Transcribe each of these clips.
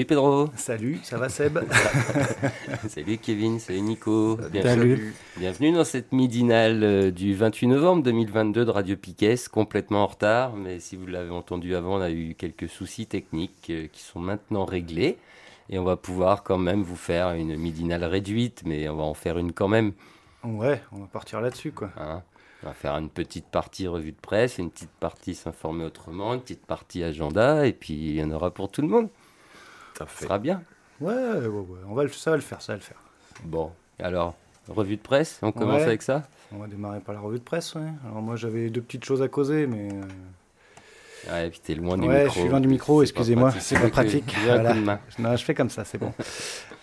Salut Pedro. Salut, ça va Seb? Salut Kevin, salut Nico. Salut. Bienvenue dans cette midinale euh, du 28 novembre 2022 de Radio Piquet, complètement en retard, mais si vous l'avez entendu avant, on a eu quelques soucis techniques euh, qui sont maintenant réglés. Et on va pouvoir quand même vous faire une midinale réduite, mais on va en faire une quand même. Ouais, on va partir là-dessus quoi. Hein? On va faire une petite partie revue de presse, une petite partie s'informer autrement, une petite partie agenda, et puis il y en aura pour tout le monde. Ça sera bien. Ouais, ouais, ouais, On va le, ça va le faire, ça va le faire. Bon, alors, revue de presse, on commence Ouais. avec ça? On va démarrer par la revue de presse, ouais. Alors moi j'avais deux petites choses à causer, mais... euh, Ouais, puis t'es loin du Ouais, micro. je suis loin du micro, C'est pas excusez-moi, pratique. c'est pas pratique. J'ai un Voilà. coup de main. Non, je fais comme ça, c'est bon.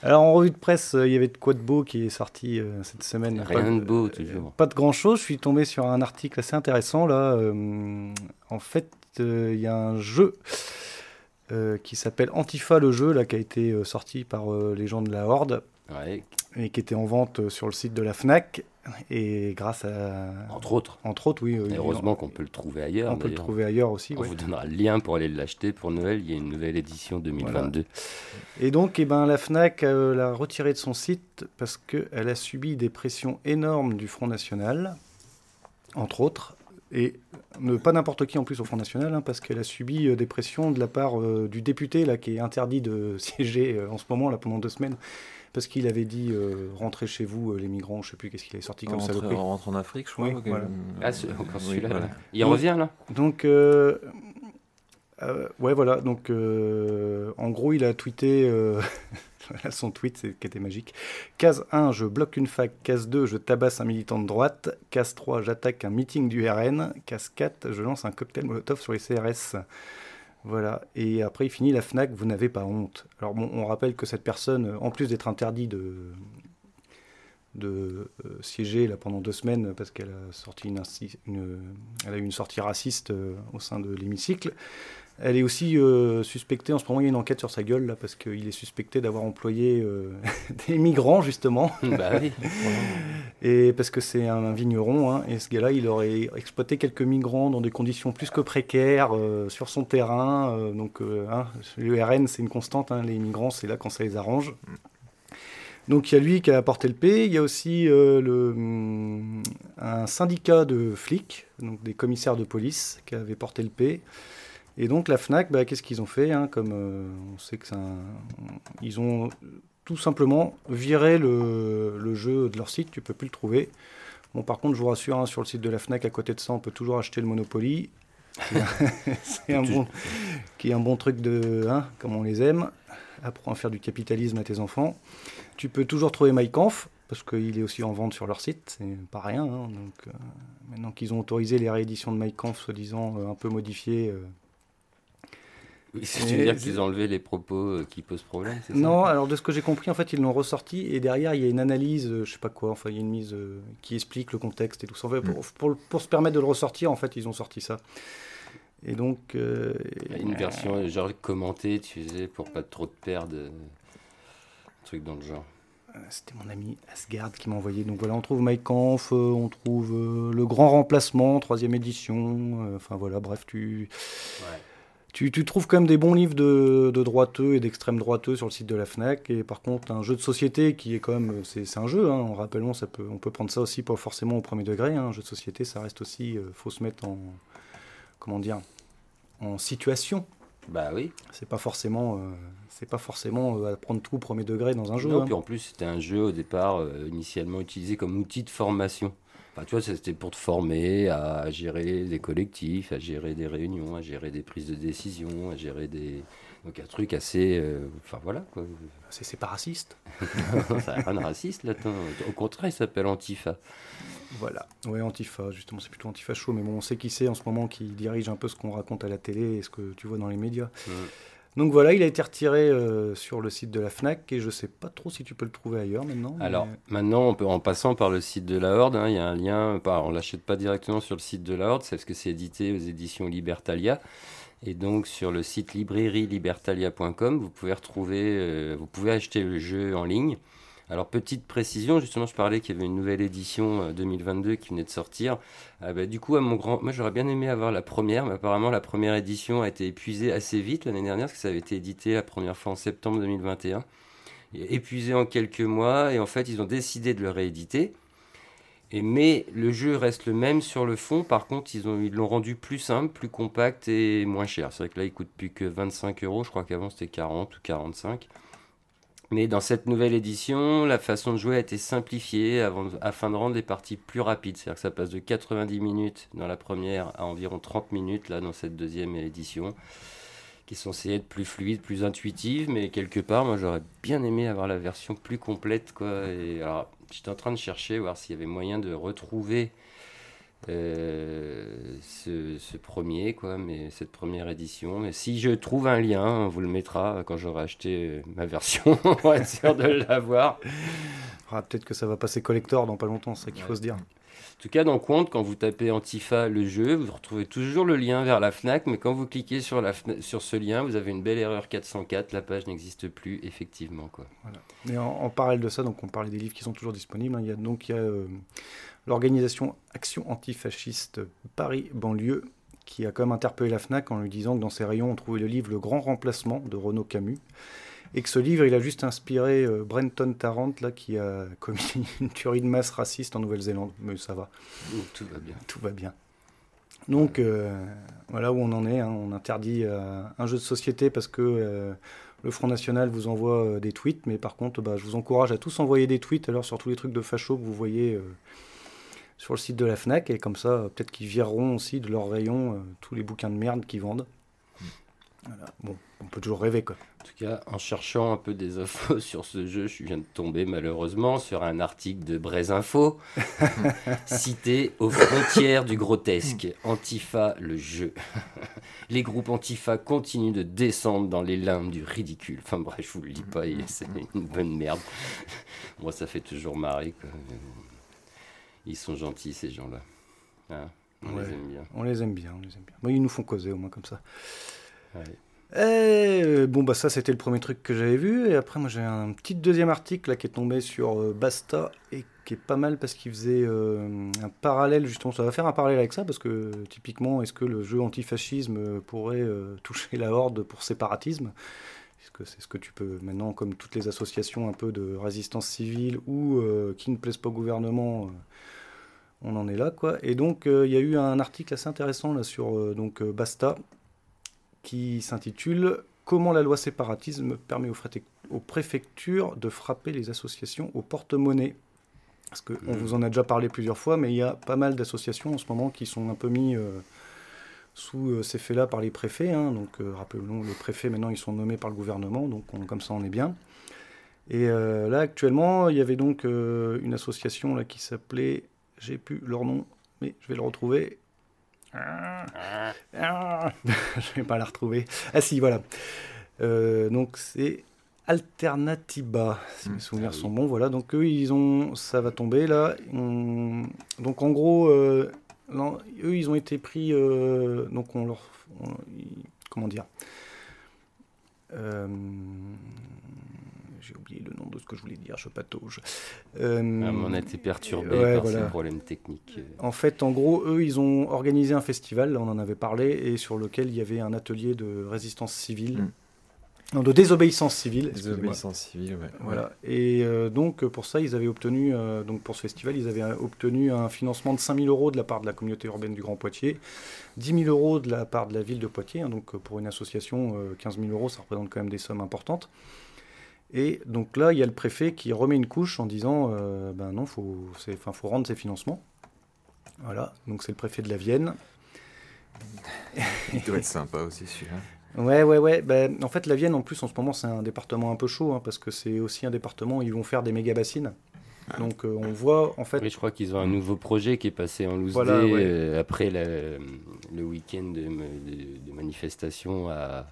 Alors en revue de presse, euh, il y avait de quoi de beau qui est sorti euh, cette semaine. Rien Pas de beau, toujours. Pas de grand chose. Je suis tombé sur un article assez intéressant là. Euh, en fait, euh, il y a un jeu euh, qui s'appelle Antifa le jeu là qui a été euh, sorti par euh, les gens de la Horde Ouais, et qui était en vente sur le site de la Fnac et grâce à entre autres. entre autres oui. heureusement qu'on peut le trouver ailleurs. on peut le trouver ailleurs aussi. On ouais. vous donnera le lien pour aller l'acheter pour Noël. Il y a une nouvelle édition 2022. Et donc, eh ben, la FNAC l'a retiré de son site parce qu'elle a subi des pressions énormes du Front National, entre autres, et ne, pas n'importe qui en plus au Front National, hein, parce qu'elle a subi euh, des pressions de la part euh, du député là, qui est interdit de siéger euh, en ce moment là, pendant deux semaines, parce qu'il avait dit euh, rentrez chez vous euh, les migrants, je sais plus qu'est-ce qu'il est sorti comme saloperie. on rentre en Afrique, je crois. Oui, voilà. Ah, Oui, voilà. Il revient là Donc, euh, ouais, voilà. Donc, euh, en gros, il a tweeté. euh, son tweet, c'est, qui était magique. Case 1, je bloque une fac. Case 2, je tabasse un militant de droite. Case 3, j'attaque un meeting du RN. Case 4, je lance un cocktail Molotov sur les CRS. Voilà. Et après, il finit la Fnac, vous n'avez pas honte. Alors, bon, on rappelle que cette personne, en plus d'être interdit de de siéger là pendant deux semaines parce qu'elle a sorti une, une- a eu une sortie raciste au sein de l'hémicycle. Elle est aussi euh, suspectée, en ce moment il y a une enquête sur sa gueule là parce qu'il est suspecté d'avoir employé euh, des migrants justement Bah oui. et parce que c'est un, vigneron hein, et ce gars-là il aurait exploité quelques migrants dans des conditions plus que précaires euh, sur son terrain donc hein, le RN c'est une constante hein, les migrants c'est là quand ça les arrange donc il y a lui qui a apporté le P, il y a aussi euh, le, hum, un syndicat de flics, donc des commissaires de police qui avait porté le P. Et donc la FNAC, bah, qu'est-ce qu'ils ont fait hein, Comme euh, on sait que. Ils ont tout simplement viré le, le jeu de leur site, tu peux plus le trouver. Bon par contre je vous rassure, hein, sur le site de la FNAC, à côté de ça, on peut toujours acheter le Monopoly. c'est un bon, qui est un bon truc de... Hein, comme on les aime. Apprends à faire du capitalisme à tes enfants. Tu peux toujours trouver My Kampf, parce qu'il est aussi en vente sur leur site, c'est pas rien. hein. donc, euh, maintenant qu'ils ont autorisé les rééditions de My Kampf, soi-disant euh, un peu modifiées. euh, Oui, c'est à dire qu'ils ont enlevé les propos euh, qui posent problème, c'est ça? Non, alors de ce que j'ai compris, en fait, ils l'ont ressorti et derrière, il y a une analyse, euh, je sais pas quoi, enfin, il y a une mise euh, qui explique le contexte et tout ça. En fait, pour, pour, pour se permettre de le ressortir, en fait, ils ont sorti ça. Et donc. euh, Il y a une version genre commentée, tu sais, pour pas trop te perdre. Un truc dans le genre. C'était mon ami Asgard qui m'a envoyé. Donc voilà, on trouve Mike Kampf, on trouve Le Grand Remplacement, troisième édition. Enfin voilà, bref, tu, Ouais. Tu, tu trouves quand même des bons livres de, de droiteux et d'extrême droiteux sur le site de la FNAC. Et par contre, un jeu de société qui est quand même... C'est un jeu, hein, en rappelons, ça peut, on peut prendre ça aussi pas forcément au premier degré. hein, un jeu de société, ça reste aussi... euh, faut se mettre en... Comment dire En situation. Bah oui. C'est pas forcément... euh, c'est pas forcément euh, à prendre tout au premier degré dans un jeu. Non, hein. puis en plus, c'était un jeu au départ euh, initialement utilisé comme outil de formation. Enfin, tu vois, c'était pour te former à gérer des collectifs, à gérer des réunions, à gérer des prises de décision, à gérer des. Donc un truc assez. euh, enfin voilà quoi. C'est pas raciste. ça rien de raciste attends. Au contraire, il s'appelle Antifa. Voilà. Ouais, Antifa, justement, c'est plutôt Antifa chaud, mais bon, on sait qui c'est en ce moment qui dirige un peu ce qu'on raconte à la télé et ce que tu vois dans les médias. Donc voilà, il a été retiré euh, sur le site de la Fnac et je sais pas trop si tu peux le trouver ailleurs maintenant. Alors maintenant, on peut, en passant par le site de la Horde, hein, il y a un lien. On l'achète pas directement sur le site de la Horde, c'est parce que c'est édité aux éditions Libertalia. Et donc sur le site librairielibertalia.com, vous pouvez retrouver, euh, vous pouvez acheter le jeu en ligne. Alors petite précision, justement, je parlais qu'il y avait une nouvelle édition euh, 2022 qui venait de sortir. Ah bah, du coup, à mon grand, moi j'aurais bien aimé avoir la première, mais apparemment la première édition a été épuisée assez vite l'année dernière, parce que ça avait été édité la première fois en septembre 2021 et épuisé en quelques mois et en fait ils ont décidé de le rééditer. Mais le jeu reste le même sur le fond, par contre ils ont- ils l'ont rendu plus simple, plus compact et moins cher. C'est vrai que là il coûte plus que 25 euros, je crois qu'avant c'était 40 ou 45. Mais dans cette nouvelle édition, la façon de jouer a été simplifiée afin de rendre les parties plus rapides. C'est-à-dire que ça passe de 90 minutes dans la première à environ 30 minutes là dans cette deuxième édition qui sont censées être plus fluides, plus intuitives, mais quelque part, moi j'aurais bien aimé avoir la version plus complète, quoi. Et alors, j'étais en train de chercher, voir s'il y avait moyen de retrouver ce, ce premier, quoi, mais cette première édition. Mais si je trouve un lien, on vous le mettra quand j'aurai acheté euh, ma version, on va être sûr de l'avoir. Ah, Peut-être que ça va passer collector dans pas longtemps, c'est ça qu'il faut se dire. En tout cas, dans Compte, quand vous tapez Antifa le jeu, vous retrouvez toujours le lien vers la FNAC, mais quand vous cliquez sur, la sur ce lien, vous avez une belle erreur 404, la page n'existe plus, effectivement. Quoi. Et en, en parallèle de ça, donc on parlait des livres qui sont toujours disponibles. hein, il y a donc il y a euh, l'organisation Action antifasciste Paris banlieue qui a quand même interpellé la Fnac en lui disant que dans ses rayons on trouvait le livre Le Grand Remplacement de Renaud Camus et que ce livre il a juste inspiré euh, Brenton Tarrant là qui a commis une tuerie de masse raciste en Nouvelle-Zélande. Mais ça va, tout va bien. tout va bien. Donc euh, voilà où on en est. hein. On interdit euh, un jeu de société parce que euh, le Front National vous envoie des tweets, mais par contre, bah, je vous encourage à tous envoyer des tweets alors sur tous les trucs de facho que vous voyez sur le site de la Fnac, et comme ça, peut-être qu'ils vireront aussi de leur rayon euh, tous les bouquins de merde qu'ils vendent. Voilà. Bon, on peut toujours rêver quoi. En tout cas, en cherchant un peu des infos sur ce jeu, je viens de tomber malheureusement sur un article de Brésinfo cité aux frontières du grotesque. Antifa, le jeu. Les groupes Antifa continuent de descendre dans les limbes du ridicule. Enfin bref, je vous le dis pas, c'est une bonne merde. Moi, ça fait toujours marrer. quoi. Ils sont gentils, ces gens-là. Hein, on Ouais. les aime bien. On les aime bien, on les aime bien. Moi, ils nous font causer au moins comme ça. Ouais. Et, euh, bon, bah ça, c'était le premier truc que j'avais vu. Et après, moi, j'ai un petit deuxième article là, qui est tombé sur euh, Basta et qui est pas mal parce qu'il faisait euh, un parallèle, justement. Ça va faire un parallèle avec ça parce que, typiquement, est-ce que le jeu antifascisme pourrait euh, toucher la horde pour séparatisme? Est-ce que c'est ce que tu peux maintenant, comme toutes les associations un peu de résistance civile ou qui ne plaisent pas au gouvernement on en est là, quoi. Et donc, euh, il y a eu un article assez intéressant là sur euh, donc euh, Basta qui s'intitule Comment la loi séparatisme permet aux, préfectures de frapper les associations au porte-monnaie. Parce qu'on Mhm. vous en a déjà parlé plusieurs fois, mais il y a pas mal d'associations en ce moment qui sont un peu mis sous ces faits-là par les préfets. hein. Donc, rappelons, les préfets maintenant ils sont nommés par le gouvernement, donc on- comme ça on est bien. Et là actuellement, il y avait donc une association là qui s'appelait, j'ai plus leur nom, mais je vais le retrouver. Ah, je vais pas la retrouver. Ah si, voilà. Euh, donc c'est Alternativa, si mes Mm. souvenirs Ah oui. sont bons. Voilà, donc eux, ils ont, ça va tomber là. On- Donc en gros, euh, non, eux, ils ont été pris. euh, donc on leur, on- comment dire J'ai oublié le nom de ce que je voulais dire. Je patauge. Euh, Ah, mais on a été perturbé ouais, par voilà. ces problèmes techniques. euh. en fait, en gros, eux, ils ont organisé un festival, là, on en avait parlé, et sur lequel il y avait un atelier de résistance civile, Mm. non, de désobéissance civile. Désobéissance civile, ouais. Voilà. Et euh, donc, pour ça, ils avaient obtenu, euh, donc pour ce festival, ils avaient obtenu un financement de 5000 euros de la part de la communauté urbaine du Grand Poitiers, 10 000 euros de la part de la ville de Poitiers. hein, donc, euh, pour une association, euh, 15 000 euros, ça représente quand même des sommes importantes. Et donc là, il y a le préfet qui remet une couche en disant euh, ben non, faut, enfin, faut rendre ses financements. Voilà, donc c'est le préfet de la Vienne. Il doit être sympa aussi celui-là. Ouais, ouais, ouais. Ben, en fait, la Vienne, en plus, en ce moment, c'est un département un peu chaud, hein, parce que c'est aussi un département où ils vont faire des méga bassines. Donc euh, on voit en fait. Oui, je crois qu'ils ont un nouveau projet qui est passé en loose euh, après le week-end de, de, manifestation à,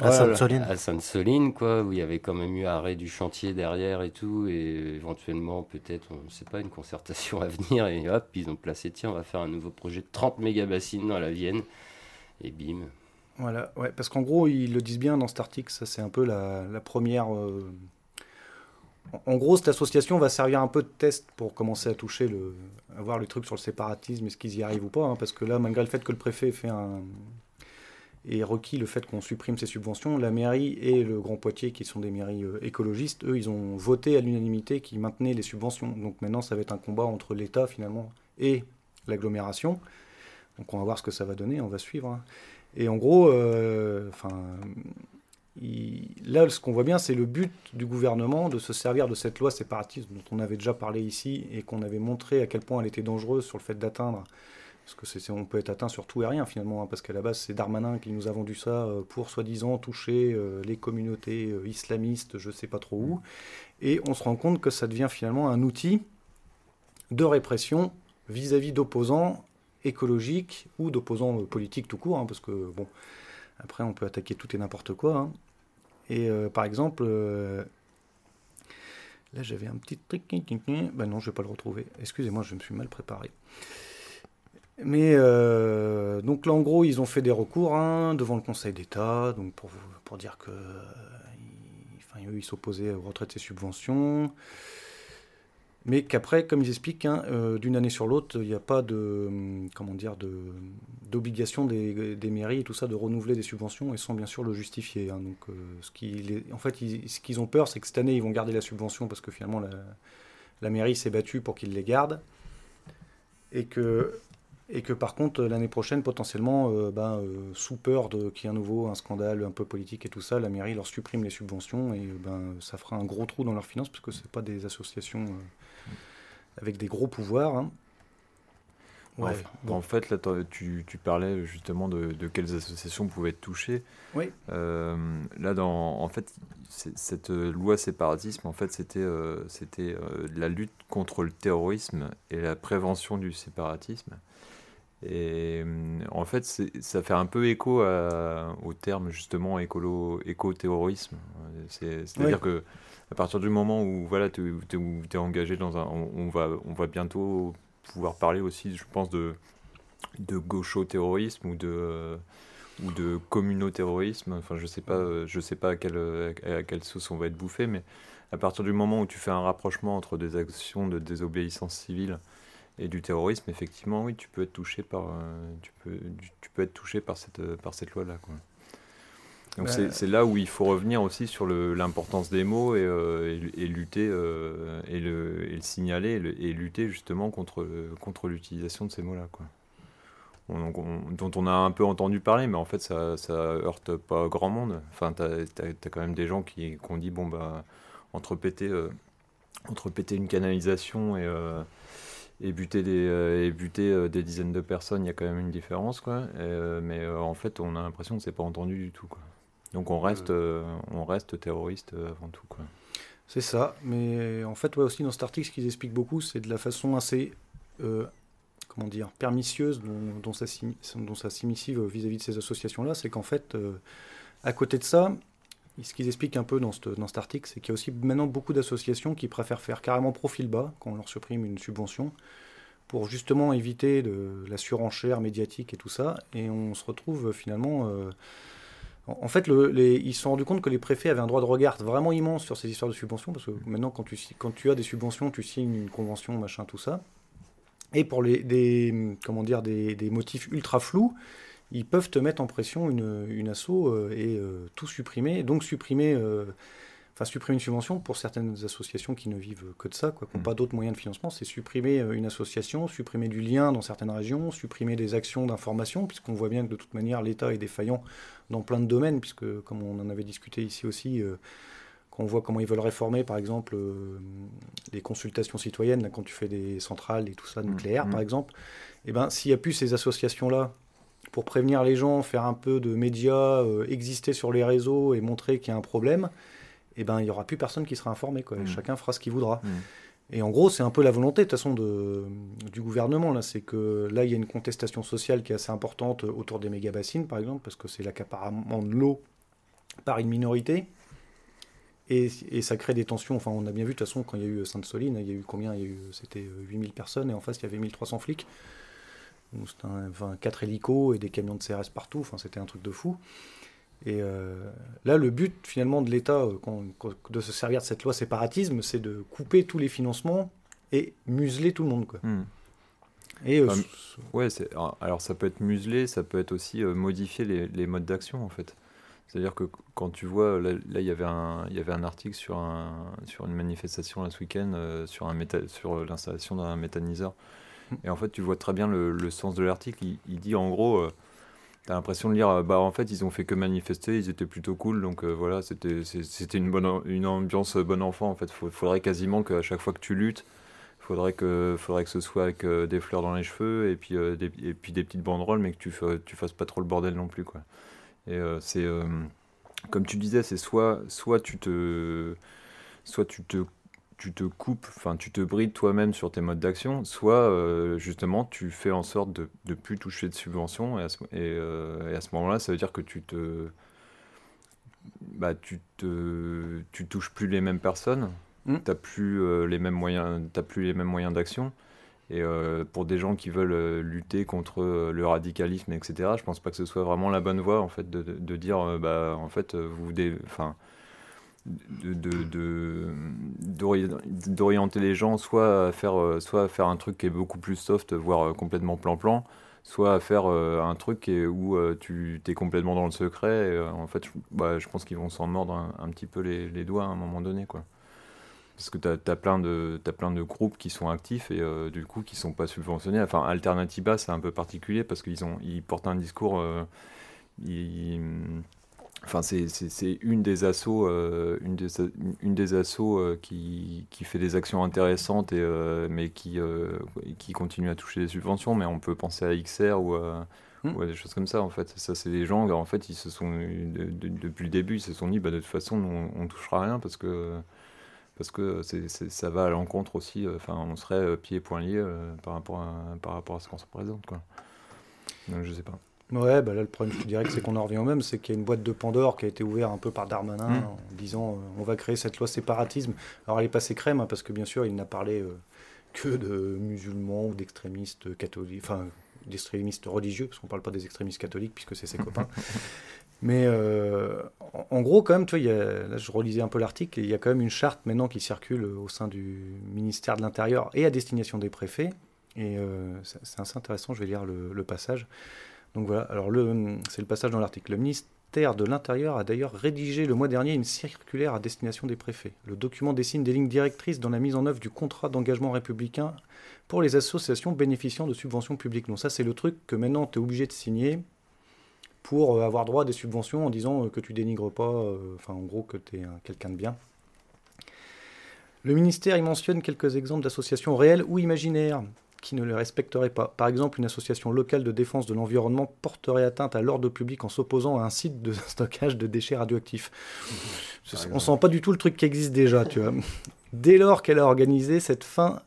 à Sainte-Soline. quoi, où il y avait quand même eu arrêt du chantier derrière et tout, et éventuellement peut-être, on ne sait pas, une concertation à venir, et hop, ils ont placé, tiens, on va faire un nouveau projet de 30 méga-bassines dans la Vienne, et bim. Voilà, ouais, parce qu'en gros, ils le disent bien dans cet article, ça c'est un peu la, première... Euh, en gros, cette association va servir un peu de test pour commencer à toucher le, à voir le truc sur le séparatisme, est-ce qu'ils y arrivent ou pas, hein, parce que là, malgré le fait que le préfet fait un, et requis le fait qu'on supprime ces subventions, la mairie et le Grand Poitiers, qui sont des mairies euh, écologistes, eux, ils ont voté à l'unanimité qui maintenaient les subventions. Donc maintenant, ça va être un combat entre l'État finalement et l'agglomération. Donc on va voir ce que ça va donner, on va suivre. Hein. Et en gros, euh, enfin, là, ce qu'on voit bien, c'est le but du gouvernement de se servir de cette loi séparatiste dont on avait déjà parlé ici et qu'on avait montré à quel point elle était dangereuse sur le fait d'atteindre parce que c'est, on peut être atteint sur tout et rien finalement, hein, parce qu'à la base c'est Darmanin qui nous a vendu ça euh, pour soi-disant toucher euh, les communautés euh, islamistes, je sais pas trop où. Et on se rend compte que ça devient finalement un outil de répression vis-à-vis d'opposants écologiques ou d'opposants politiques tout court, hein, parce que bon, après on peut attaquer tout et n'importe quoi. Hein. Et par exemple, là j'avais un petit truc, ben non je vais pas le retrouver. Excusez-moi, je me suis mal préparé. Mais euh, donc là, en gros, ils ont fait des recours hein, devant le Conseil d'État, donc pour, pour dire que, enfin, eux, ils s'opposaient au retrait de ces subventions, mais qu'après, comme ils expliquent, hein, euh, d'une année sur l'autre, il n'y a pas de, comment dire, de d'obligation des, des, mairies et tout ça de renouveler des subventions et sans bien sûr le justifier. Hein. donc, euh, ce qui, en fait, ce qu'ils ont peur, c'est que cette année, ils vont garder la subvention parce que finalement, la, la mairie s'est battue pour qu'ils les gardent et que et que par contre l'année prochaine potentiellement euh, ben, euh, sous peur de qu'il y ait un nouveau un scandale un peu politique et tout ça la mairie leur supprime les subventions et ben ça fera un gros trou dans leurs finances parce que c'est pas des associations euh, avec des gros pouvoirs hein. ouais, En fait, là, tu, tu, parlais justement de, de, quelles associations pouvaient être touchées. Oui. là, dans, en fait, cette loi séparatisme, en fait, c'était c'était la lutte contre le terrorisme et la prévention du séparatisme. Et euh, en fait, ça fait un peu écho au terme justement écolo, éco-terrorisme. C'est-à-dire que à partir du moment où voilà, tu es, engagé dans un. On, va, on va bientôt pouvoir parler aussi, je pense, de, de gaucho-terrorisme ou de. ou de communo-terrorisme. Enfin, je sais pas, je sais pas à quelle, à quelle sauce on va être bouffé, mais à partir du moment où tu fais un rapprochement entre des actions de désobéissance civile et du terrorisme, effectivement, oui, tu peux être touché par, euh, tu peux, tu peux être touché par cette, par cette loi-là. Donc bah, c'est là où il faut revenir aussi sur l'importance des mots et, euh, et, lutter euh, et, le, et, le, signaler et, lutter justement contre, contre l'utilisation de ces mots-là. Quoi. dont on a un peu entendu parler, mais en fait ça, ça heurte pas grand monde. Enfin, tu as, quand même des gens qui, qui ont dit bon, bah, entre péter, entre péter une canalisation et et buter des, euh, et buter euh, des dizaines de personnes, il y a quand même une différence, quoi. Euh, mais en fait, on a l'impression que c'est pas entendu du tout, quoi. Donc on reste, on reste terroriste avant tout, quoi. C'est ça, mais en fait, ouais, aussi dans cet article, ce qu'ils expliquent beaucoup, c'est de la façon assez, comment dire, permisseuse dont, dont ça, dont ça s'immisce vis-à-vis de ces associations-là, c'est qu'en fait, à côté de ça, ce qu'ils expliquent un peu dans, dans cet article, c'est qu'il y a aussi maintenant beaucoup d'associations qui préfèrent faire carrément profil bas quand on leur supprime une subvention pour justement éviter de, la surenchère médiatique et tout ça. Et on se retrouve finalement. Euh, en fait, le, les, ils se sont rendus compte que les préfets avaient un droit de regard vraiment immense sur ces histoires de subventions, parce que maintenant, quand tu, quand tu as des subventions, tu signes une convention, machin, tout ça. Et pour les, des, comment dire, des, des motifs ultra flous, ils peuvent te mettre en pression une, une asso euh, et euh, tout supprimer. Donc supprimer, euh, enfin supprimer une subvention pour certaines associations qui ne vivent que de ça, quoi, qui n'ont mm. pas d'autres moyens de financement, c'est supprimer une association, supprimer du lien dans certaines régions, supprimer des actions d'information, puisqu'on voit bien que de toute manière l'État est défaillant dans plein de domaines, puisque comme on en avait discuté ici aussi quand on voit comment ils veulent réformer, par exemple, les consultations citoyennes, là, quand tu fais des centrales et tout ça, mm. nucléaire, par mm. exemple, et eh ben, s'il n'y a plus ces associations-là pour prévenir les gens, faire un peu de médias, exister sur les réseaux et montrer qu'il y a un problème, eh ben, il n'y aura plus personne qui sera informé. Quoi. Mmh. Chacun fera ce qu'il voudra. Mmh. Et en gros, c'est un peu la volonté de toute façon de, du gouvernement. Là, c'est que là, il y a une contestation sociale qui est assez importante autour des méga bassines, par exemple, parce que c'est l'accaparement de l'eau par une minorité. Et, et, ça crée des tensions. Enfin, on a bien vu de toute façon quand il y a eu Sainte-Soline, il y a eu combien? Il y a eu, c'était 8000 personnes et en face il y avait 1300 flics. C'était enfin, 4 hélicos et des camions de CRS partout. Enfin, c'était un truc de fou. Et euh, là, le but finalement de l'État, euh, de se servir de cette loi séparatisme, c'est de couper tous les financements et museler tout le monde. Quoi. Hmm. Et, euh, ouais, alors ça peut être muselé, ça peut être aussi modifier les, les, modes d'action en fait. C'est-à-dire que quand tu vois, là, il, y avait un, il y avait un article sur, un, sur une manifestation ce week-end sur, un sur l'installation d'un méthaniseur. Et en fait, tu vois très bien le, sens de l'article. Il, dit en gros, T'as l'impression de lire, euh, bah en fait ils ont fait que manifester, ils étaient plutôt cool, donc euh, voilà, c'était une une ambiance euh, bon enfant en fait. Il faudrait quasiment qu'à chaque fois que tu luttes, faudrait que faudrait que ce soit avec des fleurs dans les cheveux et puis des, et puis des petites banderoles, mais que tu tu fasses pas trop le bordel non plus quoi. Et c'est comme tu disais, c'est soit soit tu te soit tu te tu te coupes, enfin tu te brides toi-même sur tes modes d'action, soit euh, justement tu fais en sorte de ne plus toucher de subventions et à ce, euh, et, à ce moment-là ça veut dire que tu te bah, tu te tu touches plus les mêmes personnes, mmh. tu plus euh, les mêmes moyens t'as plus les mêmes moyens d'action et pour des gens qui veulent lutter contre le radicalisme etc je pense pas que ce soit vraiment la bonne voie en fait de, de, dire bah en fait vous enfin d'orienter les gens soit à, faire, euh, soit à faire un truc qui est beaucoup plus soft, voire euh, complètement plan-plan, soit à faire euh, un truc où tu es complètement dans le secret. en fait, je, bah, je pense qu'ils vont s'en mordre un, petit peu les, les, doigts à un moment donné. Quoi. Parce que tu as, plein de, as plein de groupes qui sont actifs et du coup qui sont pas subventionnés. Enfin, Alternativa, c'est un peu particulier parce qu'ils ils portent un discours. Enfin, c'est une des assauts, euh, une des, une des assauts euh, qui, qui, fait des actions intéressantes, et, euh, mais qui, qui continue à toucher des subventions. Mais on peut penser à XR ou à, hmm. des choses comme ça, en fait. Ça, c'est des gens, en fait, ils se sont, depuis le début, ils se sont dit, bah, de toute façon, on, ne touchera rien parce que, parce que ça va à l'encontre aussi. Enfin, on serait pieds et poings liés par, rapport à, par rapport à ce qu'on se présente, quoi. Donc, je sais pas. Ouais, bah là, le problème, je dirais que c'est qu'on en revient au même, c'est qu'il y a une boîte de Pandore qui a été ouverte un peu par Darmanin mmh. en disant euh, on va créer cette loi séparatisme. Alors elle est passée crème, hein, parce que bien sûr, il n'a parlé euh, que de musulmans ou d'extrémistes catholiques, enfin d'extrémistes religieux, parce qu'on ne parle pas des extrémistes catholiques, puisque c'est ses copains. Mais euh, en, gros, quand même, tu vois, là, je relisais un peu l'article, il y a quand même une charte maintenant qui circule au sein du ministère de l'Intérieur et à destination des préfets. Et c'est assez intéressant, je vais lire le passage. Donc voilà, alors c'est le passage dans l'article. Le ministère de l'Intérieur a d'ailleurs rédigé le mois dernier une circulaire à destination des préfets. Le document dessine des lignes directrices dans la mise en œuvre du contrat d'engagement républicain pour les associations bénéficiant de subventions publiques. Donc ça, c'est le truc que maintenant tu es obligé de signer pour euh, avoir droit à des subventions en disant euh, que tu dénigres pas, euh, enfin en gros que tu es quelqu'un de bien. Le ministère y mentionne quelques exemples d'associations réelles ou imaginaires qui ne les respecterait pas. Par exemple, une association locale de défense de l'environnement porterait atteinte à l'ordre public en s'opposant à un site de stockage de déchets radioactifs. On sent pas du tout le truc qui existe déjà, tu vois. Dès lors qu'elle a organisé cette fin,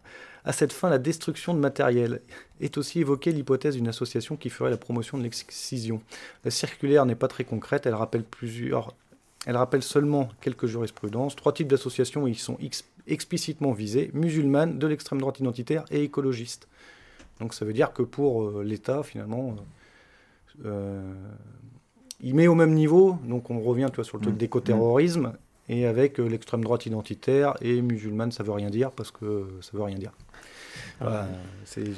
à cette fin la destruction de matériel, est aussi évoquée l'hypothèse d'une association qui ferait la promotion de l'excision. La circulaire n'est pas très concrète, elle rappelle plusieurs elle rappelle seulement quelques jurisprudences. Trois types d'associations y sont explicitement visées musulmanes, de l'extrême droite identitaire et écologistes. Donc ça veut dire que pour euh, l'État, finalement, euh, euh, il met au même niveau, donc on revient tu vois, sur le truc mmh. d'écoterrorisme, et avec l'extrême droite identitaire et musulmane, ça veut rien dire parce que ça veut rien dire.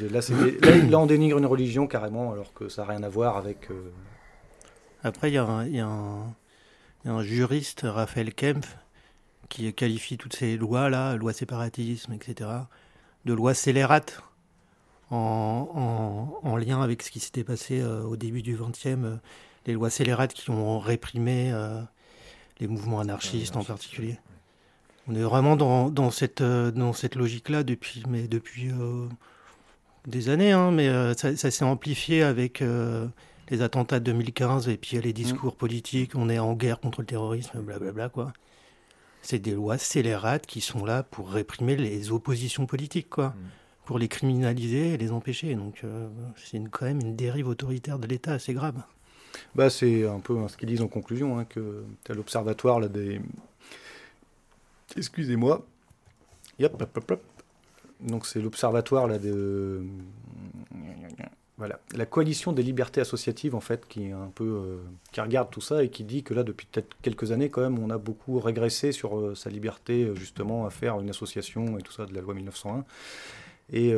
là, là, on dénigre une religion carrément, alors que ça n'a rien à voir avec. Après, il y y a un juriste, Raphaël Kempf, qui qualifie toutes ces lois-là, loi séparatisme, etc., de lois scélérates en, en, lien avec ce qui s'était passé euh, au début du XXe, euh, les lois scélérates qui ont réprimé euh, les mouvements anarchistes en particulier. On est vraiment dans, dans cette, dans cette logique-là depuis, mais depuis des années, hein, mais ça, ça s'est amplifié avec les attentats de 2015 et puis les discours politiques, on est en guerre contre le terrorisme, blablabla, quoi. C'est des lois scélérates qui sont là pour réprimer les oppositions politiques, quoi. Pour les criminaliser et les empêcher. Donc, c'est quand même une dérive autoritaire de l'État assez grave. Bah, c'est un peu ce qu'ils disent en conclusion, hein, que tu as l'observatoire là, des. Excusez-moi. Yep, Donc, c'est l'observatoire là, de. Voilà. La coalition des libertés associatives, en fait, qui est un peu. Euh, qui regarde tout ça et qui dit que là, depuis peut-être quelques années, quand même, on a beaucoup régressé sur euh, sa liberté, euh, justement, à faire une association et tout ça de la loi 1901. Et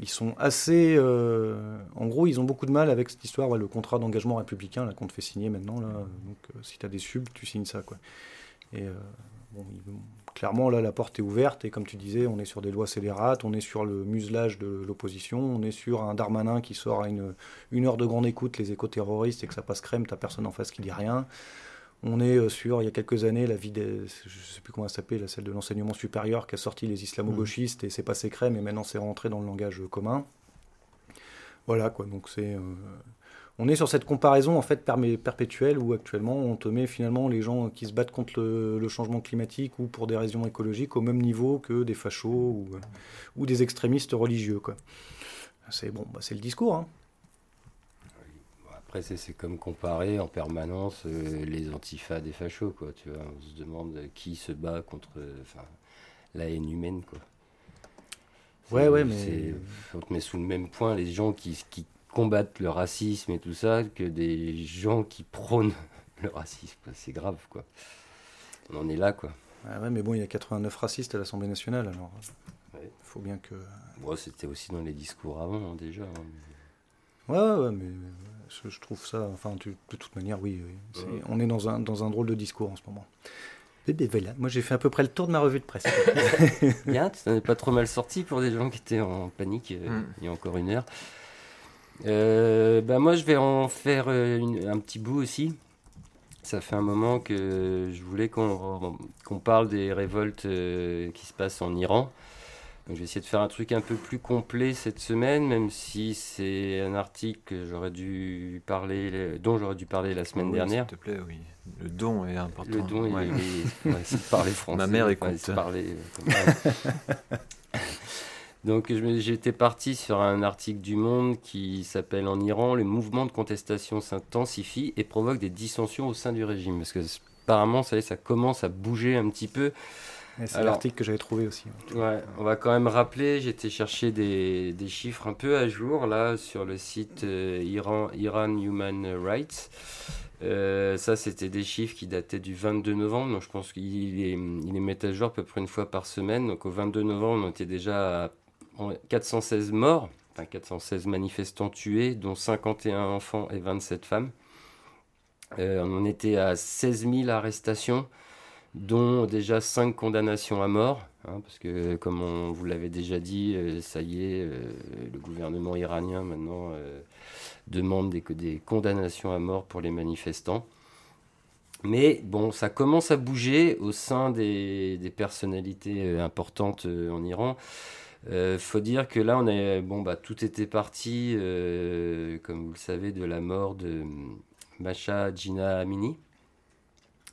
ils sont assez. En gros, ils ont beaucoup de mal avec cette histoire, le contrat d'engagement républicain qu'on te fait signer maintenant. Là. Donc, si tu as des subs, tu signes ça. Quoi. Et bon, clairement, là, la porte est ouverte. Et comme tu disais, on est sur des lois scélérates, on est sur le muselage de l'opposition, on est sur un Darmanin qui sort à une, une heure de grande écoute les éco-terroristes et que ça passe crème, t'as personne en face qui dit rien. On est euh, sur, il y a quelques années, la vie des, je sais plus comment elle s'appelle, celle de l'enseignement supérieur qui a sorti les islamo-gauchistes et c'est passé crème et maintenant c'est rentré dans le langage commun. Voilà quoi, donc c'est. Euh, on est sur cette comparaison en fait perpétuelle où actuellement on te met finalement les gens qui se battent contre le, changement climatique ou pour des raisons écologiques au même niveau que des fachos ou, euh, ou des extrémistes religieux quoi. C'est bon, bah, c'est le discours. Hein c'est comme comparer en permanence euh, les antifas des fachos, quoi. Tu vois, on se demande qui se bat contre la haine humaine, quoi. Ouais, ouais, mais. On te met sous le même point les gens qui, combattent le racisme et tout ça que des gens qui prônent le racisme. C'est grave, quoi. On en est là, quoi. ouais, mais bon, il y a 89 racistes à l'Assemblée nationale, alors. Il faut bien que. Bon, c'était aussi dans les discours avant, hein, déjà. Hein. Ouais, ouais, mais je, trouve ça, enfin, de toute manière, oui, on est dans un, dans un drôle de discours en ce moment. voilà, moi j'ai fait à peu près le tour de ma revue de presse. Bien, tu n'en es pas trop mal sorti pour des gens qui étaient en panique euh, mm. il y a encore une heure. Euh, bah moi je vais en faire euh, un petit bout aussi. Ça fait un moment que je voulais qu'on parle des révoltes qui se passent en Iran je vais essayer de faire un truc un peu plus complet cette semaine, même si c'est un article que j'aurais dû parler, dont j'aurais dû parler la semaine dernière. S'il te plaît, oui. Le don est important. Le don, ouais. il, est, de parler français. Ma mère écoute. Parler, euh, Donc j'étais parti sur un article du Monde qui s'appelle En Iran, le mouvement de contestation s'intensifie et provoque des dissensions au sein du régime. Parce que apparemment, ça, ça commence à bouger un petit peu. C'est l'article que j'avais trouvé aussi. Ouais, on va quand même rappeler, j'étais chercher des, des, chiffres un peu à jour là sur le site euh, Iran, Iran Human Rights. Euh, ça, c'était des chiffres qui dataient du 22 novembre, donc je pense qu'il est, il est mis à jour à peu près une fois par semaine. Donc au 22 novembre, on était déjà à 416 morts, enfin 416 manifestants tués, dont 51 enfants et 27 femmes. Euh, on était à 16 000 arrestations dont déjà cinq condamnations à mort, hein, parce que comme on vous l'avait déjà dit, euh, ça y est, euh, le gouvernement iranien maintenant euh, demande des, des, condamnations à mort pour les manifestants. Mais bon, ça commence à bouger au sein des personnalités importantes en Iran. Il faut dire que là, on est, bon, bah, tout était parti, comme vous le savez, de la mort de Masha Jina Amini,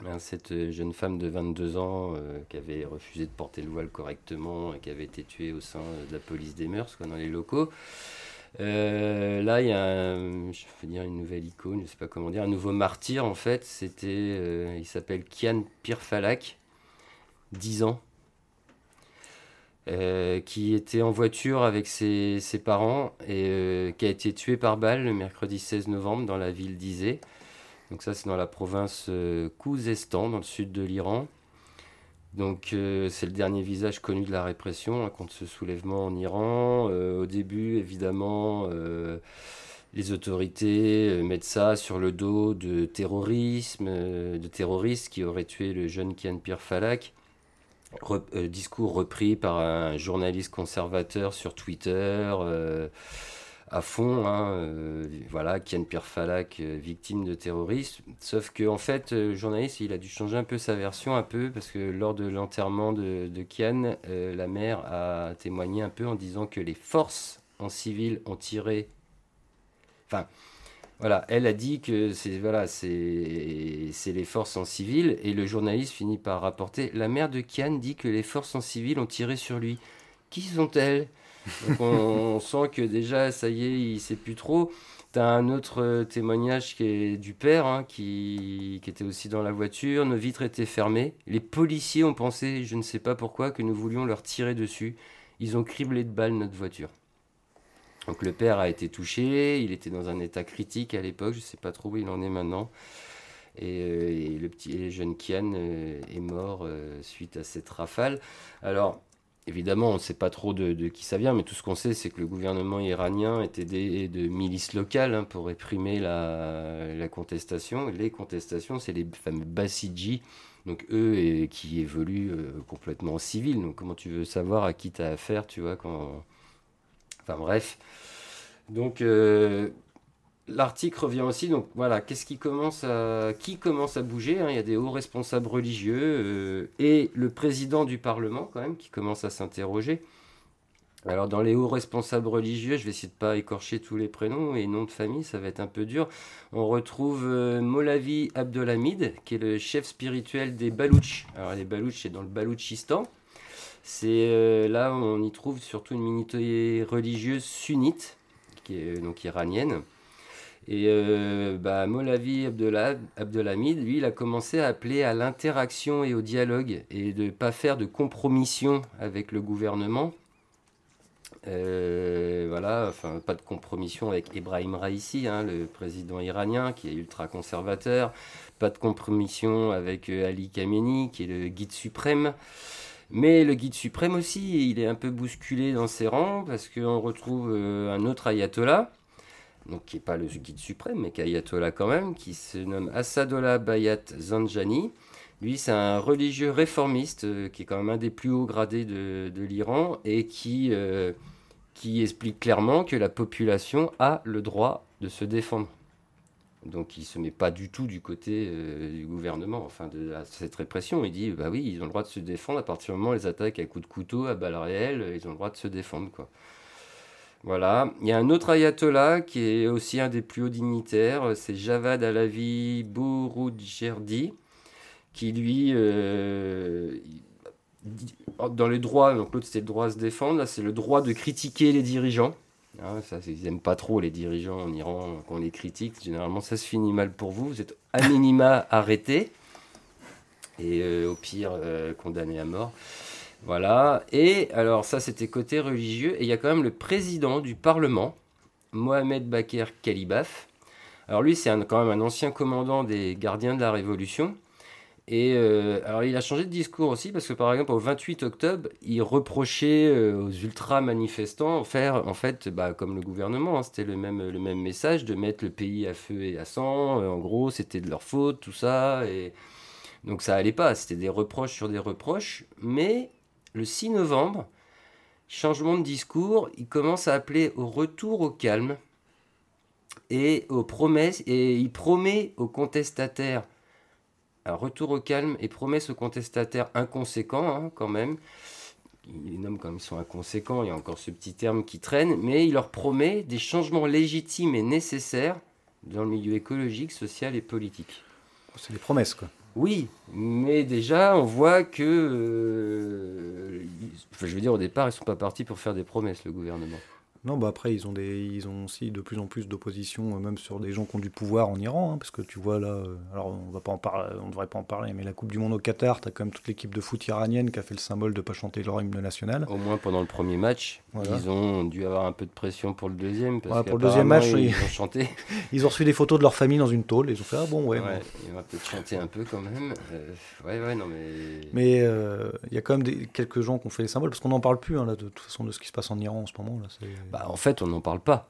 Hein, cette euh, jeune femme de 22 ans euh, qui avait refusé de porter le voile correctement et qui avait été tuée au sein de la police des mœurs, quoi, dans les locaux. Euh, là, il y a, je vais dire une nouvelle icône, je ne sais pas comment dire, un nouveau martyr en fait. C'était, il s'appelle Kian Pirfalak, 10 ans, qui était en voiture avec ses, parents et qui a été tué par balle le mercredi 16 novembre dans la ville d'Izé. Donc ça, c'est dans la province euh, Khouzestan, dans le sud de l'Iran. Donc euh, c'est le dernier visage connu de la répression hein, contre ce soulèvement en Iran. Euh, au début, évidemment, les autorités mettent ça sur le dos de terrorisme, de terroristes qui auraient tué le jeune Kian Pir Falak. Discours repris par un journaliste conservateur sur Twitter à fond. Hein, euh, voilà, Kian Pirfalak, euh, victime de terrorisme. Sauf que en fait, euh, le journaliste, il a dû changer un peu sa version, un peu, parce que lors de l'enterrement de, de, Kian, la mère a témoigné un peu en disant que les forces en civil ont tiré. Enfin, voilà, elle a dit que c'est voilà, c'est les forces en civil et le journaliste finit par rapporter la mère de Kian dit que les forces en civil ont tiré sur lui. Qui sont-elles? On, sent que déjà ça y est, il sait plus trop. T'as un autre euh, témoignage qui est du père hein, qui, qui, était aussi dans la voiture. Nos vitres étaient fermées. Les policiers ont pensé, je ne sais pas pourquoi, que nous voulions leur tirer dessus. Ils ont criblé de balles notre voiture. Donc le père a été touché, il était dans un état critique à l'époque, je ne sais pas trop où il en est maintenant. Et, euh, le petit jeune Kian euh, est mort euh, suite à cette rafale. Alors évidemment, on ne sait pas trop de, qui ça vient, mais tout ce qu'on sait, c'est que le gouvernement iranien est aidé de milices locales hein, pour réprimer la, contestation. Les contestations, c'est les fameux Basiji, donc eux et, qui évoluent complètement en civil. Donc comment tu veux savoir à qui tu as affaire, tu vois, quand Enfin bref. Donc euh, l'article revient aussi. Donc voilà, qu'est-ce qui commence à qui commence à bouger hein? Il y a des hauts responsables religieux euh, et le président du Parlement quand même qui commence à s'interroger. Alors dans les hauts responsables religieux, je vais essayer de pas écorcher tous les prénoms et noms de famille, ça va être un peu dur. On retrouve euh, Molavi Abdelhamid, qui est le chef spirituel des Balouches. Alors les Balouches, c'est dans le Balouchistan. C'est euh, là on y trouve surtout une minorité religieuse sunnite, qui est donc iranienne. Et euh, bah, Molavi Abdelhamid, lui, il a commencé à appeler à l'interaction et au dialogue et de ne pas faire de compromission avec le gouvernement. Euh, voilà, enfin, pas de compromission avec Ibrahim Raisi, hein, le président iranien qui est ultra conservateur. Pas de compromission avec Ali Khamenei, qui est le guide suprême. Mais le guide suprême aussi, il est un peu bousculé dans ses rangs parce qu'on retrouve euh, un autre ayatollah, donc qui n'est pas le guide suprême, mais qui est ayatollah quand même, qui se nomme Assadollah Bayat Zanjani. Lui, c'est un religieux réformiste euh, qui est quand même un des plus hauts gradés de, l'Iran et euh, qui explique clairement que la population a le droit de se défendre. Donc il ne se met pas du tout du côté euh, du gouvernement, enfin de, cette répression. Il dit bah oui, ils ont le droit de se défendre à partir du moment où les attaques à coups de couteau, à balles réelles, ils ont le droit de se défendre quoi. Voilà. Il y a un autre ayatollah qui est aussi un des plus hauts dignitaires, c'est Javad Alavi Bouroudjerdi, qui lui, euh, dans les droits, donc l'autre c'était le droit à se défendre, là c'est le droit de critiquer les dirigeants. Ah, ça, ils n'aiment pas trop les dirigeants en Iran, qu'on les critique. Généralement, ça se finit mal pour vous. Vous êtes à minima arrêté et euh, au pire euh, condamné à mort. Voilà. Et alors, ça, c'était côté religieux. Et il y a quand même le président du Parlement, Mohamed Bakr Kalibaf. Alors, lui, c'est quand même un ancien commandant des gardiens de la Révolution. Et euh, alors il a changé de discours aussi parce que par exemple au 28 octobre, il reprochait euh, aux ultra manifestants faire en fait bah, comme le gouvernement, hein, c'était le même le même message de mettre le pays à feu et à sang. Euh, en gros, c'était de leur faute tout ça et donc ça allait pas. C'était des reproches sur des reproches. Mais le 6 novembre, changement de discours, il commence à appeler au retour au calme et aux promesses et il promet aux contestataires un retour au calme et promesse aux contestataires inconséquents, hein, quand même. Il les nomme comme ils sont inconséquents, il y a encore ce petit terme qui traîne, mais il leur promet des changements légitimes et nécessaires dans le milieu écologique, social et politique. C'est des promesses, quoi. Oui, mais déjà, on voit que. Euh, je veux dire, au départ, ils ne sont pas partis pour faire des promesses, le gouvernement. Non, bah après, ils ont, des, ils ont aussi de plus en plus d'opposition, euh, même sur des gens qui ont du pouvoir en Iran, hein, parce que tu vois là, euh, alors on va pas en parler, on devrait pas en parler, mais la Coupe du Monde au Qatar, tu as quand même toute l'équipe de foot iranienne qui a fait le symbole de pas chanter leur hymne national. Au moins pendant le premier match, ils ont dû avoir un peu de pression pour le deuxième. Parce pour le deuxième match, ils, ont chanté. ils ont reçu des photos de leur famille dans une tôle, et ils ont fait ah bon, ouais. ouais Ils vont peut-être chanter un peu quand même. Euh, ouais, ouais, non, mais. Mais il y a quand même des, quelques gens qui ont fait les symboles, parce qu'on n'en parle plus hein, là, de toute façon de ce qui se passe en Iran en ce moment. Là, bah, en fait, on en parle pas.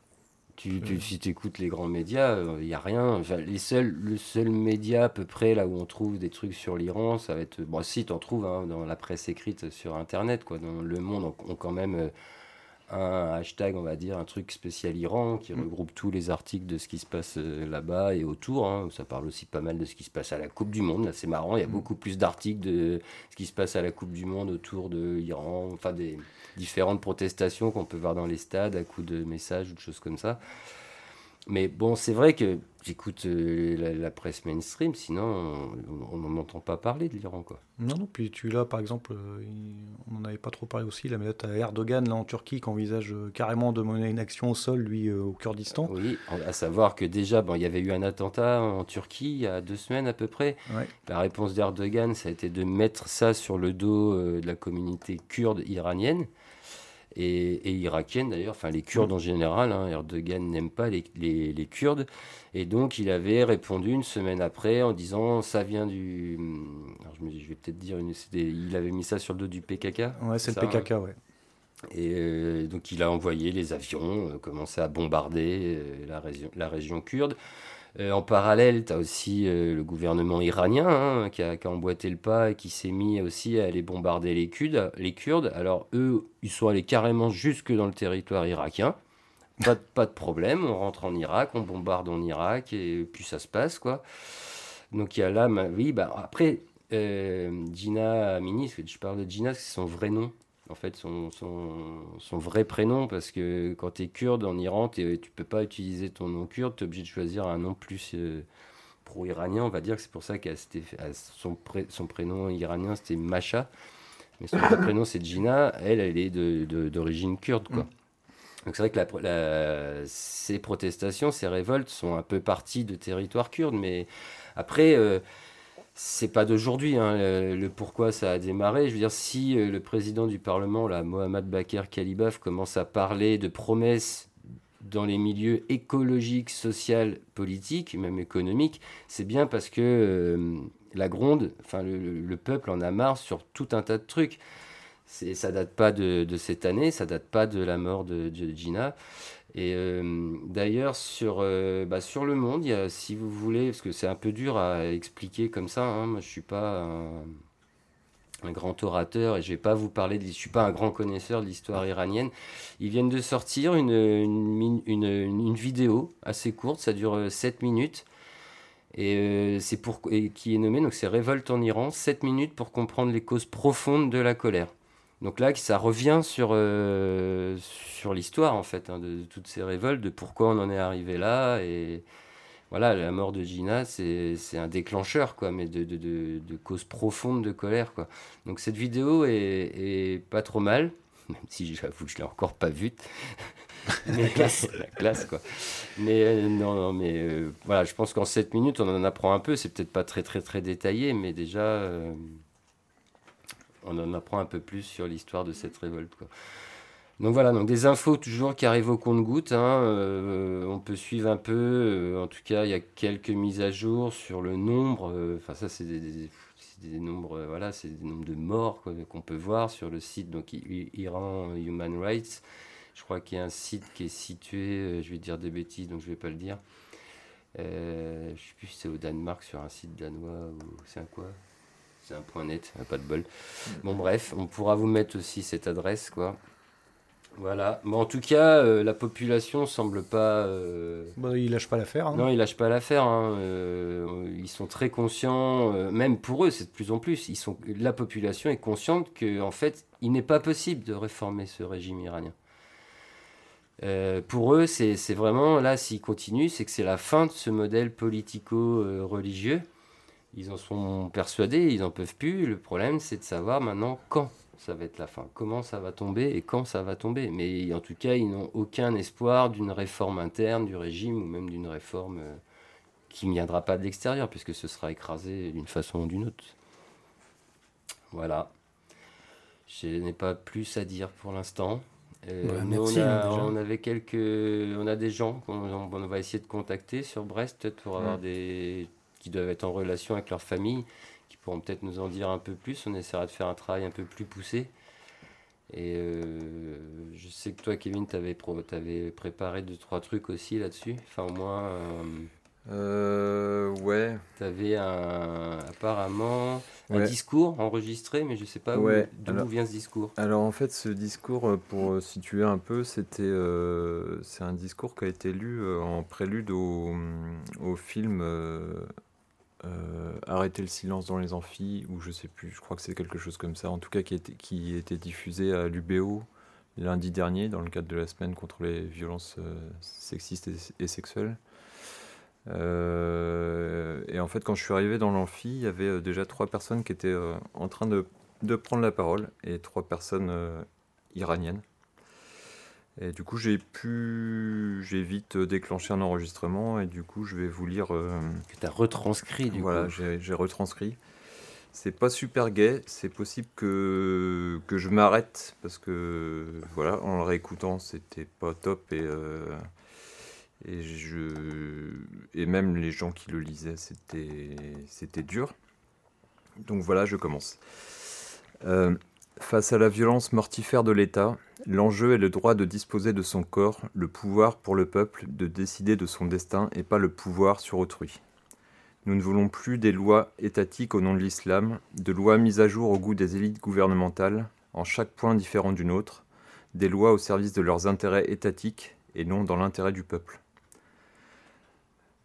Tu, si tu écoutes les grands médias, il euh, n'y a rien. les seuls, le seul média à peu près là où on trouve des trucs sur l'Iran, ça va être. Bon, si, tu en trouves hein, dans la presse écrite sur Internet, quoi. Dans Le Monde, on, quand même. Euh, un hashtag, on va dire, un truc spécial Iran qui mm. regroupe tous les articles de ce qui se passe euh, là-bas et autour. Hein. Ça parle aussi pas mal de ce qui se passe à la Coupe du Monde. Là, c'est marrant, il y a mm. beaucoup plus d'articles de ce qui se passe à la Coupe du Monde autour de l'Iran, enfin des différentes protestations qu'on peut voir dans les stades à coups de messages ou de choses comme ça. Mais bon, c'est vrai que j'écoute euh, la, presse mainstream, sinon on n'en entend pas parler de l'Iran. quoi. Non, non, puis tu l'as par exemple, euh, on n'en avait pas trop parlé aussi, la mais à Erdogan là, en Turquie qui envisage euh, carrément de mener une action au sol, lui, au Kurdistan. Oui, à savoir que déjà, bon, il y avait eu un attentat en Turquie il y a deux semaines à peu près. La réponse d'Erdogan, ça a été de mettre ça sur le dos de la communauté kurde iranienne et, irakienne d'ailleurs, enfin les Kurdes en général. Hein, Erdogan n'aime pas les, les, Kurdes. Et donc il avait répondu une semaine après en disant ça vient du. Alors, je, vais peut-être dire, une, il avait mis ça sur le dos du PKK. Ouais, c'est le PKK, ouais. Et euh, donc il a envoyé les avions, euh, commencé à bombarder euh, la, région, la région kurde. Euh, en parallèle, tu as aussi euh, le gouvernement iranien hein, qui, a, emboîté le pas et qui s'est mis aussi à aller bombarder les Kurdes, les Kurdes. Alors eux, ils sont allés carrément jusque dans le territoire irakien. Pas, de problème, on rentre en Irak, on bombarde en Irak et puis ça se passe quoi. Donc il y a là, oui, bah, après, euh, Gina Amini, je parle de Gina, c'est son vrai nom en fait son, vrai prénom parce que quand tu es kurde en Iran, tu peux pas utiliser ton nom kurde, tu es obligé de choisir un nom plus euh, pro-iranien, on va dire. Que c'est pour ça que son, son prénom iranien c'était Masha, mais son vrai prénom c'est Gina, elle, elle est d'origine kurde quoi. Donc c'est vrai que ces protestations, ces révoltes sont un peu parties de territoire kurde, mais après... Euh, c'est pas d'aujourd'hui hein, le, pourquoi ça a démarré. Je veux dire, si euh, le président du Parlement, Mohamed Bakr Kalibaf, commence à parler de promesses dans les milieux écologiques, sociaux, politiques, même économiques, c'est bien parce que euh, la gronde, enfin le, peuple en a marre sur tout un tas de trucs. Ça date pas de, cette année, ça date pas de la mort de Gina. Et euh, d'ailleurs, sur, euh, bah, sur le monde, y a, si vous voulez, parce que c'est un peu dur à expliquer comme ça, hein, moi je ne suis pas un, grand orateur et je ne vais pas vous parler, de, je ne suis pas un grand connaisseur de l'histoire iranienne. Ils viennent de sortir une, une, vidéo assez courte, ça dure 7 euh, minutes. Et, c'est pour, et qui est nommée, donc c'est Révolte en Iran, 7 minutes pour comprendre les causes profondes de la colère. Donc là, ça revient sur, euh, sur l'histoire, en fait, hein, de, toutes ces révoltes, de pourquoi on en est arrivé là. Et voilà, la mort de Gina, c'est un déclencheur, quoi, mais de, de, de, causes profondes de colère, quoi. Donc cette vidéo est, pas trop mal, même si j'avoue que je l'ai encore pas vue. la classe. la classe, quoi. Mais euh, non, non, mais euh, voilà, je pense qu'en 7 minutes, on en apprend un peu. C'est peut-être pas très, très, très détaillé, mais déjà on en apprend un peu plus sur l'histoire de cette révolte. Donc voilà, donc des infos toujours qui arrivent au compte-goutte. Hein, euh, on peut suivre un peu. Euh, en tout cas, il y a quelques mises à jour sur le nombre. Euh, enfin, ça, c'est des, nombres. voilà, c'est des nombres de morts qu'on peut voir sur le site. Donc Iran Human Rights. Je crois qu'il y a un site qui est situé. je vais dire des bêtises, donc je vais pas le dire. je sais plus si c'est au Danemark sur un site danois ou c'est un quoi c'est un point net, pas de bol. Bon, bref, on pourra vous mettre aussi cette adresse, quoi. Voilà. Bon, en tout cas, euh, la population semble pas. Euh... Bah, ils lâchent pas l'affaire. Hein. Non, ils lâchent pas l'affaire. Hein. Euh, ils sont très conscients. Même pour eux, c'est de plus en plus. Ils sont. La population est consciente que, en fait, il n'est pas possible de réformer ce régime iranien. pour eux, c'est vraiment là, s'ils continuent, c'est que c'est la fin de ce modèle politico-religieux ils en sont persuadés, ils n'en peuvent plus. Le problème, c'est de savoir maintenant quand ça va être la fin, comment ça va tomber et quand ça va tomber. Mais en tout cas, ils n'ont aucun espoir d'une réforme interne du régime ou même d'une réforme euh, qui ne viendra pas de l'extérieur, puisque ce sera écrasé d'une façon ou d'une autre. Voilà. Je n'ai pas plus à dire pour l'instant. Euh, on, a, on, avait quelques, on a des gens qu'on va essayer de contacter sur Brest peut-être pour avoir des qui doivent être en relation avec leur famille, qui pourront peut-être nous en dire un peu plus. On essaiera de faire un travail un peu plus poussé. Et euh, je sais que toi, Kevin, tu avais, avais, préparé deux, trois trucs aussi là-dessus. Enfin, au moins. Euh, euh ouais. Tu avais un, apparemment un discours enregistré, mais je sais pas ouais. d'où vient ce discours. Alors, en fait, ce discours, euh, pour situer un peu, c'était c'est un discours qui a été lu en prélude au, au film euh, Arrêter le silence dans les amphis, ou je sais plus, je crois que c'est quelque chose comme ça, en tout cas qui était, diffusé à l'UBO lundi dernier dans le cadre de la semaine contre les violences sexistes et, sexuelles. et en fait, quand je suis arrivé dans l'amphi, il y avait déjà trois personnes qui étaient en train de, de, prendre la parole et trois personnes iraniennes. Et du coup, j'ai pu, j'ai vite déclenché un enregistrement et du coup, je vais vous lire. Euh, que tu as retranscrit du voilà, coup. Voilà, j'ai retranscrit. C'est pas super gay, c'est possible que, que je m'arrête parce que, voilà, en le réécoutant, c'était pas top et. Euh, et, je, et même les gens qui le lisaient, c'était, c'était dur. Donc voilà, je commence. Euh, Face à la violence mortifère de l'État, l'enjeu est le droit de disposer de son corps, le pouvoir pour le peuple de décider de son destin et pas le pouvoir sur autrui. Nous ne voulons plus des lois étatiques au nom de l'islam, de lois mises à jour au goût des élites gouvernementales, en chaque point différent d'une autre, des lois au service de leurs intérêts étatiques et non dans l'intérêt du peuple.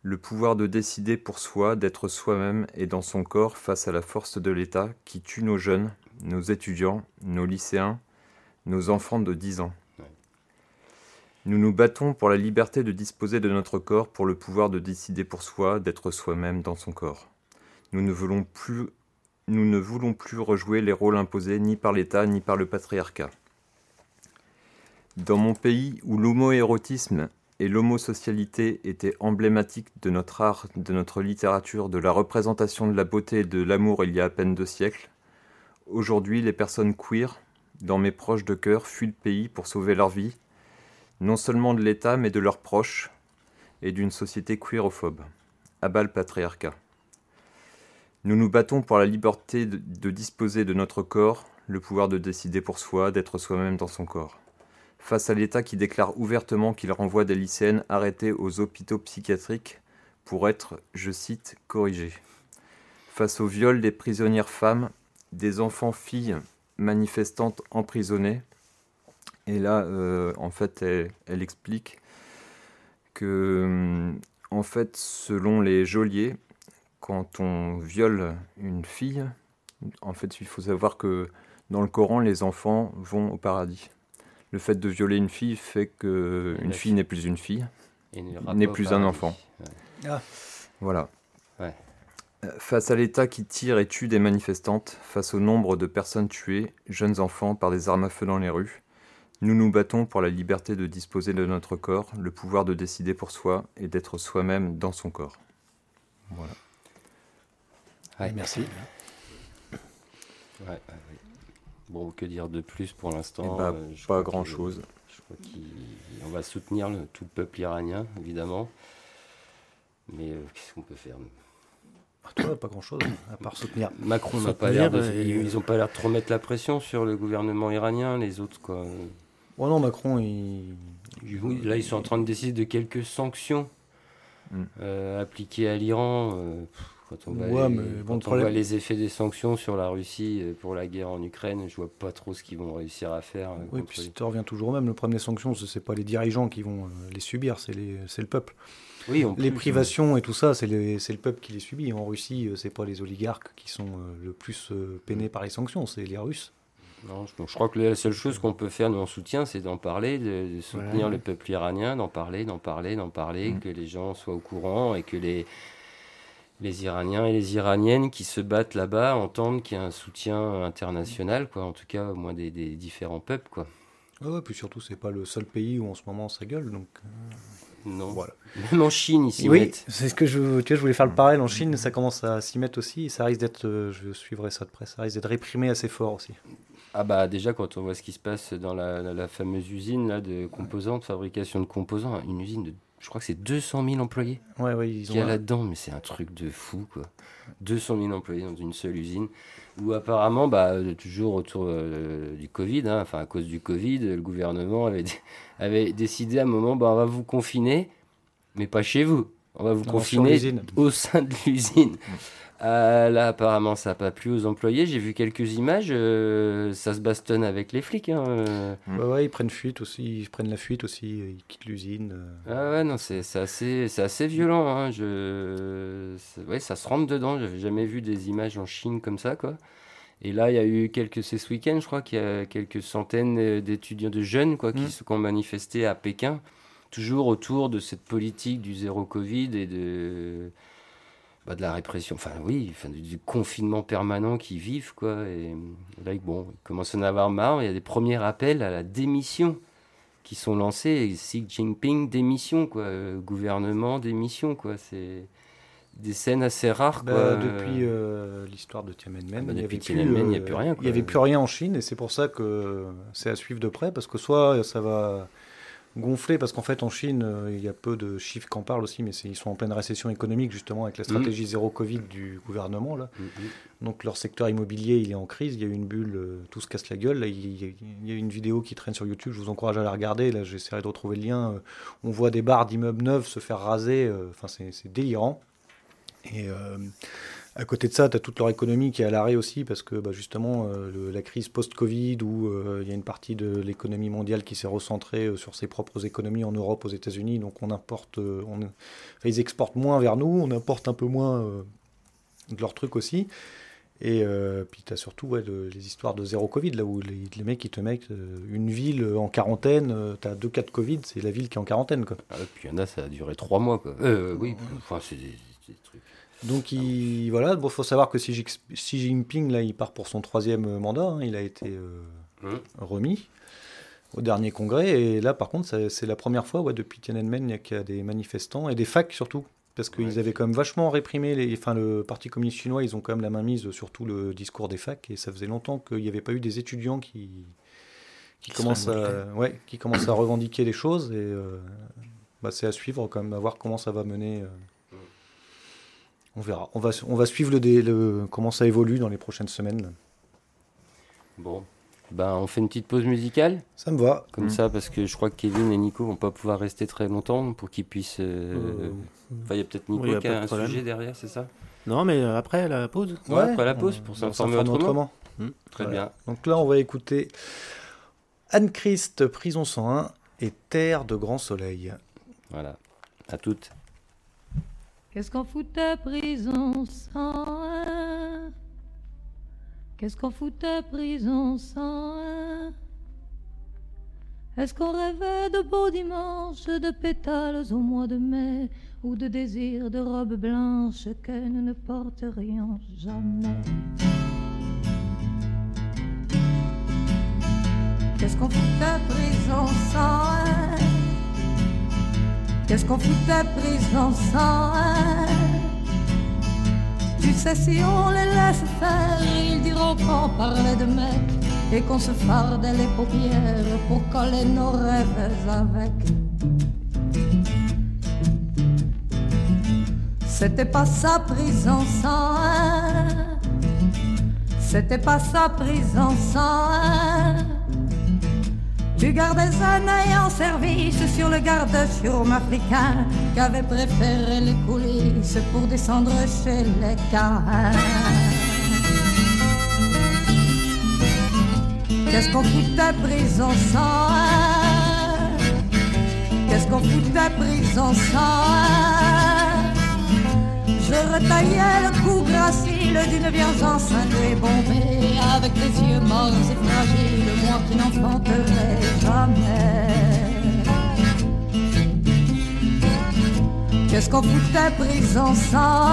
Le pouvoir de décider pour soi, d'être soi-même et dans son corps face à la force de l'État qui tue nos jeunes, nos étudiants, nos lycéens, nos enfants de 10 ans. Nous nous battons pour la liberté de disposer de notre corps, pour le pouvoir de décider pour soi, d'être soi-même dans son corps. Nous ne voulons plus, nous ne voulons plus rejouer les rôles imposés ni par l'État ni par le patriarcat. Dans mon pays où l'homoérotisme et l'homosocialité étaient emblématiques de notre art, de notre littérature, de la représentation de la beauté et de l'amour il y a à peine deux siècles, Aujourd'hui, les personnes queer, dans mes proches de cœur, fuient le pays pour sauver leur vie, non seulement de l'État, mais de leurs proches et d'une société queerophobe. Abat le patriarcat. Nous nous battons pour la liberté de, disposer de notre corps, le pouvoir de décider pour soi, d'être soi-même dans son corps. Face à l'État qui déclare ouvertement qu'il renvoie des lycéennes arrêtées aux hôpitaux psychiatriques pour être, je cite, corrigées. Face au viol des prisonnières femmes des enfants filles manifestantes emprisonnées. Et là, euh, en fait, elle, explique que, euh, en fait, selon les geôliers, quand on viole une fille, en fait, il faut savoir que dans le Coran, les enfants vont au paradis. Le fait de violer une fille fait que une fille n'est plus une fille, n'est plus un enfant. Ah. Voilà. Face à l'État qui tire et tue des manifestantes, face au nombre de personnes tuées, jeunes enfants, par des armes à feu dans les rues, nous nous battons pour la liberté de disposer de notre corps, le pouvoir de décider pour soi et d'être soi-même dans son corps. Voilà. merci. bon, que dire de plus pour l'instant? Eh ben, euh, Pas grand-chose. Je crois qu'on va soutenir tout le peuple iranien, évidemment. Mais euh, qu'est-ce qu'on peut faire pas grand-chose, à part soutenir. Macron n'a pas l'air Ils n'ont pas l'air de trop mettre la pression sur le gouvernement iranien, les autres, quoi. Oh non, Macron, il... Là, ils sont en train de décider de quelques sanctions mm. euh, appliquées à l'Iran. Euh, quand on, voit, les, les effets des sanctions sur la Russie euh, pour la guerre en Ukraine, je vois pas trop ce qu'ils vont réussir à faire. Oui, puis ça revient toujours au même. Le problème des sanctions, ce n'est pas les dirigeants qui vont les subir, c'est le peuple les privations et tout ça, c'est le peuple qui les subit. En Russie, euh, c'est pas les oligarques qui sont euh, le plus euh, peinés par les sanctions, c'est les Russes. Non, je, crois que la seule chose qu'on peut faire, nous, en soutien, c'est d'en parler, de, soutenir le peuple iranien, d'en parler, d'en parler, d'en parler, mm. que les gens soient au courant et que les, les Iraniens et les Iraniennes qui se battent là-bas entendent qu'il y a un soutien international, quoi, en tout cas, au moins des, différents peuples. Quoi. Ouais, puis surtout, c'est pas le seul pays où en ce moment ça gueule, donc. Non. Voilà. Même en Chine, ici. Oui, c'est ce que je, tu vois, je voulais faire le parallèle. En Chine, ça commence à s'y mettre aussi. Et ça risque d'être, euh, je suivrai ça de près, ça risque d'être réprimé assez fort aussi. Ah bah déjà quand on voit ce qui se passe dans la, fameuse usine là, de composants, de fabrication de composants, une usine de, je crois que c'est 200 000 employés ouais, ouais, ils qu'il y a là-dedans, mais c'est un truc de fou quoi. 200 000 employés dans une seule usine, où apparemment, bah, toujours autour euh, du Covid, hein, enfin à cause du Covid, le gouvernement avait, avait décidé à un moment, bah, on va vous confiner, mais pas chez vous. On va vous confiner au sein de l'usine. Euh, là, apparemment, ça n'a pas plu aux employés. J'ai vu quelques images. Euh, ça se bastonne avec les flics. Hein, euh. ouais, ils prennent fuite aussi. Ils prennent la fuite aussi. Ils quittent l'usine. Ah ouais, non, c'est assez, assez violent. Hein. Je... Ouais, ça se rentre dedans. J'avais jamais vu des images en Chine comme ça, quoi. Et là, il y a eu quelques, c'est ce week-end, je crois qu'il y a quelques centaines d'étudiants de jeunes quoi, qui, mm. se, ont manifesté à Pékin, toujours autour de cette politique du zéro Covid et de, bah, de la répression, enfin oui, enfin, du, confinement permanent qu'ils vivent. Quoi, et là, bon, ils commencent à en avoir marre. Il y a des premiers appels à la démission qui sont lancés. Xi Jinping, démission, quoi. Euh, gouvernement, démission, quoi. C'est des scènes assez rares. Bah, depuis euh, l'histoire de Tiananmen, ah bah, il n'y avait, plus, plus rien. Il n'y avait plus rien en Chine et c'est pour ça que c'est à suivre de près parce que soit ça va gonfler parce qu'en fait en Chine euh, il y a peu de chiffres qui en parlent aussi mais ils sont en pleine récession économique justement avec la mm. stratégie zéro Covid du gouvernement là. Mm, mm. Donc leur secteur immobilier il est en crise, il y a une bulle, tout se casse la gueule. il, y a, une vidéo qui traîne sur YouTube, je vous encourage à la regarder. Là j'essaierai de retrouver le lien. On voit des barres d'immeubles neufs se faire raser, enfin c'est délirant. Et euh, à côté de ça, tu as toute leur économie qui est à l'arrêt aussi, parce que bah, justement, euh, la crise post-Covid, où euh, il y a une partie de l'économie mondiale qui s'est recentrée sur ses propres économies en Europe, aux États-Unis, donc on importe, ils exportent moins vers nous, on importe un peu moins de leurs trucs aussi. Et puis tu as surtout les histoires de zéro Covid, là où les, mecs ils te mettent une ville en quarantaine, tu as deux cas de Covid, c'est la ville qui est en quarantaine. Quoi. Ah puis il y en a, ça a duré trois mois. Quoi. oui, enfin, c'est des, trucs. Donc il, voilà, bon, faut savoir que Xi, Jinping là, il part pour son troisième mandat. Hein. il a été euh, mmh. remis au dernier congrès. Et là, par contre, c'est la première fois ouais, depuis Tiananmen qu'il y a des manifestants et des facs surtout. Parce qu'ils avaient quand même vachement réprimé, les, enfin le Parti communiste chinois, ils ont quand même la main mise sur tout le discours des facs. Et ça faisait longtemps qu'il n'y avait pas eu des étudiants qui, qui, commencent, à, ouais, qui commencent à revendiquer les choses. Et euh, bah, c'est à suivre quand même, à voir comment ça va mener. Euh, on verra. On va, on va suivre le, le, comment ça évolue dans les prochaines semaines. Bon, ben, on fait une petite pause musicale? Ça me va. Comme mm. ça, parce que je crois que Kevin et Nico vont pas pouvoir rester très longtemps pour qu'ils puissent. Euh, euh, enfin, il y a peut-être Nico qui a, un sujet derrière, c'est ça? Non, mais après la pause. Ouais, après la pause pour s'informer autrement. Mm. Très bien. Donc là, on va écouter Anne-Christ, Prison 101 et Terre de Grand Soleil. Voilà. À toutes. Qu'est-ce qu'on foutait prison sans un? Qu'est-ce qu'on foutait prison sans un? Est-ce qu'on rêvait de beaux dimanches, de pétales au mois de mai, ou de désirs de robes blanches que nous ne porterions jamais? Qu'est-ce qu'on foutait prison sans un? Qu'est-ce qu'on foutait prise dans ça Tu sais, si on les laisse faire, ils diront qu'on parlait de mecs et qu'on se fardait les paupières pour coller nos rêves avec. C'était pas sa prison sans C'était pas sa prison sans tu gardais un œil en service sur le garde sur africain qui avait préféré les coulisses pour descendre chez les cas. Qu'est-ce qu'on foutait prison sans Qu'est-ce qu'on foutait prison sans je retaillais le cou gracile d'une vierge enceinte et bombée Avec les yeux morts et fragiles, moi qui n'enfanterai jamais. Qu'est-ce qu'on foutait prison sans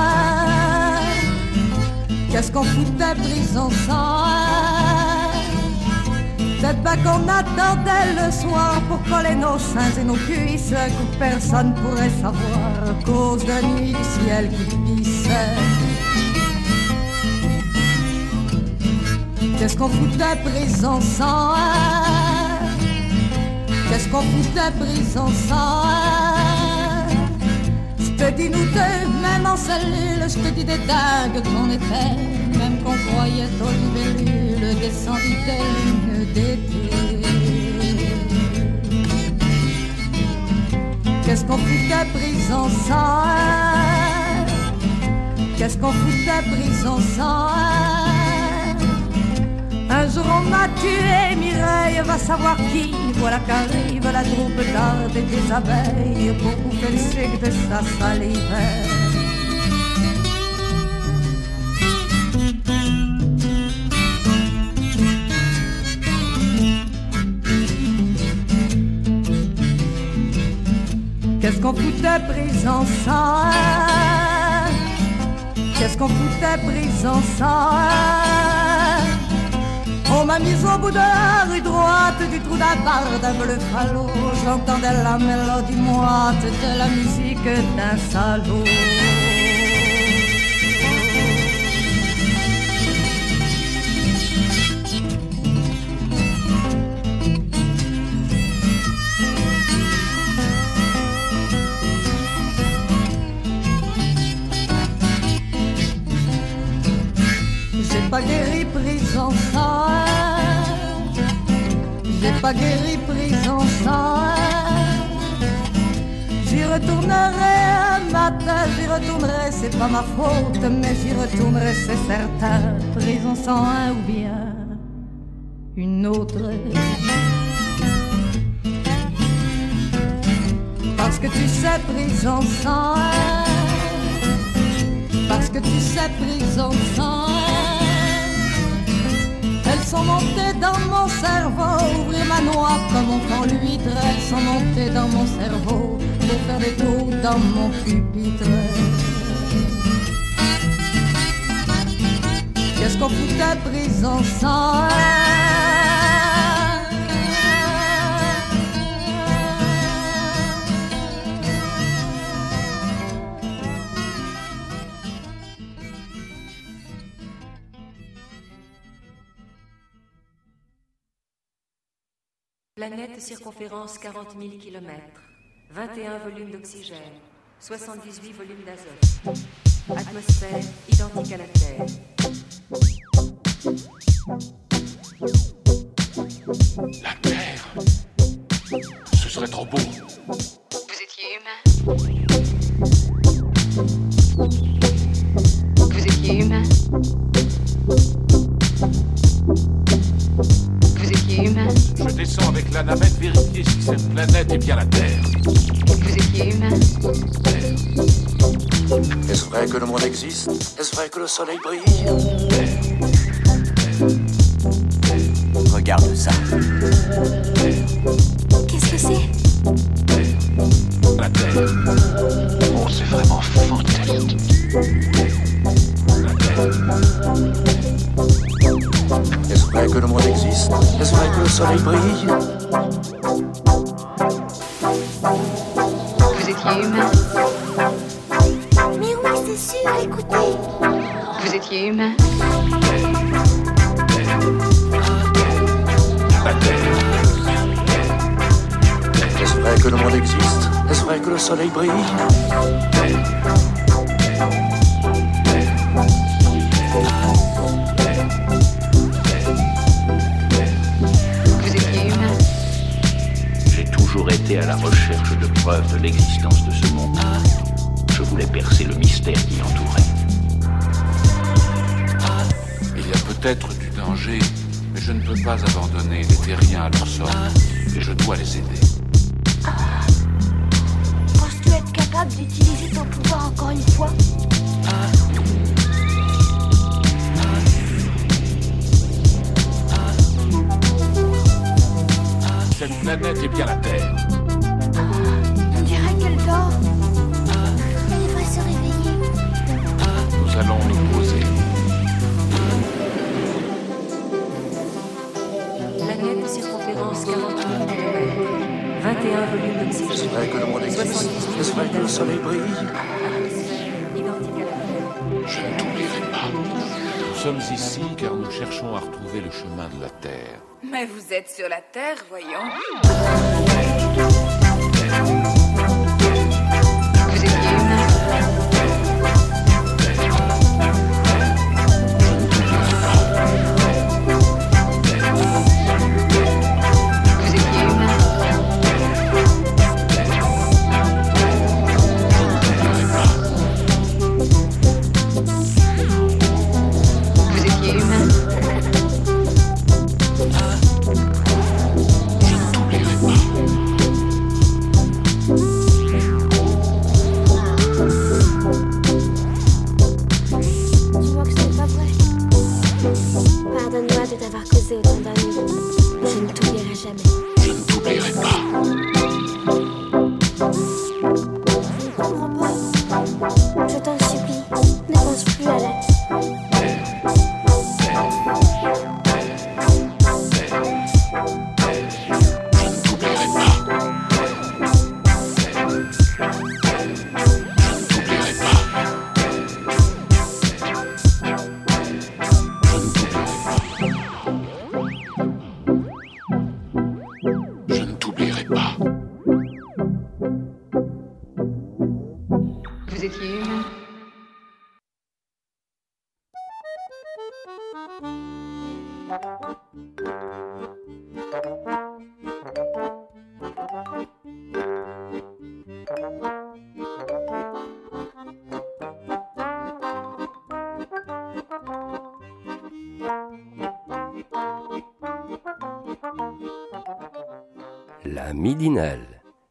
Qu'est-ce qu'on foutait prison sans peut pas qu'on attendait le soir pour coller nos seins et nos cuisses que personne pourrait savoir à cause de nuit du ciel qui pissait. Qu'est-ce qu'on foutait prison sans Qu'est-ce qu'on foutait prison sans Je te dis nous deux, même en cellule, je te dis des dingues qu'on était, même qu'on croyait aux libellules descendues des lunes Qu'est-ce qu'on fout à prison sans Qu'est-ce qu'on fout à prison sans Un jour on m'a tué, Mireille va savoir qui. Voilà qu'arrive la troupe d'art et des abeilles pour bouffer le de sa salive. Qu'on foutait pris ensemble Qu'est-ce qu'on foutait pris ensemble On m'a mis au bout de la rue droite du trou d'un d'un bleu falot. J'entendais la mélodie moite de la musique d'un salaud. Guéri prison sans J'y retournerai un matin, j'y retournerai, c'est pas ma faute, mais j'y retournerai, c'est certain. Prison sans un ou bien une autre. Parce que tu sais, prison sans Parce que tu sais, prison sans elles sont montées dans mon cerveau, ouvrir ma noix comme on prend l'huître. Elles montées dans mon cerveau, pour faire des trous dans mon pupitre. Qu'est-ce qu'on foutait prison sans Planète circonférence 40 000 km, 21 volumes d'oxygène, 78 volumes d'azote. Atmosphère identique à la Terre. La Terre Ce serait trop beau. Vous étiez humain avec la navette vérifier si cette planète est bien la Terre. Vous étiez humain Est-ce vrai que le monde existe? Est-ce vrai que le soleil brille? Regarde ça. Qu'est-ce que c'est? La Terre. Oh, c'est vraiment fantastique. La Terre. Est-ce vrai que le monde existe? Est-ce vrai que le soleil brille? Vous étiez humain. Mais oui, c'est sûr, écoutez. Vous étiez humain. Est-ce vrai que le monde existe? Est-ce vrai que le soleil brille? Été à la recherche de preuves de l'existence de ce monde. Je voulais percer le mystère qui l'entourait. Il y a peut-être du danger, mais je ne peux pas abandonner les terriens à leur sort. Et je dois les aider. Penses-tu être capable d'utiliser ton pouvoir encore une fois? Cette planète est bien la Terre. 21 volumes d'oxygène. Est-ce vrai que le monde existe Est-ce vrai que le soleil brille Identique à la Terre. Je ne t'oublierai pas. Nous sommes ici car nous cherchons à retrouver le chemin de la Terre. Mais vous êtes sur la Terre, voyons.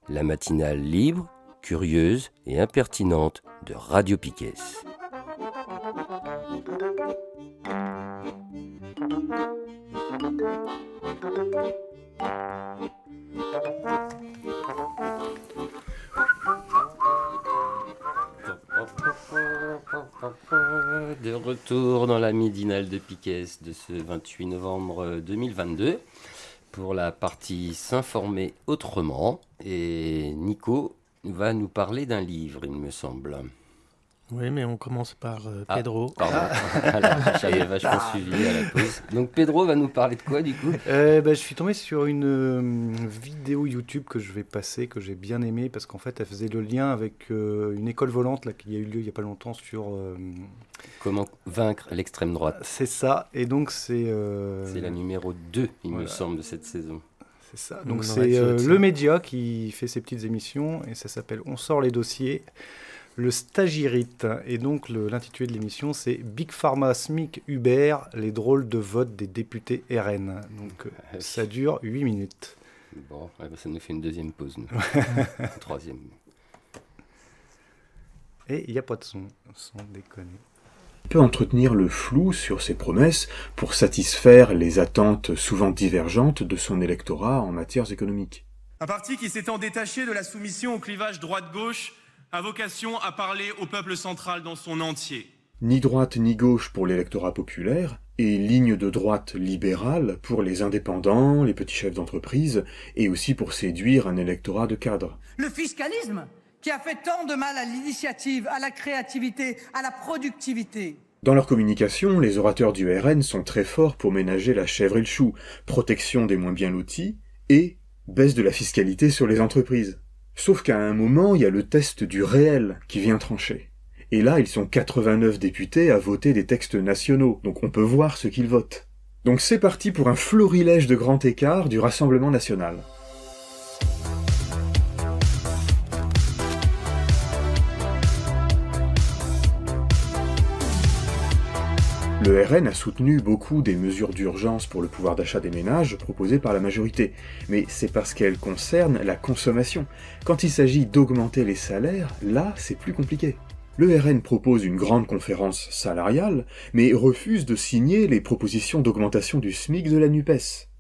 La matinale libre, curieuse et impertinente de Radio Piquet. De retour dans la midinale de Piquet de ce 28 novembre 2022 pour la partie S'informer autrement. Et Nico va nous parler d'un livre, il me semble. Oui, mais on commence par euh, Ah, Pedro. pardon. J'avais vachement suivi à la pause. Donc Pedro va nous parler de quoi du coup? Euh, bah, je suis tombé sur une euh, vidéo YouTube que je vais passer, que j'ai bien aimée, parce qu'en fait, elle faisait le lien avec euh, une école volante là, qui a eu lieu il n'y a pas longtemps sur. euh, Comment vaincre l'extrême droite? C'est ça, et donc c'est. euh, C'est la numéro 2, il me semble, de cette saison. C'est ça. On Donc c'est euh, le média qui fait ses petites émissions et ça s'appelle On sort les dossiers. Le stagirite. Et donc l'intitulé de l'émission c'est Big Pharma, SMIC, Uber, les drôles de vote des députés RN. Donc euh, ça dure 8 minutes. Bon, ouais, bah, ça nous fait une deuxième pause, nous. Une troisième. Et il n'y a pas de son, sans déconner. peut entretenir le flou sur ses promesses pour satisfaire les attentes souvent divergentes de son électorat en matière économique. Un parti qui s'étant détaché de la soumission au clivage droite-gauche a vocation à parler au peuple central dans son entier. Ni droite ni gauche pour l'électorat populaire, et ligne de droite libérale pour les indépendants, les petits chefs d'entreprise, et aussi pour séduire un électorat de cadres. Le fiscalisme qui a fait tant de mal à l'initiative, à la créativité, à la productivité. Dans leur communication, les orateurs du RN sont très forts pour ménager la chèvre et le chou, protection des moins bien lotis et baisse de la fiscalité sur les entreprises. Sauf qu'à un moment, il y a le test du réel qui vient trancher. Et là, ils sont 89 députés à voter des textes nationaux, donc on peut voir ce qu'ils votent. Donc c'est parti pour un florilège de grand écart du Rassemblement national. Le RN a soutenu beaucoup des mesures d'urgence pour le pouvoir d'achat des ménages proposées par la majorité, mais c'est parce qu'elles concernent la consommation. Quand il s'agit d'augmenter les salaires, là, c'est plus compliqué. Le RN propose une grande conférence salariale, mais refuse de signer les propositions d'augmentation du SMIC de la NUPES.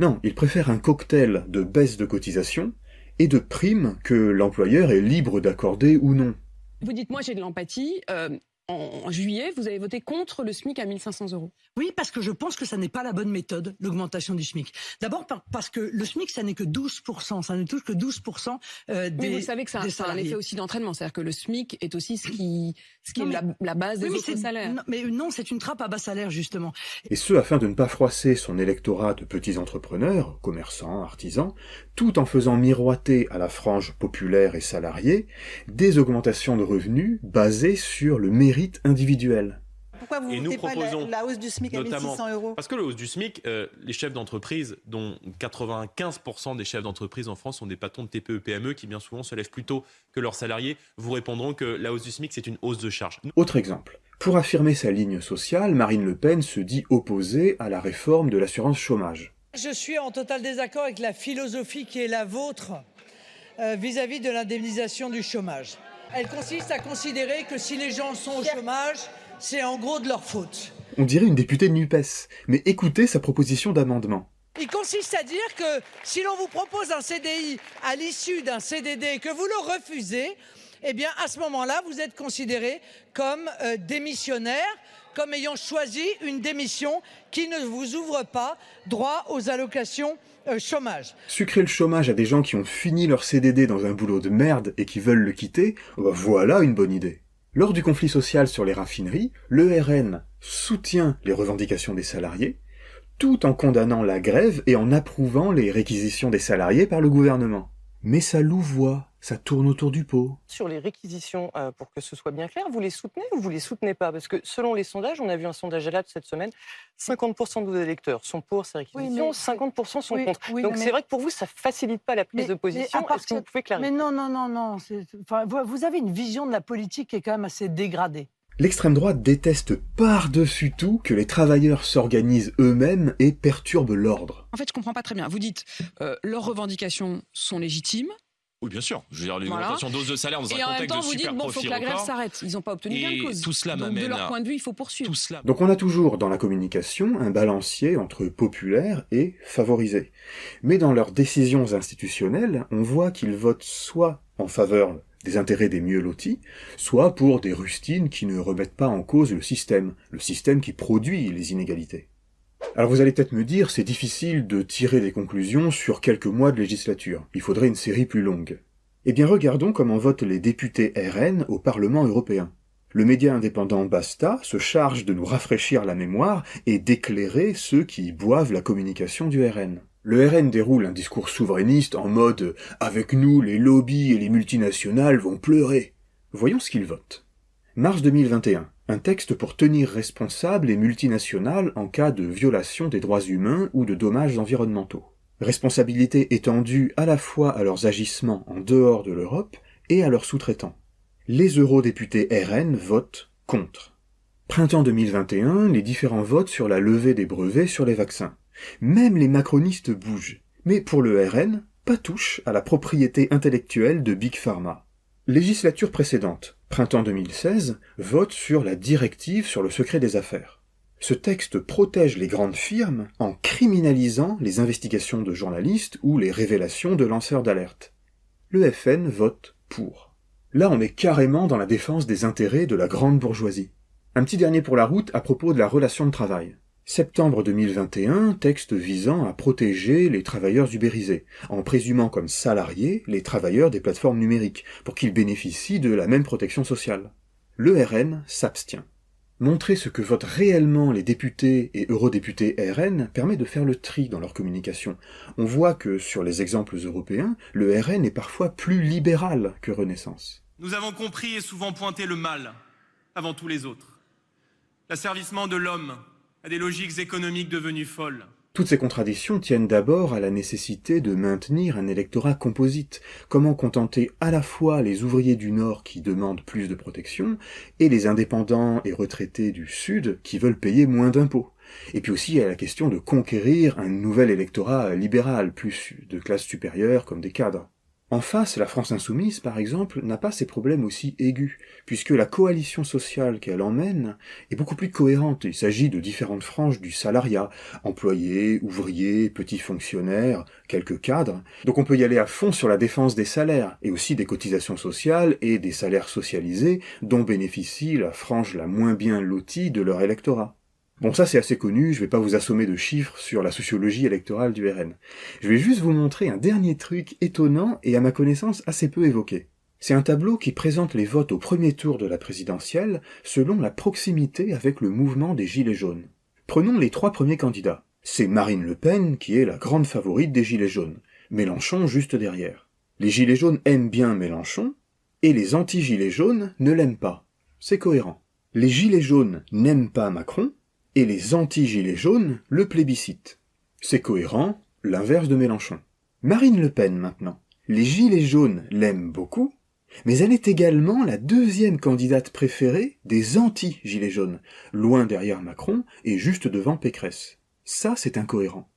Non, il préfère un cocktail de baisse de cotisation et de primes que l'employeur est libre d'accorder ou non. Vous dites, moi j'ai de l'empathie. Euh, en, juillet, vous avez voté contre le SMIC à 1500 euros. Oui, parce que je pense que ça n'est pas la bonne méthode, l'augmentation du SMIC. D'abord par- parce que le SMIC, ça n'est que 12%, ça ne touche que 12% euh, des Mais vous savez que ça, a un effet aussi d'entraînement. C'est-à-dire que le SMIC est aussi ce qui, ce qui Non, est mais- la, la base des Oui, mais autres c'est- salaires. non, mais non, c'est une trappe à bas salaire, justement. Et ce afin de ne pas froisser son électorat de petits entrepreneurs, commerçants, artisans, tout en faisant miroiter à la frange populaire et salariée des augmentations de revenus basées sur le mérite individuel. Pourquoi vous Et nous proposons hausse du SMIC notamment, euros Parce que le hausse du SMIC, euh, les chefs d'entreprise, dont 95% des chefs d'entreprise en France sont des patrons de TPE, PME, qui bien souvent se lèvent plus tôt que leurs salariés, vous répondront que la hausse du SMIC, c'est une hausse de charge. Autre exemple. Pour affirmer sa ligne sociale, Marine Le Pen se dit opposée à la réforme de l'assurance chômage. Je suis en total désaccord avec la philosophie qui est la vôtre euh, vis-à-vis de l'indemnisation du chômage. Elle consiste à considérer que si les gens sont au chômage, c'est en gros de leur faute. On dirait une députée de NUPES, mais écoutez sa proposition d'amendement. Il consiste à dire que si l'on vous propose un CDI à l'issue d'un CDD et que vous le refusez, eh bien à ce moment-là, vous êtes considéré comme euh, démissionnaire, comme ayant choisi une démission qui ne vous ouvre pas droit aux allocations euh, chômage. Sucrer le chômage à des gens qui ont fini leur CDD dans un boulot de merde et qui veulent le quitter, bah voilà une bonne idée. Lors du conflit social sur les raffineries, le RN soutient les revendications des salariés, tout en condamnant la grève et en approuvant les réquisitions des salariés par le gouvernement. Mais ça louvoie ça tourne autour du pot. Sur les réquisitions, euh, pour que ce soit bien clair, vous les soutenez ou vous les soutenez pas? Parce que selon les sondages, on a vu un sondage à l'AD cette semaine, 50% de vos électeurs sont pour ces réquisitions, mais- 50% sont Oui, contre. oui, Donc mais- c'est vrai que pour vous, ça facilite pas la prise Mais- de position. Est-ce que vous pouvez clarifier? Mais non, non, non, non. Enfin, vous, vous avez une vision de la politique qui est quand même assez dégradée. L'extrême droite déteste par-dessus tout que les travailleurs s'organisent eux-mêmes et perturbent l'ordre. En fait, je comprends pas très bien. Vous dites euh, leurs revendications sont légitimes. Oui, bien sûr. Je veux dire, Voilà. l'augmentation dose de salaire dans un Et en même contexte temps, de vous super dites bon, faut profit que la grève s'arrête. Ils n'ont pas obtenu gain de cause. tout cela Donc, de leur à- point de vue, il faut poursuivre. Donc on a toujours dans la communication un balancier entre populaire et favorisé. Mais dans leurs décisions institutionnelles, on voit qu'ils votent soit en faveur des intérêts des mieux lotis, soit pour des rustines qui ne remettent pas en cause le système, le système qui produit les inégalités. Alors vous allez peut-être me dire, c'est difficile de tirer des conclusions sur quelques mois de législature, il faudrait une série plus longue. Eh bien regardons comment votent les députés RN au Parlement européen. Le média indépendant Basta se charge de nous rafraîchir la mémoire et d'éclairer ceux qui boivent la communication du RN. Le RN déroule un discours souverainiste en mode Avec nous, les lobbies et les multinationales vont pleurer. Voyons ce qu'ils votent. Mars 2021. Un texte pour tenir responsables les multinationales en cas de violation des droits humains ou de dommages environnementaux. Responsabilité étendue à la fois à leurs agissements en dehors de l'Europe et à leurs sous-traitants. Les eurodéputés RN votent contre. Printemps 2021, les différents votes sur la levée des brevets sur les vaccins. Même les macronistes bougent. Mais pour le RN, pas touche à la propriété intellectuelle de Big Pharma. Législature précédente, printemps 2016, vote sur la directive sur le secret des affaires. Ce texte protège les grandes firmes en criminalisant les investigations de journalistes ou les révélations de lanceurs d'alerte. Le FN vote pour. Là, on est carrément dans la défense des intérêts de la grande bourgeoisie. Un petit dernier pour la route à propos de la relation de travail. Septembre 2021, texte visant à protéger les travailleurs ubérisés, en présumant comme salariés les travailleurs des plateformes numériques, pour qu'ils bénéficient de la même protection sociale. Le RN s'abstient. Montrer ce que votent réellement les députés et eurodéputés RN permet de faire le tri dans leur communication. On voit que, sur les exemples européens, le RN est parfois plus libéral que Renaissance. Nous avons compris et souvent pointé le mal avant tous les autres. L'asservissement de l'homme à des logiques économiques devenues folles. Toutes ces contradictions tiennent d'abord à la nécessité de maintenir un électorat composite. Comment contenter à la fois les ouvriers du Nord qui demandent plus de protection et les indépendants et retraités du Sud qui veulent payer moins d'impôts? Et puis aussi a la question de conquérir un nouvel électorat libéral, plus de classe supérieure comme des cadres. En face, la France insoumise, par exemple, n'a pas ces problèmes aussi aigus, puisque la coalition sociale qu'elle emmène est beaucoup plus cohérente. Il s'agit de différentes franges du salariat, employés, ouvriers, petits fonctionnaires, quelques cadres. Donc on peut y aller à fond sur la défense des salaires, et aussi des cotisations sociales et des salaires socialisés dont bénéficie la frange la moins bien lotie de leur électorat. Bon, ça c'est assez connu, je vais pas vous assommer de chiffres sur la sociologie électorale du RN. Je vais juste vous montrer un dernier truc étonnant et à ma connaissance assez peu évoqué. C'est un tableau qui présente les votes au premier tour de la présidentielle selon la proximité avec le mouvement des Gilets jaunes. Prenons les trois premiers candidats. C'est Marine Le Pen qui est la grande favorite des Gilets jaunes, Mélenchon juste derrière. Les Gilets jaunes aiment bien Mélenchon, et les anti-Gilets jaunes ne l'aiment pas. C'est cohérent. Les Gilets jaunes n'aiment pas Macron, et les anti-gilets jaunes le plébiscitent. C'est cohérent, l'inverse de Mélenchon. Marine Le Pen maintenant. Les gilets jaunes l'aiment beaucoup, mais elle est également la deuxième candidate préférée des anti-gilets jaunes, loin derrière Macron et juste devant Pécresse. Ça, c'est incohérent.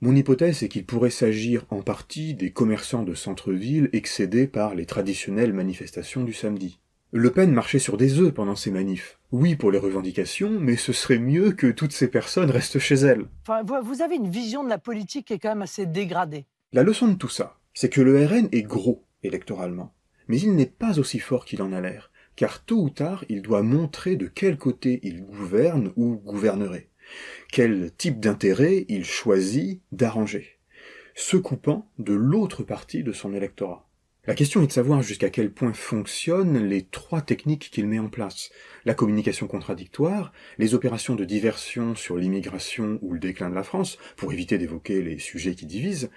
Mon hypothèse est qu'il pourrait s'agir en partie des commerçants de centre-ville excédés par les traditionnelles manifestations du samedi. Le Pen marchait sur des œufs pendant ces manifs. Oui pour les revendications, mais ce serait mieux que toutes ces personnes restent chez elles. Enfin, vous- vous avez une vision de la politique qui est quand même assez dégradée. La leçon de tout ça, c'est que le RN est gros électoralement, mais il n'est pas aussi fort qu'il en a l'air, car tôt ou tard il doit montrer de quel côté il gouverne ou gouvernerait, quel type d'intérêt il choisit d'arranger, se coupant de l'autre partie de son électorat. La question est de savoir jusqu'à quel point fonctionnent les trois techniques qu'il met en place. La communication contradictoire, les opérations de diversion sur l'immigration ou le déclin de la France, pour éviter d'évoquer les sujets qui divisent,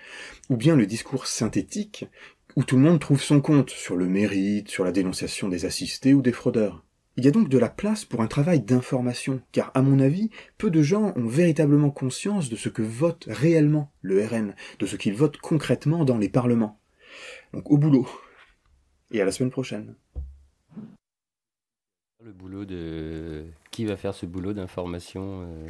ou bien le discours synthétique, où tout le monde trouve son compte sur le mérite, sur la dénonciation des assistés ou des fraudeurs. Il y a donc de la place pour un travail d'information, car à mon avis, peu de gens ont véritablement conscience de ce que vote réellement le RN, de ce qu'il vote concrètement dans les parlements. Donc au boulot. Et à la semaine prochaine. Le boulot de. Qui va faire ce boulot d'information euh,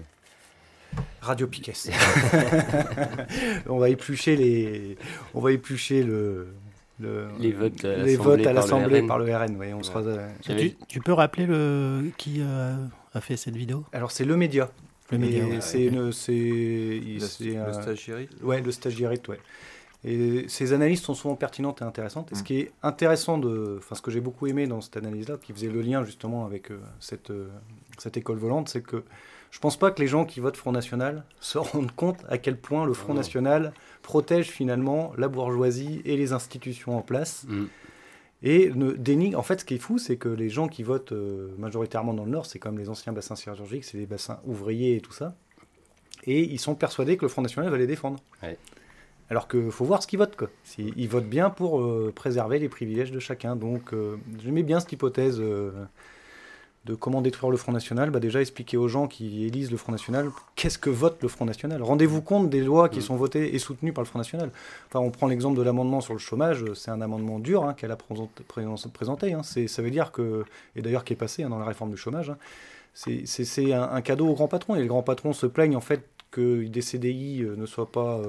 Radio Piquet. on va éplucher les, on va éplucher le, le Les votes à les l'Assemblée votes à par le l'Assemblée RN. par le RN. oui, on sera, euh, Tu, tu peux rappeler le, qui euh, a fait cette vidéo? Alors c'est le média. Le média, ouais, c'est Le- c'est le stagiairite Ouais, le stagiairite, ouais. Et ces analyses sont souvent pertinentes et intéressantes. Et Mm. ce qui est intéressant de, enfin ce que j'ai beaucoup aimé dans cette analyse-là, qui faisait le lien justement avec euh, cette euh, cette école volante, c'est que je pense pas que les gens qui votent Front National se rendent compte à quel point le Front. National protège finalement la bourgeoisie et les institutions en place. Mm. Et ne dénigre. En fait, ce qui est fou, c'est que les gens qui votent euh, majoritairement dans le Nord, c'est comme les anciens bassins chirurgiques, c'est les bassins ouvriers et tout ça. Et ils sont persuadés que le Front National va les défendre. Ouais. Alors qu'il faut voir ce qu'ils votent. Quoi. Ils votent bien pour euh, préserver les privilèges de chacun. Donc, euh, j'aimais bien cette hypothèse euh, de comment détruire le Front National. Bah, déjà, expliquer aux gens qui élisent le Front National qu'est-ce que vote le Front National. Rendez-vous compte des lois qui sont votées et soutenues par le Front National. Enfin, on prend l'exemple de l'amendement sur le chômage. C'est un amendement dur hein, qu'elle a présenté. présent- présenté, hein. Ça veut dire que, et d'ailleurs qui est passé hein, dans la réforme du chômage, c'est- un, un cadeau aux grands patrons. Et les grands patrons se plaignent en fait que des CDI euh, ne soient pas,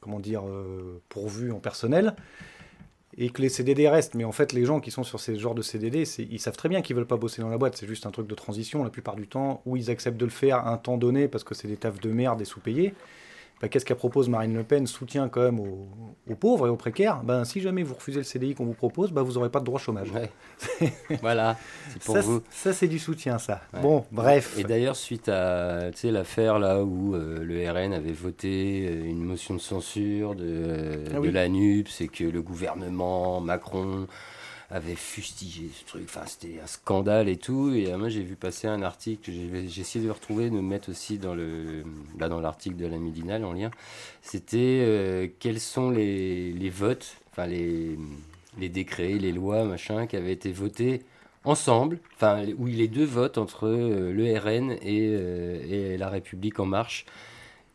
comment dire, euh, pourvus en personnel et que les CDD restent. Mais en fait, les gens qui sont sur ces genres de CDD, ils savent très bien qu'ils veulent pas bosser dans la boîte. C'est juste un truc de transition la plupart du temps, où ils acceptent de le faire un temps donné parce que c'est des tafs de merde et sous-payés. Bah, Qu'est-ce qu'elle propose Marine Le Pen? Soutien quand même aux, aux pauvres et aux précaires. Ben, si jamais vous refusez le CDI qu'on vous propose, bah, vous n'aurez pas de droit au chômage. Voilà, c'est pour ça, vous. Ça, c'est du soutien, ça. Ouais. Bon, bref. Et d'ailleurs, suite à l'affaire là où euh, le RN avait voté euh, une motion de censure de, euh, Ah de la NUPS et que le gouvernement Macron avait fustigé ce truc, enfin c'était un scandale et tout. Et euh, moi j'ai vu passer un article, j'ai essayé de le retrouver, de le mettre aussi dans le là dans l'article de la Midinale en lien. C'était euh, quels sont les, les votes, enfin les, les décrets, les lois, machin, qui avaient été votés ensemble, enfin où les deux votent entre euh, le RN et, et la République en marche.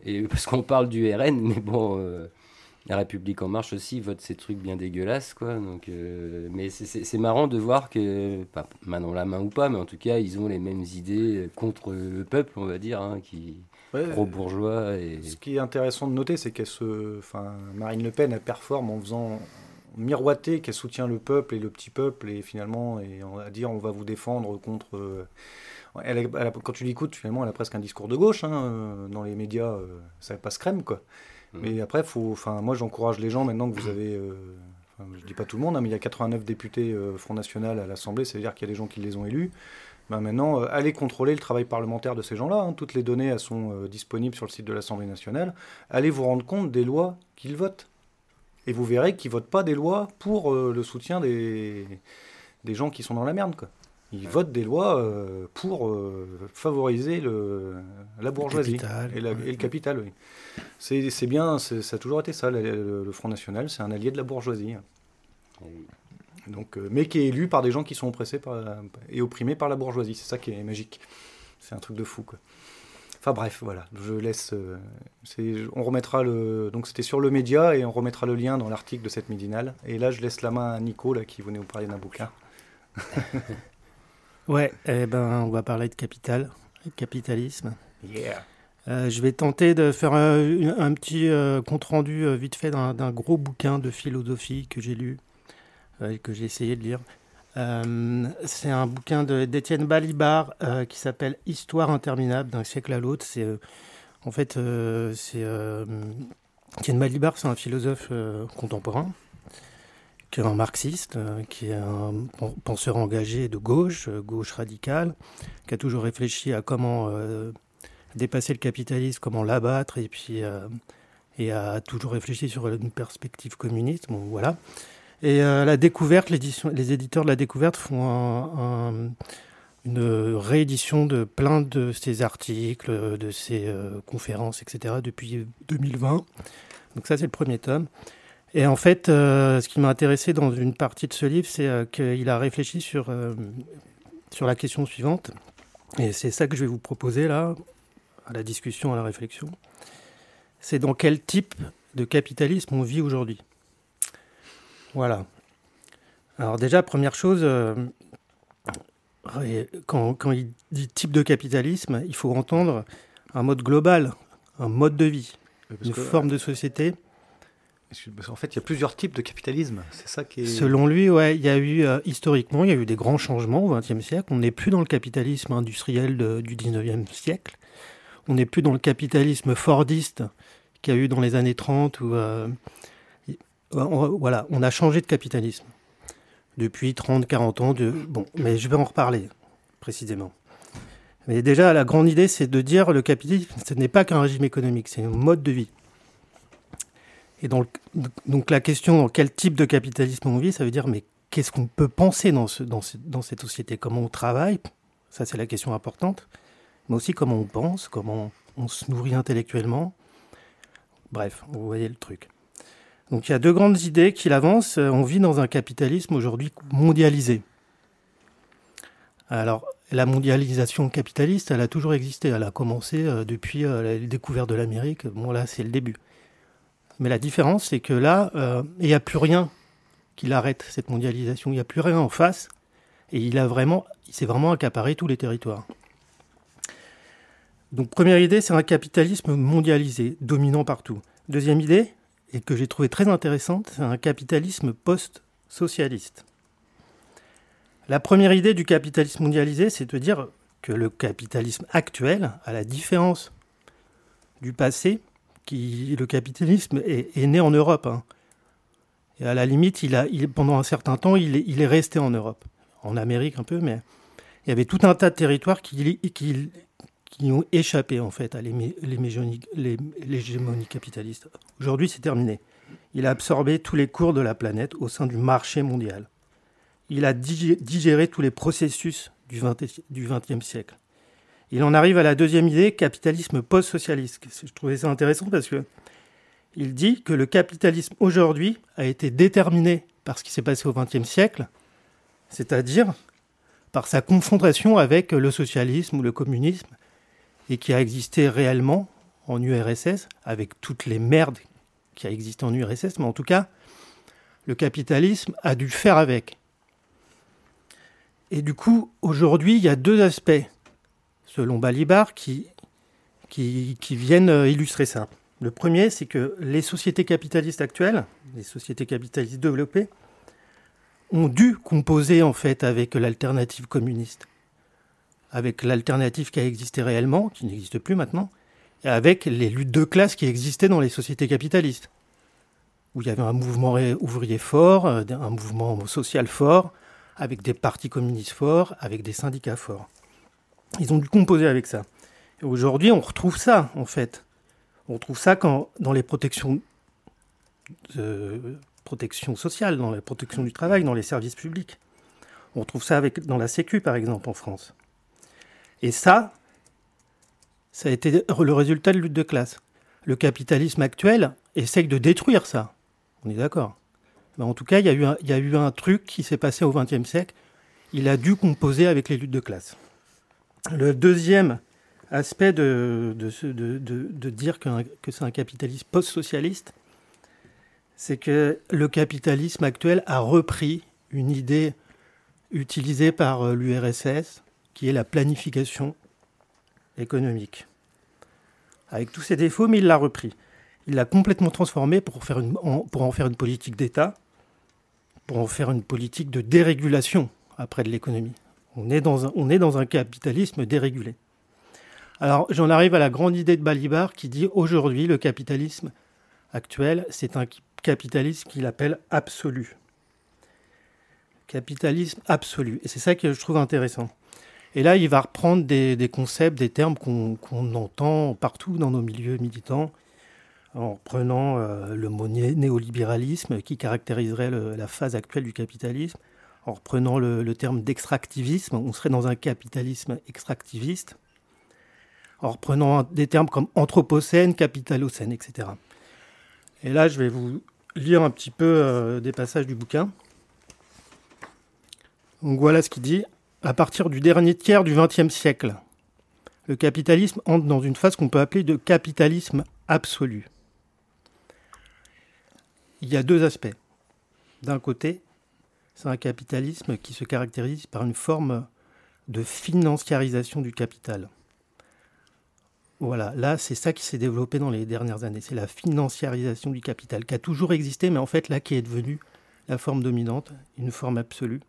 Et parce qu'on parle du RN, mais bon, la République en marche aussi vote ces trucs bien dégueulasses, quoi. Donc, euh, mais c'est- marrant de voir que, pas main dans la main ou pas, mais en tout cas, ils ont les mêmes idées contre le peuple, on va dire, hein, qui Ouais, pro-bourgeois et Ce qui est intéressant de noter, c'est qu'elle se, enfin, Marine Le Pen, elle performe en faisant miroiter qu'elle soutient le peuple et le petit peuple, et finalement, et on va dire, on va vous défendre contre. euh, elle a- elle a- quand tu l'écoutes, finalement, elle a presque un discours de gauche hein, euh, dans les médias, euh, ça passe crème, quoi. Mais après, faut, enfin, moi, j'encourage les gens maintenant que vous avez. euh, enfin, je dis pas tout le monde, hein, mais il y a 89 députés euh, Front National à l'Assemblée, c'est-à-dire qu'il y a des gens qui les ont élus. Ben maintenant, euh, allez contrôler le travail parlementaire de ces gens-là. hein. Toutes les données sont euh, disponibles sur le site de l'Assemblée nationale. Allez vous rendre compte des lois qu'ils votent. Et vous verrez qu'ils votent pas des lois pour le soutien des, des gens qui sont dans la merde. Quoi. Ils votent des lois euh, pour euh, favoriser le, la bourgeoisie capital, et, la- ouais. et le capital. Oui. C'est bien, ça a toujours été ça. Le, le- le Front National, c'est un allié de la bourgeoisie. Donc, euh, mais qui est élu par des gens qui sont oppressés par, et opprimés par la bourgeoisie. C'est ça qui est magique. C'est un truc de fou, quoi. Enfin bref, voilà. Je laisse. euh, on remettra le. Donc c'était sur le média et on remettra le lien dans l'article de cette midinale. Et là, je laisse la main à Nico là qui venait vous parler d'un bouquin. Ouais, eh ben, on va parler de capital, de capitalisme. Yeah. Euh, je vais tenter de faire un, un petit euh, compte-rendu euh, vite fait d'un gros bouquin de philosophie que j'ai lu, que j'ai essayé de lire. C'est un bouquin de- d'Étienne Balibar qui s'appelle Histoire interminable d'un siècle à l'autre. C'est en fait c'est Étienne Balibar, c'est un philosophe contemporain qui est un marxiste, euh, qui est un pen- penseur engagé de gauche, euh, gauche radicale, qui a toujours réfléchi à comment euh, dépasser le capitalisme, comment l'abattre, et puis euh, et a toujours réfléchi sur une perspective communiste. Voilà. Et euh, la découverte, les éditeurs de la découverte font un- un- une réédition de plein de ces articles, de euh, conférences, etc. depuis 2020. Donc ça, c'est le premier tome. Et en fait, euh, ce qui m'a intéressé dans une partie de ce livre, c'est euh, qu'il a réfléchi sur, euh, sur la question suivante. Et c'est ça que je vais vous proposer là, à la discussion, à la réflexion. C'est dans quel type de capitalisme on vit aujourd'hui? Voilà. Alors déjà, première chose, quand, quand il dit type de capitalisme, il faut entendre un mode global, un mode de vie, parce une que- forme de société. Qu'en fait, il y a plusieurs types de capitalisme. Selon lui, ouais, il y a eu euh, historiquement, il y a eu des grands changements au XXe siècle. On n'est plus dans le capitalisme industriel du XIXe siècle. On n'est plus dans le capitalisme fordiste qu'il y a eu dans les années 30. Où, euh, y- on- voilà, on a changé de capitalisme depuis 30, 40 ans. De, bon, mais je vais en reparler précisément. Mais déjà, la grande idée, c'est de dire le capitalisme, ce n'est pas qu'un régime économique, c'est un mode de vie. Et donc, la question quel type de capitalisme on vit, ça veut dire mais qu'est-ce qu'on peut penser dans, dans, ce- dans cette société? Comment on travaille? Ça, c'est la question importante. Mais aussi comment on pense, comment on se nourrit intellectuellement. Bref, vous voyez le truc. Donc il y a deux grandes idées qu'il avance. On vit dans un capitalisme aujourd'hui mondialisé. Alors, la mondialisation capitaliste, elle a toujours existé. Elle a commencé euh, depuis euh, la découverte de l'Amérique. Bon, là, c'est le début. Mais la différence, c'est que là, euh, il n'y a plus rien qui l'arrête, cette mondialisation. Il n'y a plus rien en face. Et il a vraiment, il s'est vraiment accaparé tous les territoires. Donc, première idée, c'est un capitalisme mondialisé, dominant partout. Deuxième idée, et que j'ai trouvé très intéressante, c'est un capitalisme post-socialiste. La première idée du capitalisme mondialisé, c'est de dire que le capitalisme actuel, à la différence du passé, le capitalisme est, né en Europe. hein. Et à la limite, pendant un certain temps, il est, resté en Europe. En Amérique un peu, mais il y avait tout un tas de territoires qui, ont échappé en fait à l'hégémonie capitaliste. Aujourd'hui, c'est terminé. Il a absorbé tous les cours de la planète au sein du marché mondial. Il a digé- digéré tous les processus du XXe siècle. Il en arrive à la deuxième idée, capitalisme post-socialiste. Je trouvais ça intéressant parce que il dit que le capitalisme aujourd'hui a été déterminé par ce qui s'est passé au XXe siècle, c'est-à-dire par sa confrontation avec le socialisme ou le communisme, et qui a existé réellement en URSS, avec toutes les merdes qui a existé en URSS, mais en tout cas, le capitalisme a dû faire avec. Et du coup, aujourd'hui, il y a deux aspects, selon Balibar, qui, viennent euh, illustrer ça. Le premier, c'est que les sociétés capitalistes actuelles, les sociétés capitalistes développées, ont dû composer en fait avec l'alternative communiste, avec l'alternative qui a existé réellement, qui n'existe plus maintenant, et avec les luttes de classe qui existaient dans les sociétés capitalistes, où il y avait un mouvement ouvrier fort, euh, un mouvement social fort, avec des partis communistes forts, avec des syndicats forts. Ils ont dû composer avec ça. Aujourd'hui, on retrouve ça, en fait. On retrouve ça quand, dans les protections, de protection sociale, dans la protection du travail, dans les services publics. On retrouve ça avec, dans la Sécu, par exemple, en France. Et ça, ça a été le résultat de lutte de classe. Le capitalisme actuel essaye de détruire ça. On est d'accord. En tout cas, il y, a il y a eu un truc qui s'est passé au XXe siècle. Il a dû composer avec les luttes de classe. Le deuxième aspect de, dire que c'est un capitalisme post-socialiste, c'est que le capitalisme actuel a repris une idée utilisée par euh, l'URSS, qui est la planification économique. Avec tous ses défauts, mais il l'a repris. Il l'a complètement transformé pour, pour en faire une politique d'État, pour en faire une politique de dérégulation après de l'économie. On est dans un, capitalisme dérégulé. Alors j'en arrive à la grande idée de Balibar qui dit aujourd'hui le capitalisme actuel, c'est un capitalisme qu'il appelle absolu. Capitalisme absolu. Et c'est ça que je trouve intéressant. Et là, il va reprendre des, concepts, des termes qu'on entend partout dans nos milieux militants, en reprenant euh, le mot né- néolibéralisme qui caractériserait la phase actuelle du capitalisme, en reprenant le, terme d'extractivisme, on serait dans un capitalisme extractiviste, en reprenant des termes comme anthropocène, capitalocène, etc. Et là, je vais vous lire un petit peu euh, des passages du bouquin. Donc voilà ce qu'il dit. À partir du dernier tiers du XXe siècle, le capitalisme entre dans une phase qu'on peut appeler de capitalisme absolu. Il y a deux aspects. D'un côté, c'est un capitalisme qui se caractérise par une forme de financiarisation du capital. Voilà, là, c'est ça qui s'est développé dans les dernières années. C'est la financiarisation du capital, qui a toujours existé, mais en fait, là, qui est devenue la forme dominante, une forme absolue.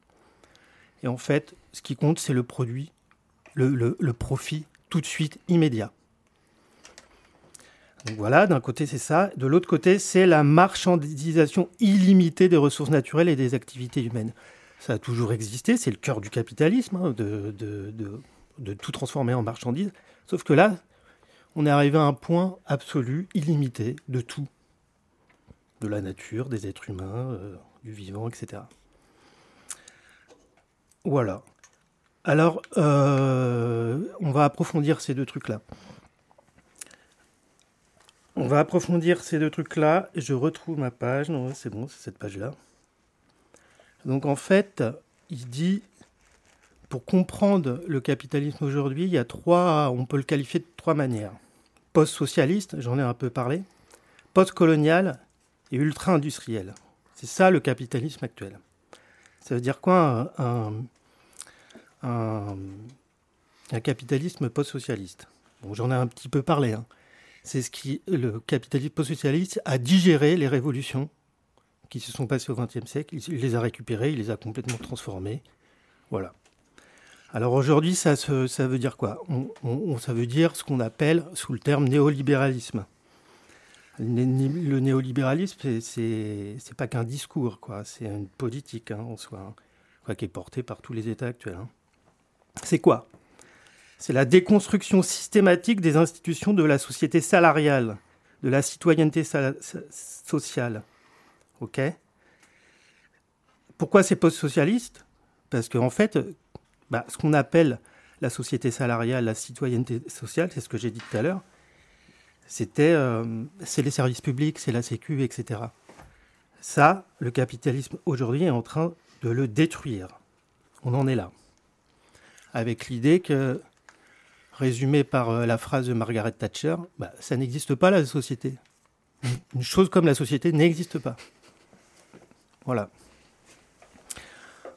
Et en fait, ce qui compte, c'est le produit, le, profit tout de suite, immédiat. Voilà, d'un côté, c'est ça. De l'autre côté, c'est la marchandisation illimitée des ressources naturelles et des activités humaines. Ça a toujours existé, c'est le cœur du capitalisme, hein, de tout transformer en marchandise. Sauf que là, on est arrivé à un point absolu, illimité, de tout. De la nature, des êtres humains, euh, du vivant, etc. Voilà. Alors, euh, on va approfondir ces deux trucs-là. On va approfondir ces deux trucs-là. Je retrouve ma page. Non, c'est bon, c'est cette page-là. Donc, en fait, il dit, pour comprendre le capitalisme aujourd'hui, il y a trois, on peut le qualifier de trois manières. Post-socialiste, j'en ai un peu parlé. Post-colonial et ultra-industriel. C'est ça le capitalisme actuel. Ça veut dire quoi un, un- capitalisme post-socialiste? Bon, J'en ai un petit peu parlé. hein. C'est ce qui, le capitalisme post-socialiste a digéré les révolutions qui se sont passées au XXe siècle. Il, les a récupérées, il les a complètement transformées. Voilà. Alors aujourd'hui, ça, veut dire quoi? Ça veut dire ce qu'on appelle sous le terme néolibéralisme. Le né- le néolibéralisme, c'est- pas qu'un discours, quoi. C'est une politique hein, en soi, hein, qui est portée par tous les États actuels. hein. C'est quoi? C'est la déconstruction systématique des institutions de la société salariale, de la citoyenneté sociale. Ok? Pourquoi c'est post-socialiste? Parce qu'en fait, bah, ce qu'on appelle la société salariale, la citoyenneté sociale, c'est ce que j'ai dit tout à l'heure, c'était euh, c'est les services publics, c'est la Sécu, etc. Ça, le capitalisme aujourd'hui est en train de le détruire. On en est là. Avec l'idée que, résumé par euh, la phrase de Margaret Thatcher, bah, ça n'existe pas la société. Une chose comme la société n'existe pas. Voilà.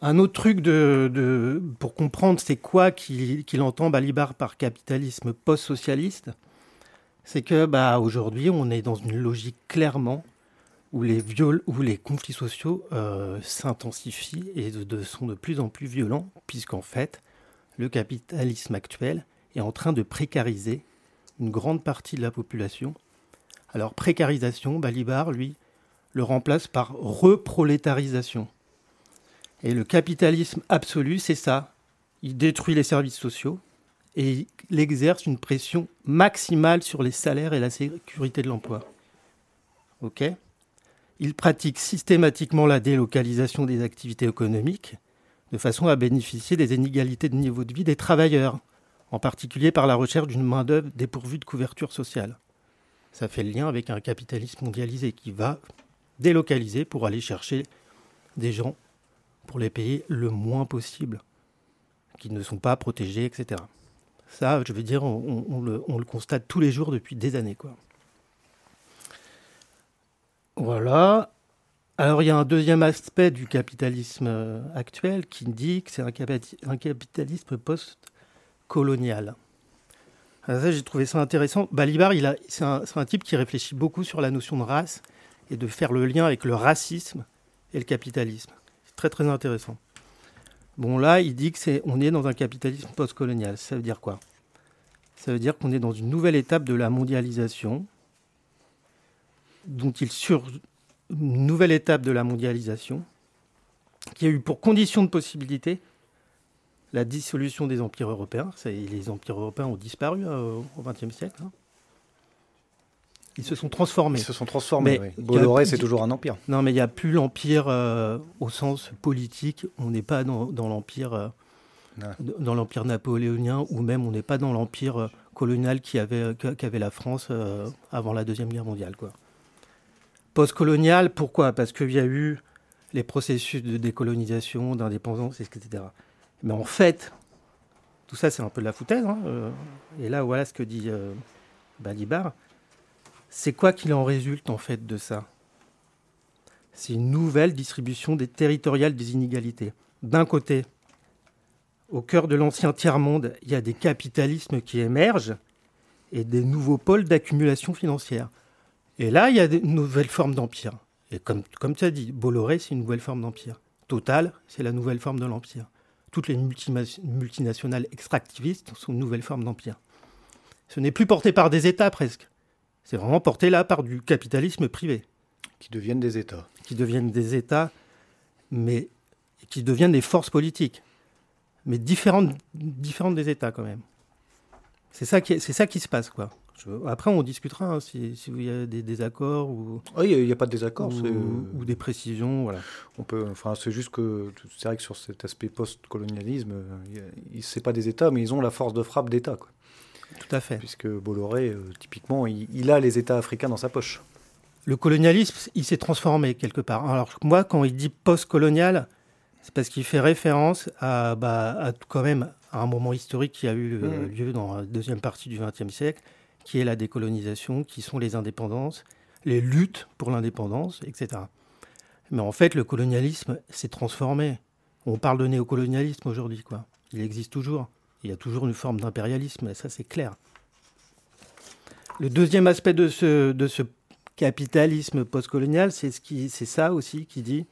Un autre truc de, pour comprendre c'est quoi qu'il entend Balibar par capitalisme post-socialiste, c'est que bah, aujourd'hui on est dans une logique clairement où les, où les conflits sociaux euh, s'intensifient et sont de plus en plus violents, puisqu'en fait le capitalisme actuel est en train de précariser une grande partie de la population. Alors précarisation, Balibar, lui, le remplace par reprolétarisation. Et le capitalisme absolu, c'est ça. Il détruit les services sociaux et il exerce une pression maximale sur les salaires et la sécurité de l'emploi. Il pratique systématiquement la délocalisation des activités économiques de façon à bénéficier des inégalités de niveau de vie des travailleurs, en particulier par la recherche d'une main-d'œuvre dépourvue de couverture sociale. Ça fait le lien avec un capitalisme mondialisé qui va délocaliser pour aller chercher des gens pour les payer le moins possible, qui ne sont pas protégés, etc. Ça, je veux dire, on, le, on le constate tous les jours depuis des années. Quoi. Voilà. Alors, il y a un deuxième aspect du capitalisme euh, actuel qui dit que c'est un, capati- un ça, j'ai trouvé ça intéressant. Balibar, c'est un type qui réfléchit beaucoup sur la notion de race et de faire le lien avec le racisme et le capitalisme. C'est très très intéressant. Bon là, il dit que c'est, on est dans un capitalisme post-colonial. Ça veut dire quoi? Ça veut dire qu'on est dans une nouvelle étape de la mondialisation, dont il sur une nouvelle étape de la mondialisation, qui a eu pour condition de possibilité la dissolution des empires européens. Les empires européens ont disparu euh, au XXe siècle. hein. Ils se sont transformés. Ils se sont transformés, Mais oui. Bolloré, c'est toujours un empire. Non, mais il n'y a plus l'empire euh, au sens politique. On n'est pas dans, dans l'empire euh, dans l'empire napoléonien ou même on n'est pas dans l'empire euh, colonial qui avait, que- qu'avait la France avant la Deuxième Guerre mondiale. Quoi. Postcolonial, pourquoi? Parce qu'il y a eu les processus de décolonisation, d'indépendance, etc. Mais en fait, tout ça, c'est un peu de la foutaise. hein, euh, et là, voilà ce que dit euh, Balibar. C'est quoi qu'il en résulte, en fait, de ça? C'est une nouvelle distribution des territoriales des inégalités. D'un côté, au cœur de l'ancien tiers-monde, il y a des capitalismes qui émergent et des nouveaux pôles d'accumulation financière. Et là, il y a des nouvelles formes d'empire. Et comme, comme tu as dit, Bolloré, c'est une nouvelle forme d'empire. Total, c'est la nouvelle forme de l'empire. Toutes les multinationales extractivistes sont une nouvelle forme d'empire. Ce n'est plus porté par des États presque. C'est vraiment porté là par du capitalisme privé. Qui deviennent des États. Qui deviennent des États, mais qui deviennent des forces politiques. Mais différentes, différentes des États quand même. C'est ça, qui est- ça qui se passe, quoi. Après, on discutera hein, si, si il y a des désaccords ou. Ah, Il n'y a, pas de désaccord. Ou, des précisions, voilà. On peut, enfin, c'est juste que c'est vrai que sur cet aspect post-colonialisme, c'est pas des États, mais ils ont la force de frappe d'État, quoi. Tout à fait. Puisque Bolloré, euh, typiquement, il, il a les États africains dans sa poche. Le colonialisme, il s'est transformé quelque part. Alors moi, quand il dit post-colonial, c'est parce qu'il fait référence à, bah, à quand même à un moment historique qui a eu euh, Mhm. lieu dans la deuxième partie du XXe siècle, qui est la décolonisation, qui sont les indépendances, les luttes pour l'indépendance, etc. Mais en fait, le colonialisme s'est transformé. On parle de néocolonialisme aujourd'hui, quoi. Il existe toujours. Il y a toujours une forme d'impérialisme, ça c'est clair. Le deuxième aspect de ce, capitalisme postcolonial, c'est ça aussi qui dit,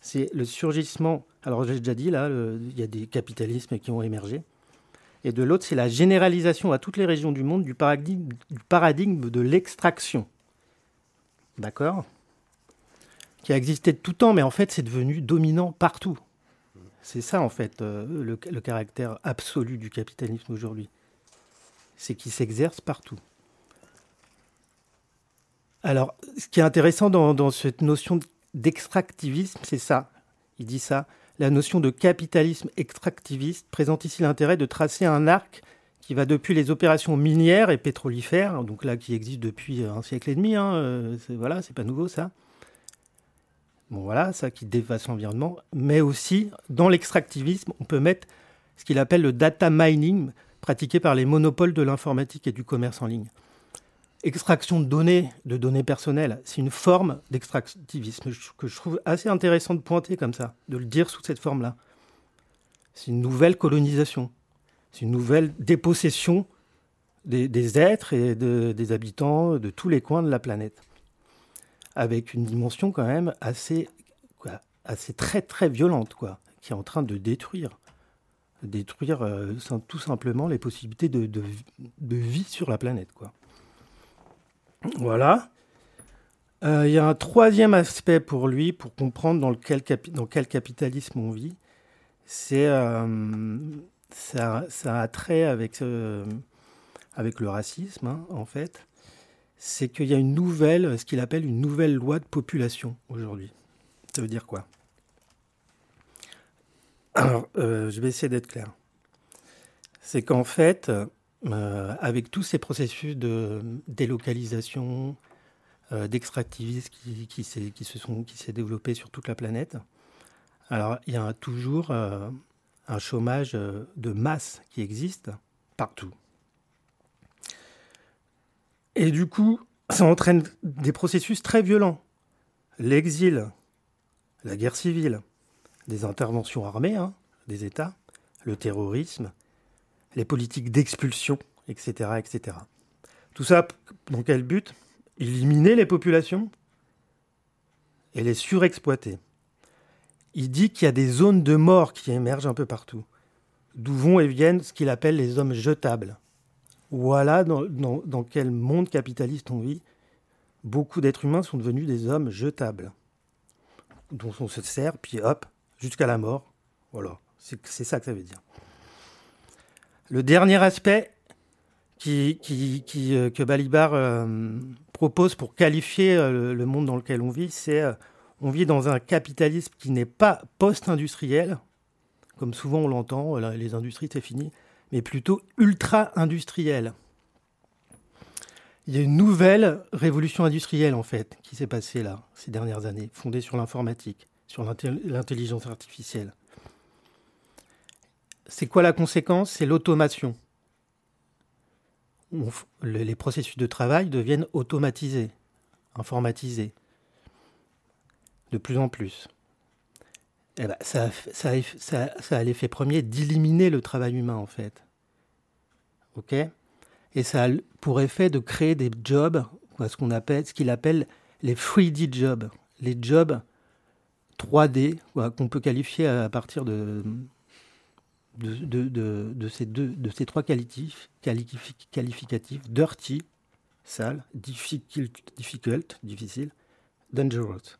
c'est le surgissement. Alors j'ai déjà dit là, il y a des capitalismes qui ont émergé, et de l'autre, c'est la généralisation à toutes les régions du monde du paradigme, de l'extraction. D'accord? Qui a existé de tout temps, mais en fait, c'est devenu dominant partout. C'est ça, en fait, euh, le, caractère absolu du capitalisme aujourd'hui. C'est qu'il s'exerce partout. Alors, ce qui est intéressant dans cette notion d'extractivisme, c'est ça. Il dit ça. La notion de capitalisme extractiviste présente ici l'intérêt de tracer un arc qui va depuis les opérations minières et pétrolifères, donc là qui existent depuis un siècle et demi, hein, euh, c'est, voilà, c'est pas nouveau ça. Bon voilà, ça qui dévaste l'environnement, mais aussi dans l'extractivisme, on peut mettre ce qu'il appelle le data mining, pratiqué par les monopoles de l'informatique et du commerce en ligne. Extraction de données, de données personnelles, c'est une forme d'extractivisme que je trouve assez intéressant de pointer comme ça, de le dire sous cette forme-là. C'est une nouvelle colonisation, c'est une nouvelle dépossession des, êtres et de- des habitants de tous les coins de la planète, avec une dimension quand même assez, quoi, assez très très violente, quoi, qui est en train de détruire, détruire euh, tout simplement les possibilités de, de, de vie sur la planète, quoi. Voilà. Euh, Il y a un troisième aspect pour lui, pour comprendre dans, quel capitalisme on vit. C'est euh, ça, a trait avec, euh, le racisme, hein, en fait. C'est qu'il y a une nouvelle, ce qu'il appelle une nouvelle loi de population aujourd'hui. Ça veut dire quoi? Alors, je vais essayer d'être clair. C'est qu'en fait, euh, avec tous ces processus de délocalisation, euh, d'extractivisme qui, qui, se sont, qui s'est développé sur toute la planète, alors il y a toujours euh, un chômage de masse qui existe partout. Et du coup, ça entraîne des processus très violents. L'exil, la guerre civile, des interventions armées hein, des États, le terrorisme, les politiques d'expulsion, etc., etc. Tout ça, dans quel but? Éliminer les populations et les surexploiter. Il dit qu'il y a des zones de mort qui émergent un peu partout, d'où vont et viennent ce qu'il appelle les hommes jetables. Voilà dans, dans- dans quel monde capitaliste on vit. Beaucoup d'êtres humains sont devenus des hommes jetables, dont on se sert, puis hop, jusqu'à la mort. Voilà, c'est ça que ça veut dire. Le dernier aspect euh, que Balibar euh, propose pour qualifier euh, le, monde dans lequel on vit, c'est on vit dans un capitalisme qui n'est pas post-industriel, comme souvent on l'entend, les industries c'est fini, mais plutôt ultra-industriel. Il y a une nouvelle révolution industrielle, en fait, qui s'est passée là, ces dernières années, fondée sur l'informatique, sur l'intel- l'intelligence artificielle. C'est quoi la conséquence? C'est l'automation. Les processus de travail deviennent automatisés, informatisés, de plus en plus. Eh ben, ça, ça, a l'effet premier d'éliminer le travail humain, en fait. OK? Et ça a pour effet de créer des jobs, ce qu'on appelle, ce qu'il appelle les 3D jobs, les jobs 3D, quoi, qu'on peut qualifier à partir de, de, ces, trois qualificatifs dirty, sale, difficult, difficile, dangerous.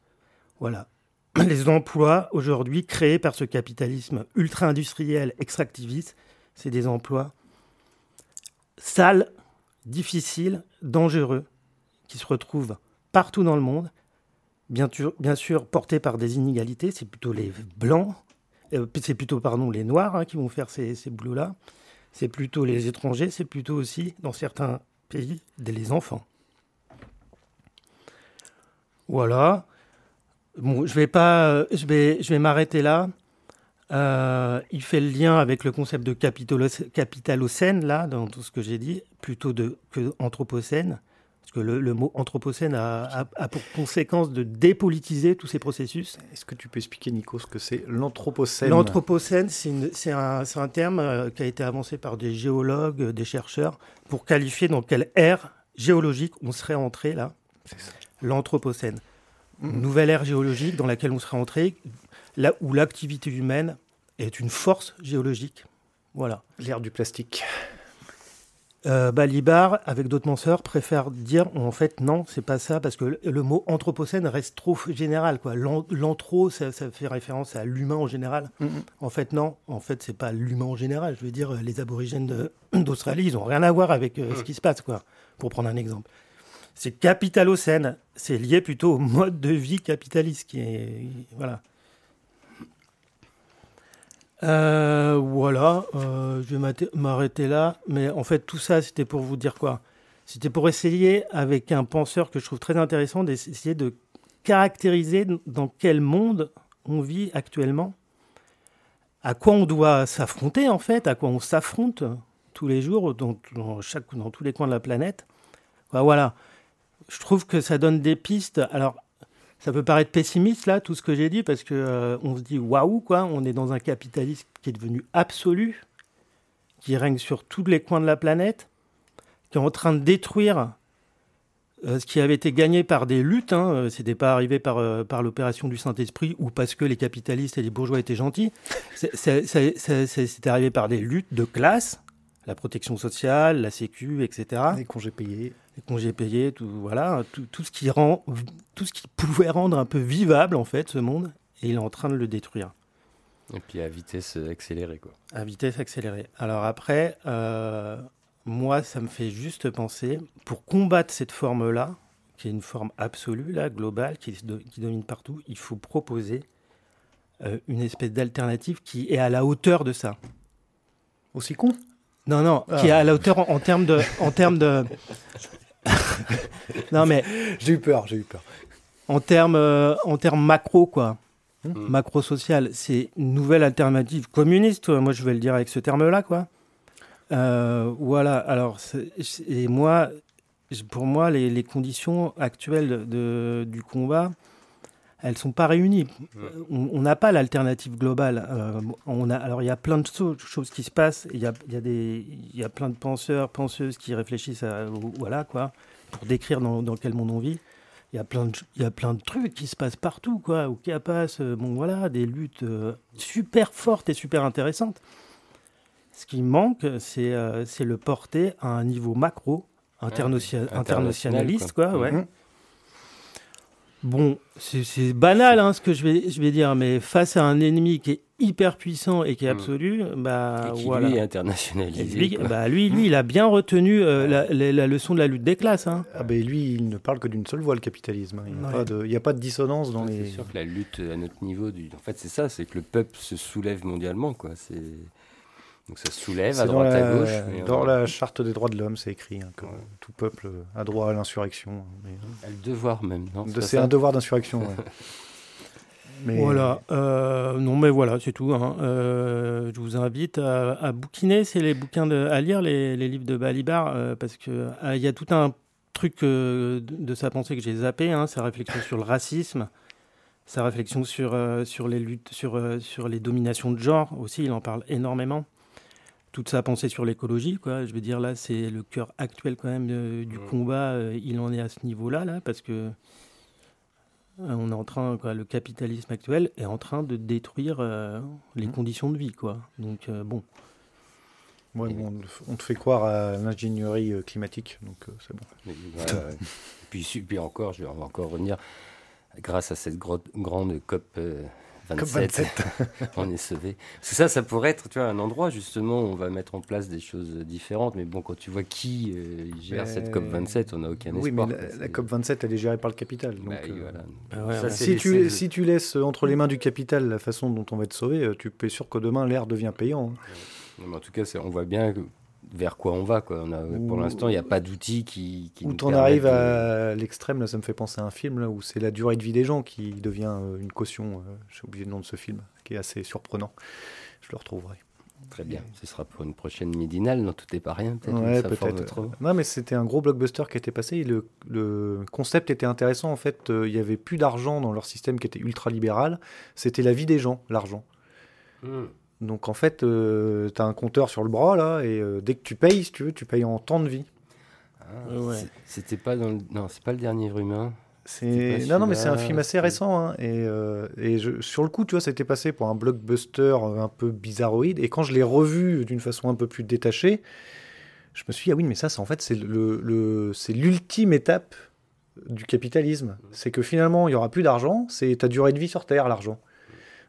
Voilà. Les emplois aujourd'hui créés par ce capitalisme ultra-industriel, extractiviste, c'est des emplois sales, difficiles, dangereux, qui se retrouvent partout dans le monde, bien sûr, bien sûr portés par des inégalités, c'est plutôt les blancs, c'est plutôt les noirs hein, qui vont faire ces, ces boulots-là, c'est plutôt les étrangers, c'est plutôt aussi, dans certains pays, les enfants. Voilà. Euh, je vais, m'arrêter là. Euh, il fait le lien avec le concept de capitalo- capitalocène, là, dans tout ce que j'ai dit, plutôt que anthropocène. Parce que le, le mot anthropocène a, a- a pour conséquence de dépolitiser tous ces processus. Est-ce que tu peux expliquer, Nico, ce que c'est l'anthropocène? L'anthropocène, c'est un, terme euh, qui a été avancé par des géologues, euh, des chercheurs, pour qualifier dans quelle ère géologique on serait entré là. L'anthropocène. Nouvelle ère géologique dans laquelle on serait entré, là où l'activité humaine est une force géologique. Voilà. L'ère du plastique. Euh, Balibar, avec d'autres penseurs, préfère dire en fait non, c'est pas ça, parce que le, mot anthropocène reste trop général. quoi. L'an- L'anthro, ça, ça fait référence à l'humain en général. Mhm. En fait, non, en fait, c'est pas l'humain en général. Je veux dire, euh, les aborigènes d'Australie, ils ont rien à voir avec euh, ce qui se passe, quoi, pour prendre un exemple. C'est capitalocène, c'est lié plutôt au mode de vie capitaliste qui est. Voilà. Euh, voilà, euh, je vais m'arrêter- là. Mais en fait, tout ça, c'était pour vous dire quoi? C'était pour essayer, avec un penseur que je trouve très intéressant, d'essayer de caractériser dans quel monde on vit actuellement, à quoi on doit s'affronter en fait, à quoi on s'affronte tous les jours dans, dans tous les coins de la planète? Bah, voilà, je trouve que ça donne des pistes. Alors, ça peut paraître pessimiste là, tout ce que j'ai dit, parce que euh, on se dit waouh quoi, on est dans un capitalisme qui est devenu absolu, qui règne sur tous les coins de la planète, qui est en train de détruire euh, ce qui avait été gagné par des luttes. Hein, euh, C'était pas arrivé par, euh, par l'opération du Saint-Esprit ou parce que les capitalistes et les bourgeois étaient gentils. C'est- arrivé par des luttes de classe, la protection sociale, la Sécu, etc. Les congés payés. Les congés payés, tout, voilà, tout, tout ce qui rend, tout ce qui pouvait rendre un peu vivable en fait ce monde, et il est en train de le détruire Et puis à vitesse accélérée, quoi. à vitesse accélérée. Alors après, euh, moi, ça me fait juste penser, pour combattre cette forme-là, qui est une forme absolue, là, globale, qui, do- qui domine partout, il faut proposer euh, une espèce d'alternative qui est à la hauteur de ça. Aussi con Non, non, Ah. qui est à la hauteur en, en termes de... En termes de... non, mais... J'ai eu peur, j'ai eu peur. En termes, euh, en termes macro, quoi. Macro-social, c'est une nouvelle alternative communiste, moi je vais le dire avec ce terme-là, quoi. Euh, voilà, alors, et moi, pour moi, les, les conditions actuelles de, du combat, elles sont pas réunies. On n'a pas l'alternative globale. Euh, on a, alors, il y a plein de choses qui se passent. Il y a, y, a y a plein de penseurs, penseuses qui réfléchissent à, voilà, quoi, pour décrire dans, dans quel monde on vit. Il y, a plein de, il y a plein de trucs qui se passent partout, quoi. Au Capas, euh, bon, voilà, des luttes euh, super fortes et super intéressantes. Ce qui manque, c'est euh, le porter à un niveau macro, internationaliste, quoi. quoi, ouais. Mhm. Bon, c'est c'est banal hein, ce que je vais, je vais dire, mais face à un ennemi qui est hyper puissant et qui est Mm. absolu, bah Et qui, voilà. lui, est internationalisé, Et lui, bah, lui, lui, il a bien retenu euh, la, la- la leçon de la lutte des classes. Hein. Ah ben lui, il ne parle que d'une seule voix, le capitalisme. hein. Il n'y a, Ouais. pas de- il y a pas de dissonance dans C'est les... sûr que la lutte à notre niveau, du... en fait, c'est ça, c'est que le peuple se soulève mondialement, quoi. C'est Donc ça se soulève à dans, droite la, à gauche. mais dans on- la charte des droits de l'homme, c'est écrit hein, que tout peuple a droit à l'insurrection. mais- Le devoir même, non De- C'est un devoir d'insurrection. ouais. Mais- Voilà, euh, non mais voilà, c'est tout. hein. Euh, je vous invite à, à bouquiner, c'est les bouquins de, à lire les, les livres de Balibar, euh, parce que il y a tout un truc euh, de, de sa pensée que j'ai zappé, hein, sa réflexion sur le racisme, sa réflexion sur, euh, sur les luttes, sur, euh, sur les dominations de genre aussi, il en parle énormément. Toute sa pensée sur l'écologie, quoi. Je veux dire là, c'est le cœur actuel quand même euh, du combat. euh, il en est à ce niveau-là, là, parce que euh, on est en train, quoi, le capitalisme actuel est en train de détruire euh, les conditions de vie, quoi. Donc euh, bon. Ouais, bon, on te fait croire à l'ingénierie climatique, donc euh, c'est bon. Ouais. puis, puis encore, je vais encore revenir, grâce à cette grande COP euh, 27, COP27. on est sauvé. Parce que ça, ça pourrait être tu vois, un endroit justement où on va mettre en place des choses différentes. Mais bon, quand tu vois qui euh, gère Mais- cette COP 27, on n'a aucun Oui, espoir. mais quoi. la, C'est- la COP 27, elle est gérée par le capital. Donc, Bah oui, euh, voilà. Ah ouais, Ça, si, tu, c'est- si tu laisses entre les mains du capital la façon dont on va être sauvé, euh, tu es sûr que demain l'air devient payant. hein. Non, mais en tout cas, on voit bien que- vers quoi on va. Quoi. On a, pour Ou- l'instant, il n'y a pas d'outils qui, qui Où t'en arrives de- à l'extrême, là, ça me fait penser à un film là, où c'est la durée de vie des gens qui devient euh, une caution. euh, J'ai oublié le nom de ce film, qui est assez surprenant. Je le retrouverai. Très bien. Ce sera pour une prochaine midinale. Non, tout n'est pas rien. Peut-être. Ouais, peut-être. Non, mais c'était un gros blockbuster qui était passé. et Le, le concept était intéressant. En fait, euh, il y avait plus d'argent dans leur système qui était ultra libéral. C'était la vie des gens, l'argent. Hmm. Donc en fait, tu as un compteur sur le bras là, et euh, dès que tu payes, si tu veux, tu payes en temps de vie. Ah, c'est- C'était pas dans le... Non, c'est pas le dernier humain. C'est non, non, mais c'est un film assez récent. hein, et euh, et je- sur le coup, tu vois, ça a été passé pour un blockbuster euh, un peu bizarroïde. Et quand je l'ai revu d'une façon un peu plus détachée, je me suis dit, ah oui, mais ça, c'est en fait, c'est le, le- c'est l'ultime étape du capitalisme. C'est que finalement, il y aura plus d'argent, c'est ta durée de vie sur Terre, l'argent.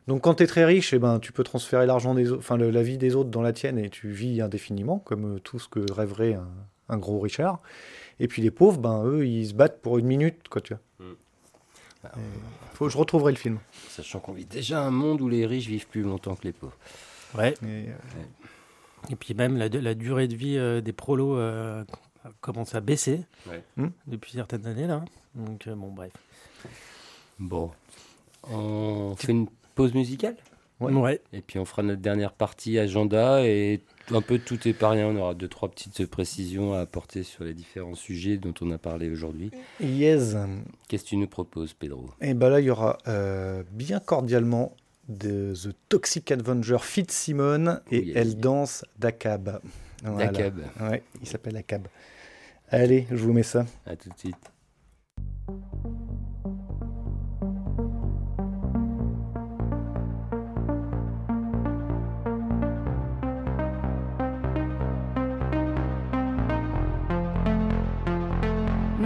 Donc quand tu es très riche, eh ben, tu peux transférer l'argent des autres, enfin le- la vie des autres dans la tienne et tu vis indéfiniment, comme euh, tout ce que rêverait un, un gros Richard. Et puis les pauvres, ben eux, ils se battent pour une minute, quoi, tu vois. Bah, faut que je retrouverai le film. Sachant qu'on vit déjà un monde où les riches vivent plus longtemps que les pauvres. Ouais. Et, euh, Et puis même la, la durée de vie euh, des prolos euh, commence à baisser Ouais. Hmm. depuis certaines années là. Donc euh, bon bref. Bon. On fait une pause musicale Ouais. Ouais. Et puis on fera notre dernière partie agenda et un peu tout est pas rien. On aura deux, trois petites précisions à apporter sur les différents sujets dont on a parlé aujourd'hui. Yes. Qu'est-ce que tu nous proposes, Pedro? Et ben là, il y aura euh, bien cordialement de The Toxic Avenger Fitzsimon et Oh yes. elle danse d'Akab. Voilà. D'Akab. Ouais, il s'appelle Akab. Allez, je vous mets ça. À tout de suite.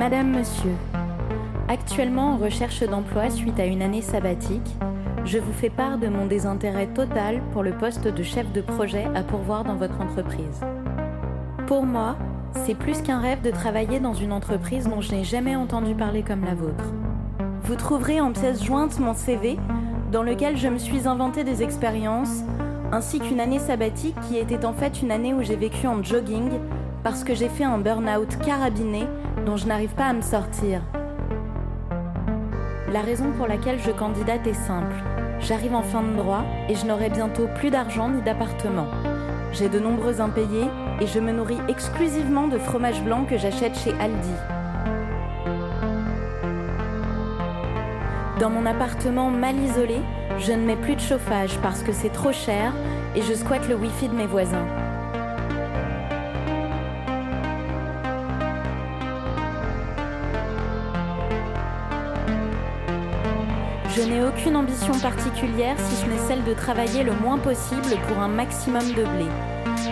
Madame, Monsieur, actuellement en recherche d'emploi suite à une année sabbatique, je vous fais part de mon désintérêt total pour le poste de chef de projet à pourvoir dans votre entreprise. Pour moi, c'est plus qu'un rêve de travailler dans une entreprise dont je n'ai jamais entendu parler comme la vôtre. Vous trouverez en pièce jointe mon CV, dans lequel je me suis inventé des expériences, ainsi qu'une année sabbatique qui était en fait une année où j'ai vécu en jogging parce que j'ai fait un burn-out carabiné dont je n'arrive pas à me sortir. La raison pour laquelle je candidate est simple. J'arrive en fin de droit et je n'aurai bientôt plus d'argent ni d'appartement. J'ai de nombreux impayés et je me nourris exclusivement de fromage blanc que j'achète chez Aldi. Dans mon appartement mal isolé, je ne mets plus de chauffage parce que c'est trop cher et je squatte le wifi de mes voisins. Je n'ai aucune ambition particulière si ce n'est celle de travailler le moins possible pour un maximum de blé.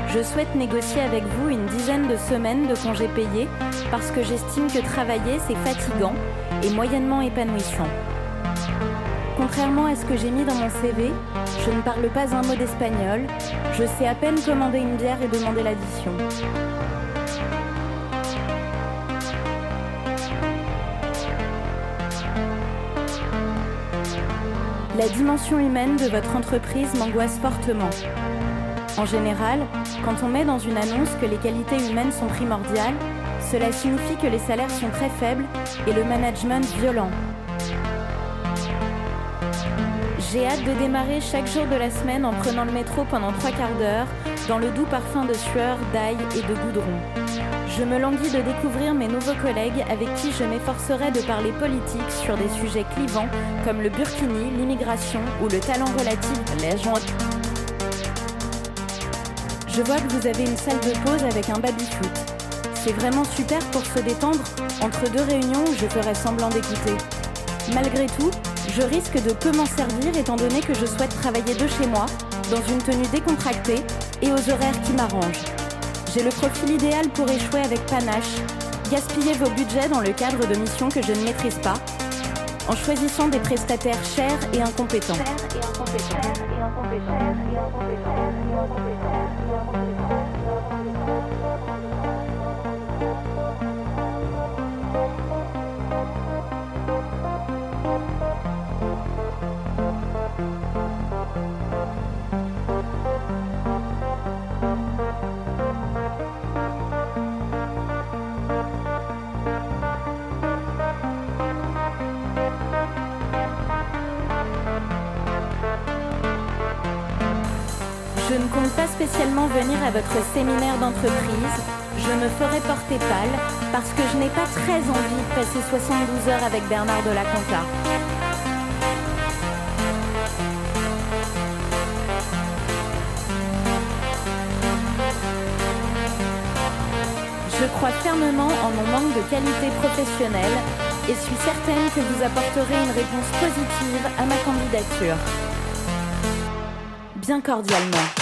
Je souhaite négocier avec vous une dizaine de semaines de congés payés parce que j'estime que travailler c'est fatigant et moyennement épanouissant. Contrairement à ce que j'ai mis dans mon CV, je ne parle pas un mot d'espagnol, je sais à peine commander une bière et demander l'addition. La dimension humaine de votre entreprise m'angoisse fortement. En général, quand on met dans une annonce que les qualités humaines sont primordiales, cela signifie que les salaires sont très faibles et le management violent. J'ai hâte de démarrer chaque jour de la semaine en prenant le métro pendant trois quarts d'heure, dans le doux parfum de sueur, d'ail et de goudron. Je me languis de découvrir mes nouveaux collègues avec qui je m'efforcerai de parler politique sur des sujets clivants comme le burkini, l'immigration ou le talent relatif les gens. Je vois que vous avez une salle de pause avec un baby-foot. C'est vraiment super pour se détendre entre deux réunions où je ferai semblant d'écouter. Malgré tout, je risque de peu m'en servir étant donné que je souhaite travailler de chez moi, dans une tenue décontractée et aux horaires qui m'arrangent. J'ai le profil idéal pour échouer avec panache, gaspiller vos budgets dans le cadre de missions que je ne maîtrise pas, en choisissant des prestataires chers et incompétents. Je ne compte pas spécialement venir à votre séminaire d'entreprise. Je me ferai porter pâle parce que je n'ai pas très envie de passer 72 heures avec Bernard de la Conta. Je crois fermement en mon manque de qualité professionnelle et suis certaine que vous apporterez une réponse positive à ma candidature. Bien cordialement.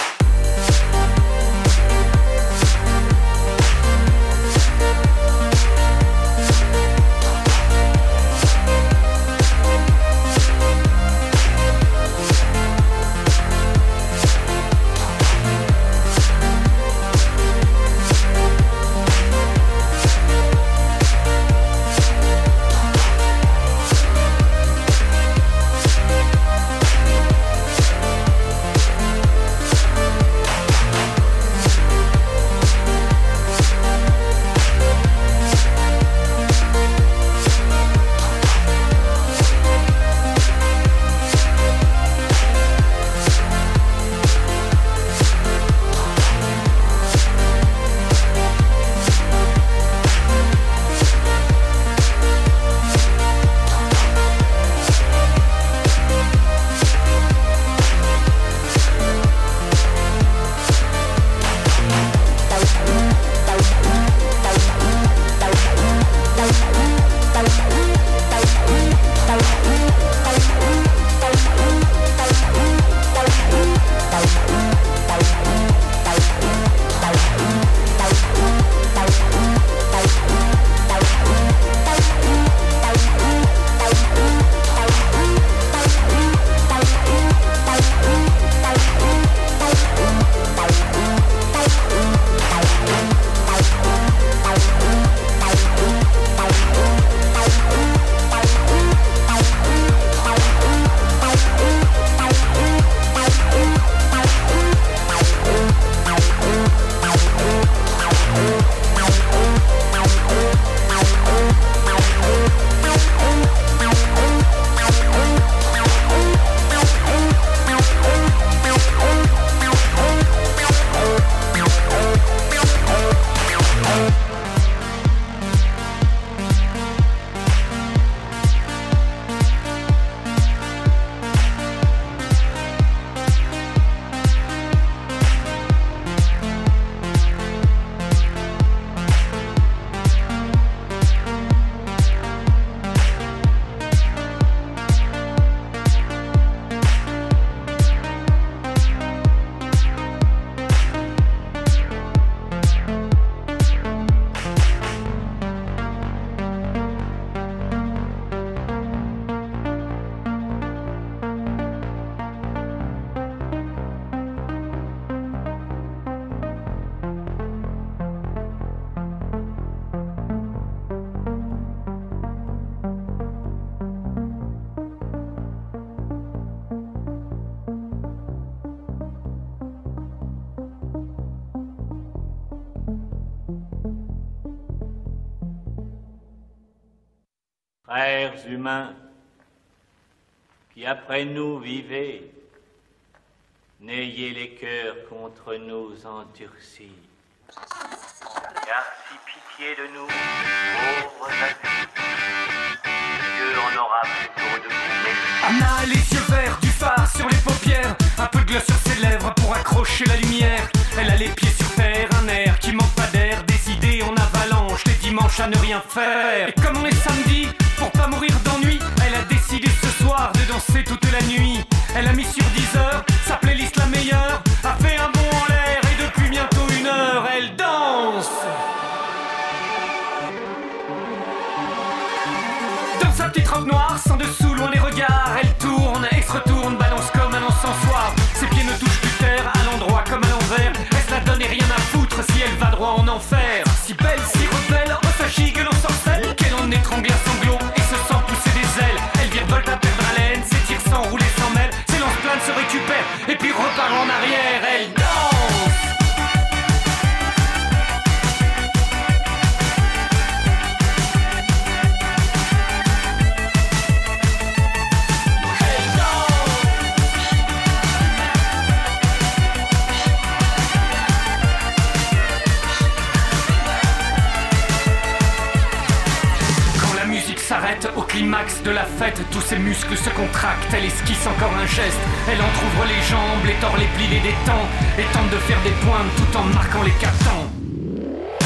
Humains, qui après nous vivez, n'ayez les cœurs contre nous endurcis. Car si pitié de nous, pauvres adultes, Dieu en aura plutôt de vous. Anna a les yeux verts, du phare sur les paupières, un peu de gloss sur ses lèvres pour accrocher la lumière. Elle a les pieds sur terre, un air à ne rien faire. Et comme on est samedi, pour pas mourir d'ennui, elle a décidé ce soir de danser toute la nuit. Elle a mis sur 10 heures sa playlist la meilleure, a fait un bond en l'air et depuis bientôt une heure, elle danse. Dans sa petite robe noire, sans dessous, loin les regards, de la fête, tous ses muscles se contractent, elle esquisse encore un geste, elle entr'ouvre les jambes, les tord les plis, les détend, et tente de faire des pointes tout en marquant les captants.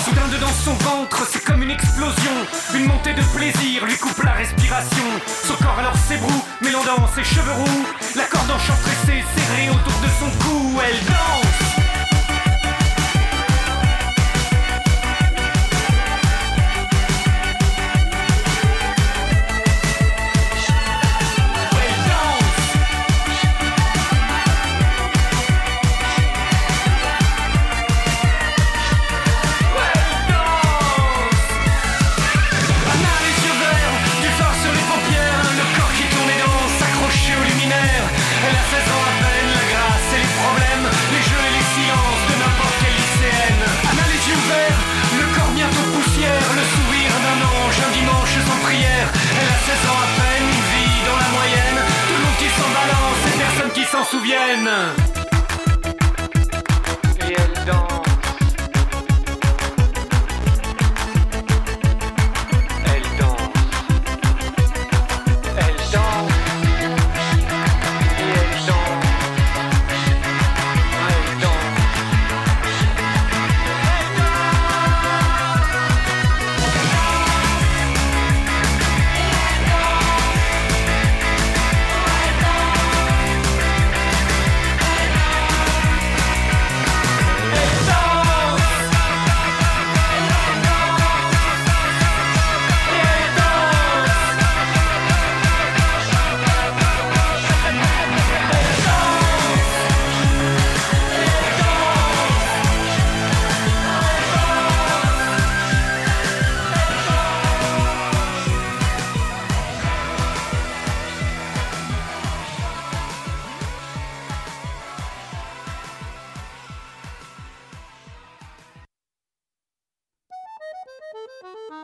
Soudain dedans son ventre, c'est comme une explosion, une montée de plaisir lui coupe la respiration. Son corps alors s'ébroue, mêlant dans ses cheveux roux, la corde enchantressée serrée autour de son cou, elle danse. s'en souviennent.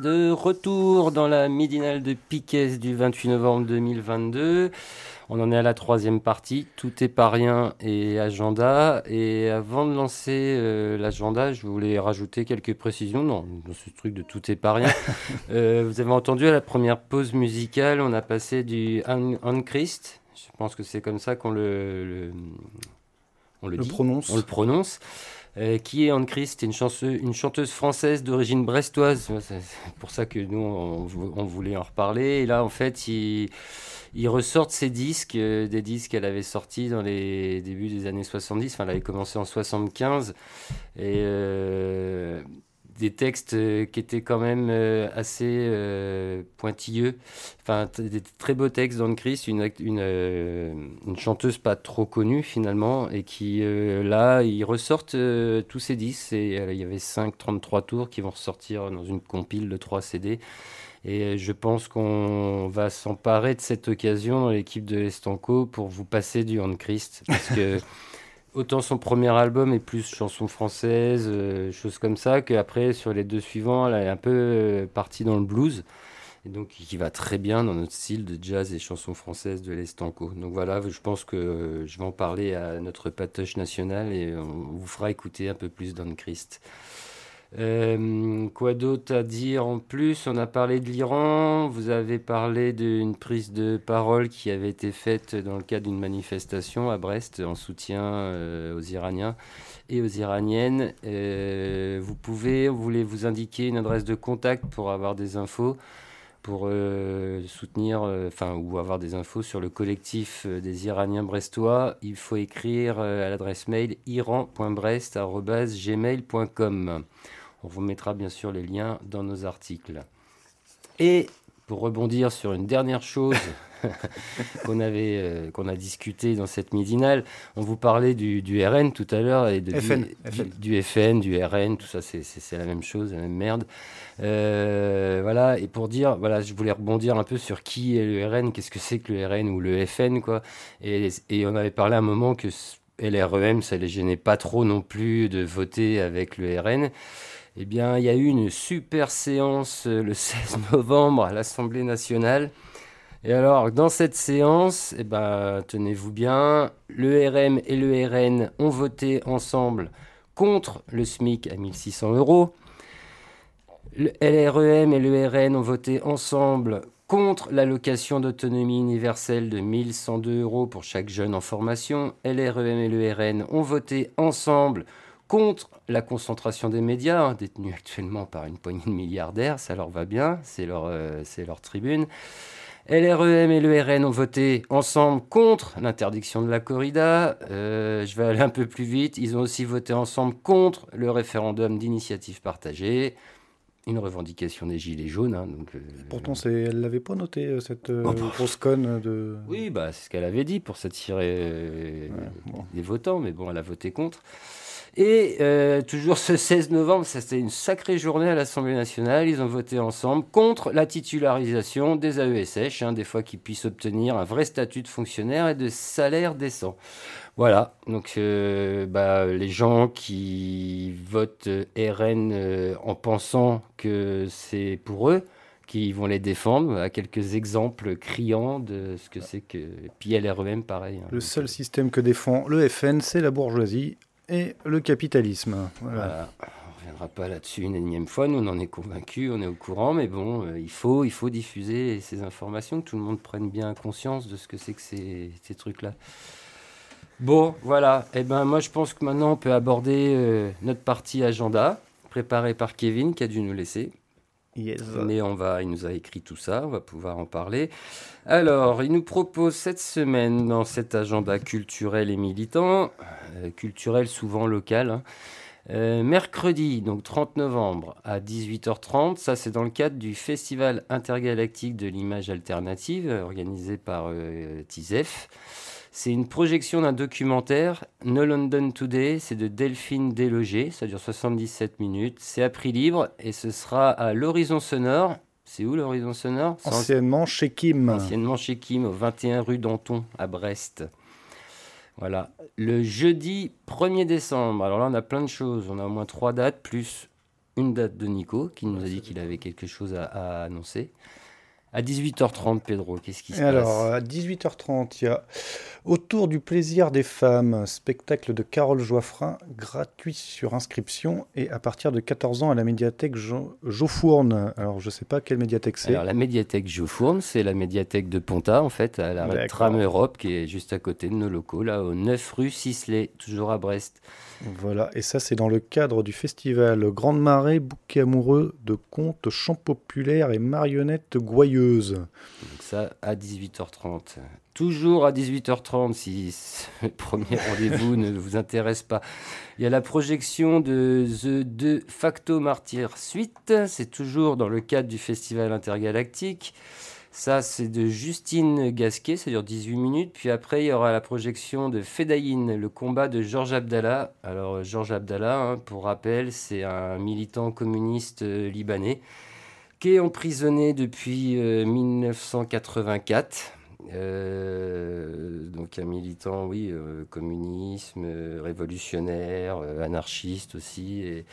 De retour dans la midinale de Piquet du 28 novembre 2022. On en est à la troisième partie, tout est pas rien et agenda. Et avant de lancer euh, l'agenda, je voulais rajouter quelques précisions non, dans ce truc de tout est pas rien. Euh, vous avez entendu à la première pause musicale, on a passé du An An Christ. Je pense que c'est comme ça qu'on le, le- on le, Le dit, prononce. On le prononce. Euh, qui est Anne Christ une, une chanteuse française d'origine brestoise. C'est pour ça que nous, on, vou- on voulait en reparler. Et là, en fait, il, il ressortent ses disques, euh, des disques qu'elle avait sortis dans les débuts des années 70. Enfin, elle avait commencé en 75. Et euh, des textes euh, qui étaient quand même euh, assez euh, pointilleux. Enfin, des très beaux textes d'Anne Christ, une, une, chanteuse pas trop connue finalement, et qui là, ils ressortent tous ces disques. Et, il y avait 5 33 tours qui vont ressortir dans une compile de 3 CD. Et je pense qu'on va s'emparer de cette occasion dans l'équipe de Estanco pour vous passer du Anne Christ. Parce que autant son premier album est plus chanson française, euh, choses comme ça, qu'après sur les deux suivants, elle est un peu euh, partie dans le blues. Et donc qui va très bien dans notre style de jazz et chansons françaises de l'Estanco. Donc voilà, je pense que euh, je vais en parler à notre patoche nationale et on vous fera écouter un peu plus d'Anne Christ. Euh, quoi d'autre à dire en plus? On a parlé de l'Iran, vous avez parlé d'une prise de parole qui avait été faite dans le cadre d'une manifestation à Brest en soutien euh, aux Iraniens et aux Iraniennes. Euh, vous pouvez, vous voulez vous indiquer une adresse de contact pour avoir des infos pour soutenir, enfin, ou avoir des infos sur le collectif des Iraniens brestois, il faut écrire à l'adresse mail iran.brest.gmail.com. On vous mettra bien sûr les liens dans nos articles. Et pour rebondir sur une dernière chose qu'on avait, euh, qu'on a discuté dans cette midinale, on vous parlait du, du RN tout à l'heure et de, FN, du, FN. du- du FN, du RN, tout ça, c'est- la même chose, la même merde. Euh, voilà, et pour dire, voilà, je voulais rebondir un peu sur qui est le RN, qu'est-ce que c'est que le RN ou le FN, quoi. Et, et on avait parlé à un moment que LREM, ça les gênait pas trop non plus de voter avec le RN. Eh bien, il y a eu une super séance euh, le 16 novembre à l'Assemblée nationale. Et alors, dans cette séance, eh ben, tenez-vous bien, le RM et le RN ont voté ensemble contre le SMIC à 1600 euros. Le LREM et le RN ont voté ensemble contre l'allocation d'autonomie universelle de 1102 euros pour chaque jeune en formation. LREM et le RN ont voté ensemble contre la concentration des médias, hein, détenus actuellement par une poignée de milliardaires, ça leur va bien, c'est leur, euh, leur tribune. LREM et le RN ont voté ensemble contre l'interdiction de la corrida. Euh, je vais aller un peu plus vite. Ils ont aussi voté ensemble contre le référendum d'initiative partagée. Une revendication des Gilets jaunes. hein, donc, euh, Pourtant, elle l'avait pas noté, euh, cette euh, Oh, bah. grosse conne de. Oui, bah, c'est ce qu'elle avait dit pour s'attirer euh, des votants, mais bon, elle a voté contre. Et euh, toujours ce 16 novembre, ça, c'était une sacrée journée à l'Assemblée nationale. Ils ont voté ensemble contre la titularisation des AESH, hein, des fois qu'ils puissent obtenir un vrai statut de fonctionnaire et de salaire décent. Voilà, donc euh, bah, les gens qui votent RN euh, en pensant que c'est pour eux, qui vont les défendre, à quelques exemples criants de ce que c'est que. Puis LREM, pareil. hein. Le seul système que défend le FN, c'est la bourgeoisie et le capitalisme. Voilà. Voilà. On ne reviendra pas là-dessus une énième fois. Nous, on en est convaincus, on est au courant, mais bon, euh, il, faut, il faut diffuser ces informations, que tout le monde prenne bien conscience de ce que c'est que ces, trucs-là. Bon, voilà. Et ben, moi, je pense que maintenant, on peut aborder euh, notre partie agenda, préparée par Kevin, qui a dû nous laisser. Mais on va, il nous a écrit tout ça, on va pouvoir en parler. Alors, il nous propose cette semaine dans cet agenda culturel et militant, euh, culturel souvent local, hein, euh, mercredi, donc 30 novembre à 18h30, ça c'est dans le cadre du Festival intergalactique de l'image alternative organisé par euh, TISEF. C'est une projection d'un documentaire, No London Today, c'est de Delphine Délogé, ça dure 77 minutes, c'est à prix libre et ce sera à l'Horizon Sonore. C'est où l'Horizon Sonore? Anciennement chez Kim. Anciennement chez Kim, au 21 rue Danton, à Brest. Voilà. Le jeudi 1er décembre, alors là, on a plein de choses. On a au moins trois dates, plus une date de Nico, qui nous a dit qu'il avait quelque chose à, à annoncer. À 18h30, Pedro, qu'est-ce qui se Et alors, passe à 18h30, il y a Autour du plaisir des femmes, spectacle de Carole Joiffrin, gratuit sur inscription et à partir de 14 ans à la médiathèque Jo- Jaufourne. Alors je sais pas quelle médiathèque c'est. Alors la médiathèque Jaufourne, c'est la médiathèque de Ponta, en fait, à la. Tram Europe, qui est juste à côté de nos locaux, là, au 9 rue Sisley, toujours à Brest. Voilà, et ça c'est dans le cadre du festival Grande Marée, bouquet amoureux de contes, chants populaires et marionnettes Donc ça, à 18h30. Toujours à 18h30, si ce premier rendez-vous ne vous intéresse pas. Il y a la projection de The De Facto Martyr Suite. C'est toujours dans le cadre du Festival Intergalactique. Ça, c'est de Justine Gasquet, ça dure 18 minutes. Puis après, il y aura la projection de Fedaïn, le combat de Georges Abdallah. Alors, Georges Abdallah, hein, pour rappel, c'est un militant communiste euh, libanais qui est emprisonné depuis euh, 1984. Euh, donc un militant, oui, euh, communisme, euh, révolutionnaire, euh, anarchiste aussi. Et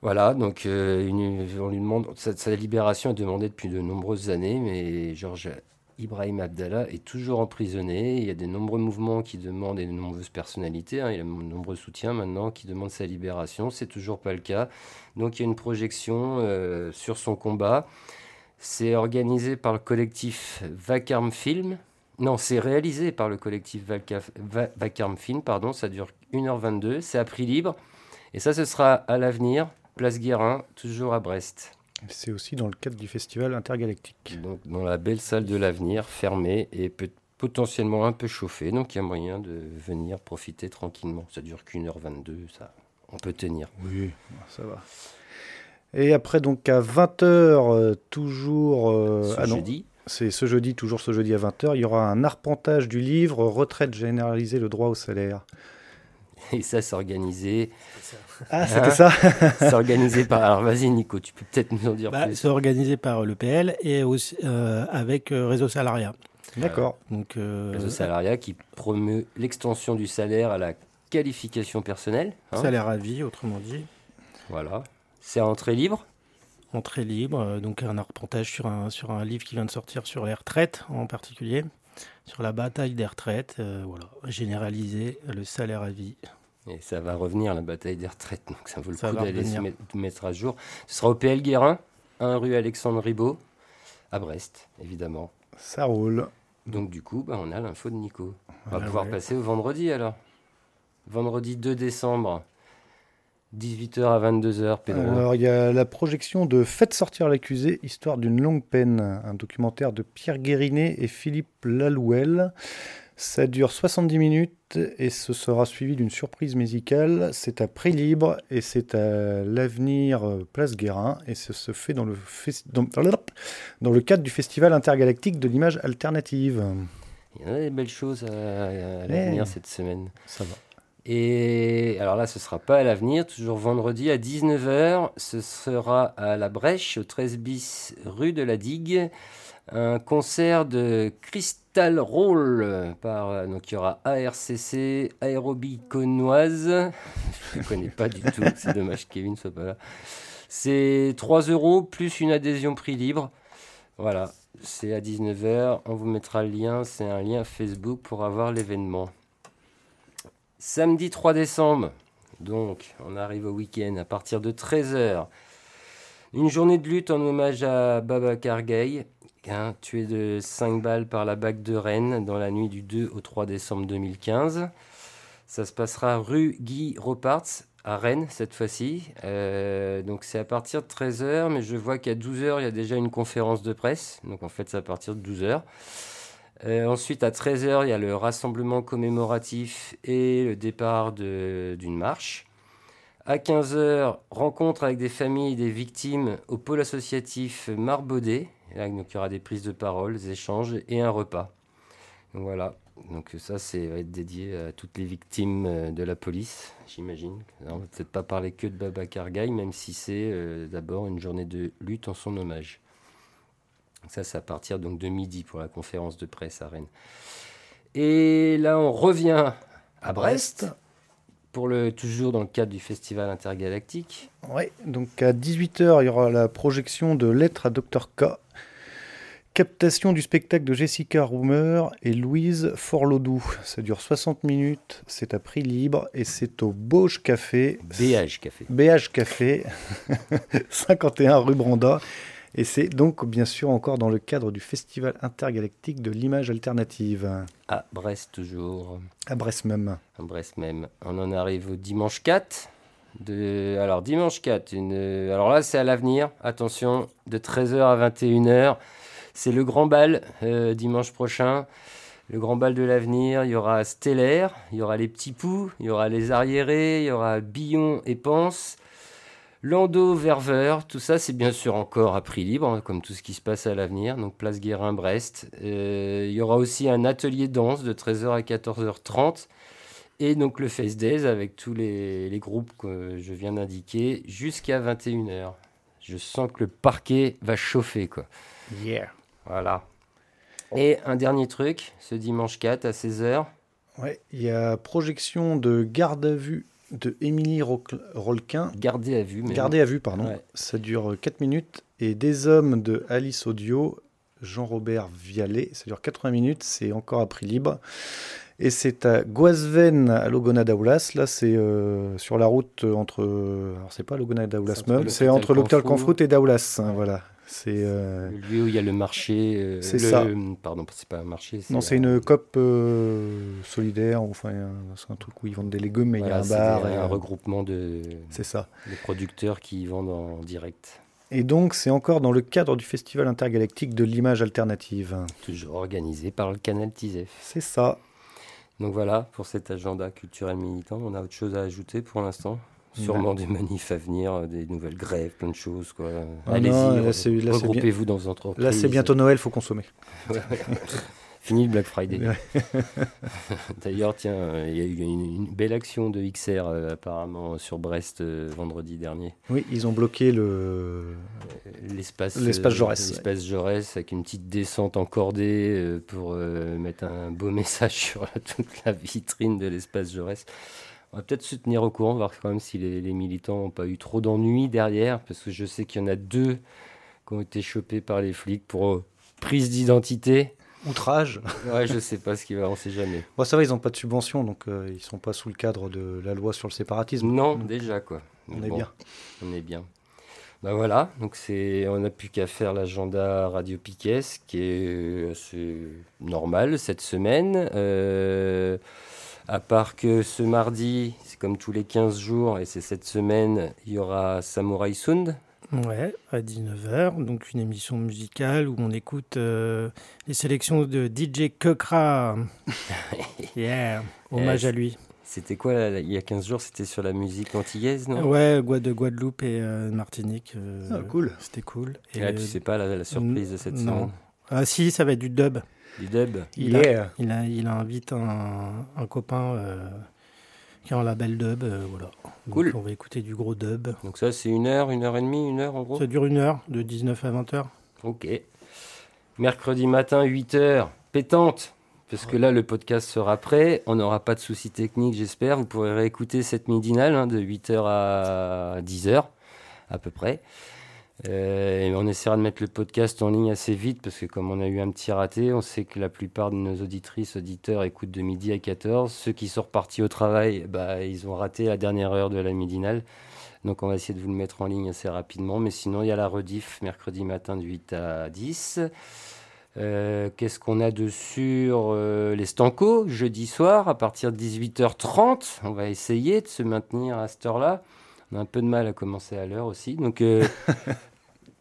voilà, donc euh, on lui demande, sa, sa libération est demandée depuis de nombreuses années, mais Georges Ibrahim Abdallah est toujours emprisonné. Il y a de nombreux mouvements qui demandent et de nombreuses personnalités. hein, il a de nombreux soutiens maintenant qui demandent sa libération. C'est toujours pas le cas. Donc il y a une projection euh, sur son combat. C'est organisé par le collectif Vacarme Film. Non, c'est réalisé par le collectif Vacarme Film, pardon. Ça dure 1h22. C'est à prix libre. Et ça, ce sera à l'avenir, place Guérin, toujours à Brest. C'est aussi dans le cadre du festival intergalactique. Donc, dans la belle salle de l'avenir, fermée et peut- potentiellement un peu chauffée. Donc, il y a moyen de venir profiter tranquillement. Ça dure qu'une heure 22, ça, on peut tenir. Oui, ça va. Et après, donc à 20h, toujours. euh, Ce ah jeudi. C'est ce jeudi, toujours ce jeudi à 20h, il y aura un arpentage du livre Retraite généralisée, le droit au salaire. Et ça, c'est organisé. Ah, c'était ça C'est organisé par. Alors, vas-y, Nico, tu peux peut-être nous en dire Bah, plus. c'est organisé par l'EPL et aussi euh, avec euh, Réseau Salariat. D'accord. Donc, euh, Réseau Salariat qui promeut l'extension du salaire à la qualification personnelle. hein. salaire à vie, autrement dit. Voilà. C'est à entrée libre? Entrée libre, euh, donc un arpentage sur un, sur un livre qui vient de sortir sur les retraites en particulier, sur la bataille des retraites, euh, voilà, généraliser le salaire à vie. Et ça va revenir, la bataille des retraites. Donc ça vaut le Ça coup d'aller se mettre, à jour. Ce sera au PL Guérin, 1 rue Alexandre Ribot, à Brest, évidemment. Ça roule. Donc du coup, bah, on a l'info de Nico. On va Ah pouvoir ouais. passer au vendredi alors. Vendredi 2 décembre, 18h à 22h, Pedro. Alors, il y a la projection de Faites sortir l'accusé, histoire d'une longue peine, un documentaire de Pierre Guérinet et Philippe Lalouel. Ça dure 70 minutes et ce sera suivi d'une surprise musicale. C'est à prix libre et c'est à l'avenir euh, Place Guérin et ça se fait dans le, dans, dans le cadre du Festival intergalactique de l'image alternative. Il y en a des belles choses à, à l'avenir Ouais. cette semaine. Ça va. Et alors là, ce sera pas à l'avenir, toujours vendredi à 19h. Ce sera à la Brèche, au 13 bis rue de la Digue. Un concert de Crystal Roll. Par, euh, donc il y aura ARCC, Aérobie Connoise. Je ne connais pas du tout, c'est dommage que Kevin soit pas là. C'est 3 euros plus une adhésion prix libre. Voilà, c'est à 19h. On vous mettra le lien, c'est un lien Facebook pour avoir l'événement. Samedi 3 décembre, donc on arrive au week-end à partir de 13h. Une journée de lutte en hommage à Baba Kargay, hein, tué de 5 balles par la BAC de Rennes dans la nuit du 2 au 3 décembre 2015. Ça se passera rue Guy Roparts à Rennes cette fois-ci. Euh, donc c'est à partir de 13h, mais je vois qu'à 12h, il y a déjà une conférence de presse. Donc en fait, c'est à partir de 12h. Euh, ensuite, à 13h, il y a le rassemblement commémoratif et le départ d'une marche. À 15h, rencontre avec des familles des victimes au pôle associatif Marbaudet. Et Là, il y aura des prises de parole, des échanges et un repas. Voilà. Donc ça, c'est va être dédié à toutes les victimes euh, de la police, j'imagine. On va peut-être pas parler que de Baba Kargay, même si c'est euh, d'abord une journée de lutte en son hommage. Ça, c'est à partir donc de midi pour la conférence de presse à Rennes. Et là, on revient à Brest, pour le, toujours dans le cadre du festival intergalactique. Ouais, donc à 18h, il y aura la projection de Lettres à Dr K, Captation du spectacle de Jessica Rumer et Louise Forlodou. Ça dure 60 minutes, c'est à prix libre et c'est au Bauge Café. BH Café. BH Café, 51 rue Branda. Et c'est donc bien sûr encore dans le cadre du Festival intergalactique de l'image alternative. À Brest toujours. À Brest même. À Brest même. On en arrive au dimanche 4. De... Alors dimanche 4, une... alors là c'est à l'avenir, attention, de 13h à 21h. C'est le grand bal euh, dimanche prochain. Le grand bal de l'avenir, il y aura Stellaire, il y aura les petits poux, il y aura les arriérés, il y aura Billon et Pense. Lando, Verveur, tout ça, c'est bien sûr encore à prix libre, hein, comme tout ce qui se passe à l'avenir. Donc, place Guérin-Brest. Euh, il y aura aussi un atelier danse de 13h à 14h30. Et donc, le Face Days avec tous les, les groupes que je viens d'indiquer jusqu'à 21h. Je sens que le parquet va chauffer, quoi. Yeah. Voilà. Et un dernier truc, ce dimanche 4 à 16h. Ouais, il y a projection de Garde à vue de Émilie Rolquin. Gardez à vue. Gardez à vue, pardon. Ouais. Ça dure 4 minutes. Et Des hommes de Alice Audio, Jean-Robert Vialet. Ça dure 80 minutes. C'est encore à prix libre. Et c'est à Guasven, à Logona d'Aulas. Là, c'est euh, sur la route entre. Alors, c'est pas Logona d'Aulas C'est entre même. C'est l'hôpital entre l'hôpital Canfrou. Canfroute et d'Aulas. hein, voilà. C'est. euh, Le lieu où il y a le marché. euh, C'est le- ça. Pardon, c'est pas un marché. Non, c'est une COP euh, solidaire, enfin, c'est un truc où ils vendent des légumes, mais Voilà, il y a un bar. des- un regroupement de, C'est ça. de producteurs qui vendent en direct. Et donc, c'est encore dans le cadre du Festival intergalactique de l'image alternative. Toujours organisé par le canal TISEF. C'est ça. Donc voilà pour cet agenda culturel militant. On a autre chose à ajouter pour l'instant? Sûrement des manifs à venir, euh, des nouvelles grèves, plein de choses. Quoi. Ah Allez-y, regroupez-vous dans une entreprise. Là, c'est bientôt Noël, faut consommer. Fini le Black Friday. Ouais. D'ailleurs, tiens, euh, il y a eu une, une belle action de XR euh, apparemment sur Brest euh, vendredi dernier. Oui, ils ont bloqué le L'espace l'espace Jaurès. l'espace Jaurès avec une petite descente encordée euh, pour euh, mettre un beau message sur toute la vitrine de l'espace Jaurès. On va peut-être se tenir au courant, voir quand même si les, les militants n'ont pas eu trop d'ennuis derrière, parce que je sais qu'il y en a deux qui ont été chopés par les flics pour euh, prise d'identité. Outrage. Ouais, je sais pas ce qui va, on sait jamais. Bon, ça va, ils n'ont pas de subvention, donc euh, ils sont pas sous le cadre de la loi sur le séparatisme. Non, Donc, déjà quoi. On est bon, bien. On est bien. Bah voilà, donc c'est, on n'a plus qu'à faire l'agenda Radio Piquet, qui est euh, assez normal cette semaine. Euh, à part que ce mardi, c'est comme tous les 15 jours, et c'est cette semaine, il y aura Samurai Sound. Ouais, à 19h, donc une émission musicale où on écoute euh, les sélections de DJ Kekra. yeah, hommage Eh, à lui. C'était quoi, là, il y a 15 jours, c'était sur la musique antillaise, non? Ouais, de Guadeloupe et euh, Martinique. euh, Ah, cool. C'était cool. Ah, tu sais pas la, la surprise de cette non. semaine Ah si, ça va être du dub. Du dub Il, Yeah. a, il, a, il invite un, un copain euh, qui a un label dub, euh, voilà. Donc, Cool. on va écouter du gros dub. Donc ça, c'est une heure, une heure et demie, une heure en gros Ça dure une heure, de 19 à 20 heures. Ok. Mercredi matin, 8h, pétante. Parce que là, le podcast sera prêt. On n'aura pas de soucis techniques, j'espère. Vous pourrez réécouter cette midinale hein, de 8h à 10h, à peu près. Euh, on essaiera de mettre le podcast en ligne assez vite parce que comme on a eu un petit raté, on sait que la plupart de nos auditrices, auditeurs écoutent de midi à 14. Ceux qui sont repartis au travail, bah, ils ont raté la dernière heure de la midinale. Donc on va essayer de vous le mettre en ligne assez rapidement. Mais sinon, il y a la rediff mercredi matin de 8 à 10. Euh, Qu'est-ce qu'on a de sur euh, les Stanco jeudi soir à partir de 18h30 On va essayer de se maintenir à cette heure-là. On a un peu de mal à commencer à l'heure aussi. Donc euh,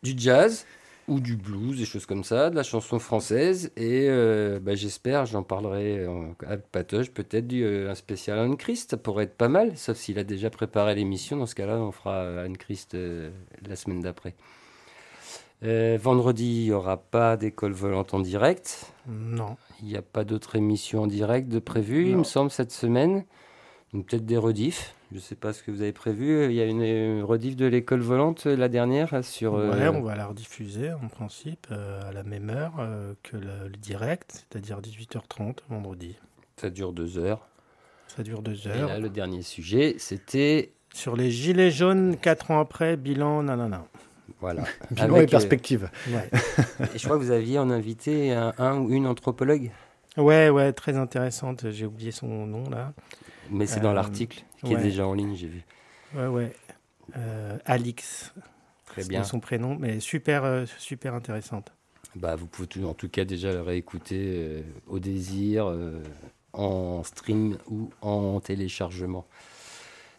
du jazz ou du blues, des choses comme ça, de la chanson française. Et euh, bah, j'espère, j'en parlerai euh, avec Patoche, peut-être du, euh, un spécial Anne Christ. Ça pourrait être pas mal, sauf s'il a déjà préparé l'émission. Dans ce cas-là, on fera euh, Anne Christ euh, la semaine d'après. Euh, vendredi, il n'y aura pas d'école volante en direct. Non. Il n'y a pas d'autres émissions en direct de prévues, il me semble, cette semaine. Donc peut-être des rediffs. Je ne sais pas ce que vous avez prévu. Il y a une, rediff de l'école volante, la dernière, sur... euh, Ouais, on va la rediffuser en principe euh, à la même heure euh, que le, le direct, c'est-à-dire 18h30 vendredi. Ça dure deux heures. Ça dure deux Et heures. là, le dernier sujet, c'était... Sur les gilets jaunes, 4 ans après, bilan, nanana. Voilà. Bilan Avec, et perspective. euh, et je crois que vous aviez en invité un, un ou une anthropologue? Ouais, ouais, très intéressante. J'ai oublié son nom là. Mais c'est dans Euh, l'article qui est déjà en ligne, j'ai vu. Ouais, ouais. Euh, Alix. Très bien. Son prénom, mais super, euh, super intéressante. Bah, vous pouvez tout- en tout cas déjà le réécouter au désir, en stream ou en téléchargement.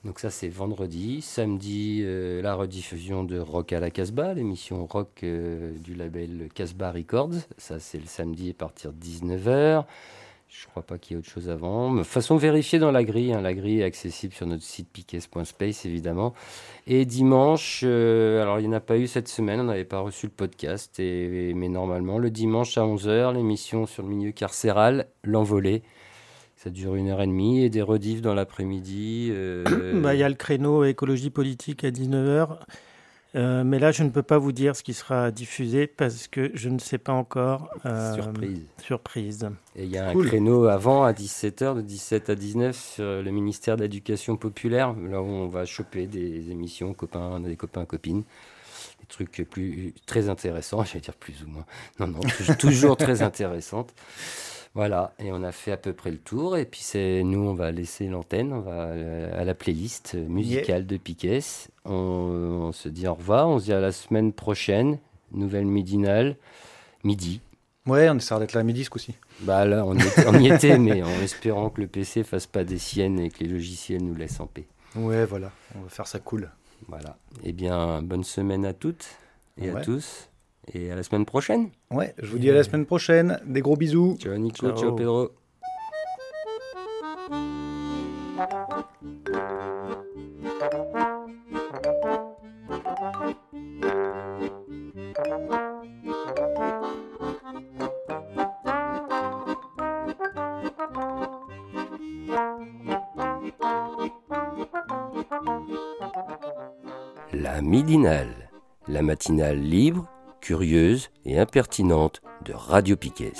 Donc ça c'est vendredi. Samedi, euh, la rediffusion de Rock à la Casbah, l'émission rock euh, du label Casbah Records. Ça c'est le samedi à partir de 19h. Je crois pas qu'il y ait autre chose avant. De façon, vérifiez dans la grille. hein. La grille est accessible sur notre site piques.space, évidemment. Et dimanche, euh, alors il n'y en a pas eu cette semaine, on n'avait pas reçu le podcast, mais normalement, le dimanche à 11h, l'émission sur le milieu carcéral, l'envolée. Ça dure une heure et demie, et des rediffs dans l'après-midi. euh, Bah, Il y a le créneau écologie politique à 19h. Euh, mais là, je ne peux pas vous dire ce qui sera diffusé parce que je ne sais pas encore. euh, Surprise. Surprise. Et il y a un créneau avant à 17h, de 17 à 19 sur le ministère de l'Éducation populaire, là où on va choper des émissions, copains, des copains, copines. Des trucs plus, très intéressants, j'allais dire plus ou moins. Non, non, toujours très intéressantes. Voilà, et on a fait à peu près le tour. Et puis c'est nous, on va laisser l'antenne, on va euh, à la playlist musicale de Piquet. On, on se dit au revoir, on se dit à la semaine prochaine, nouvelle midinale, midi. Ouais, on essaiera d'être là à midi ce coup-ci. Bah là, on y, était, on y était, mais en espérant que le PC fasse pas des siennes et que les logiciels nous laissent en paix. Ouais, voilà, on va faire ça cool. Voilà. Eh bien, bonne semaine à toutes et à tous. Et à la semaine prochaine. Ouais, je vous dis à la semaine prochaine. Des gros bisous. Ciao Nico, Ciao. ciao Pedro. La midinale, la matinale libre, curieuse et impertinente de Radio Piquet.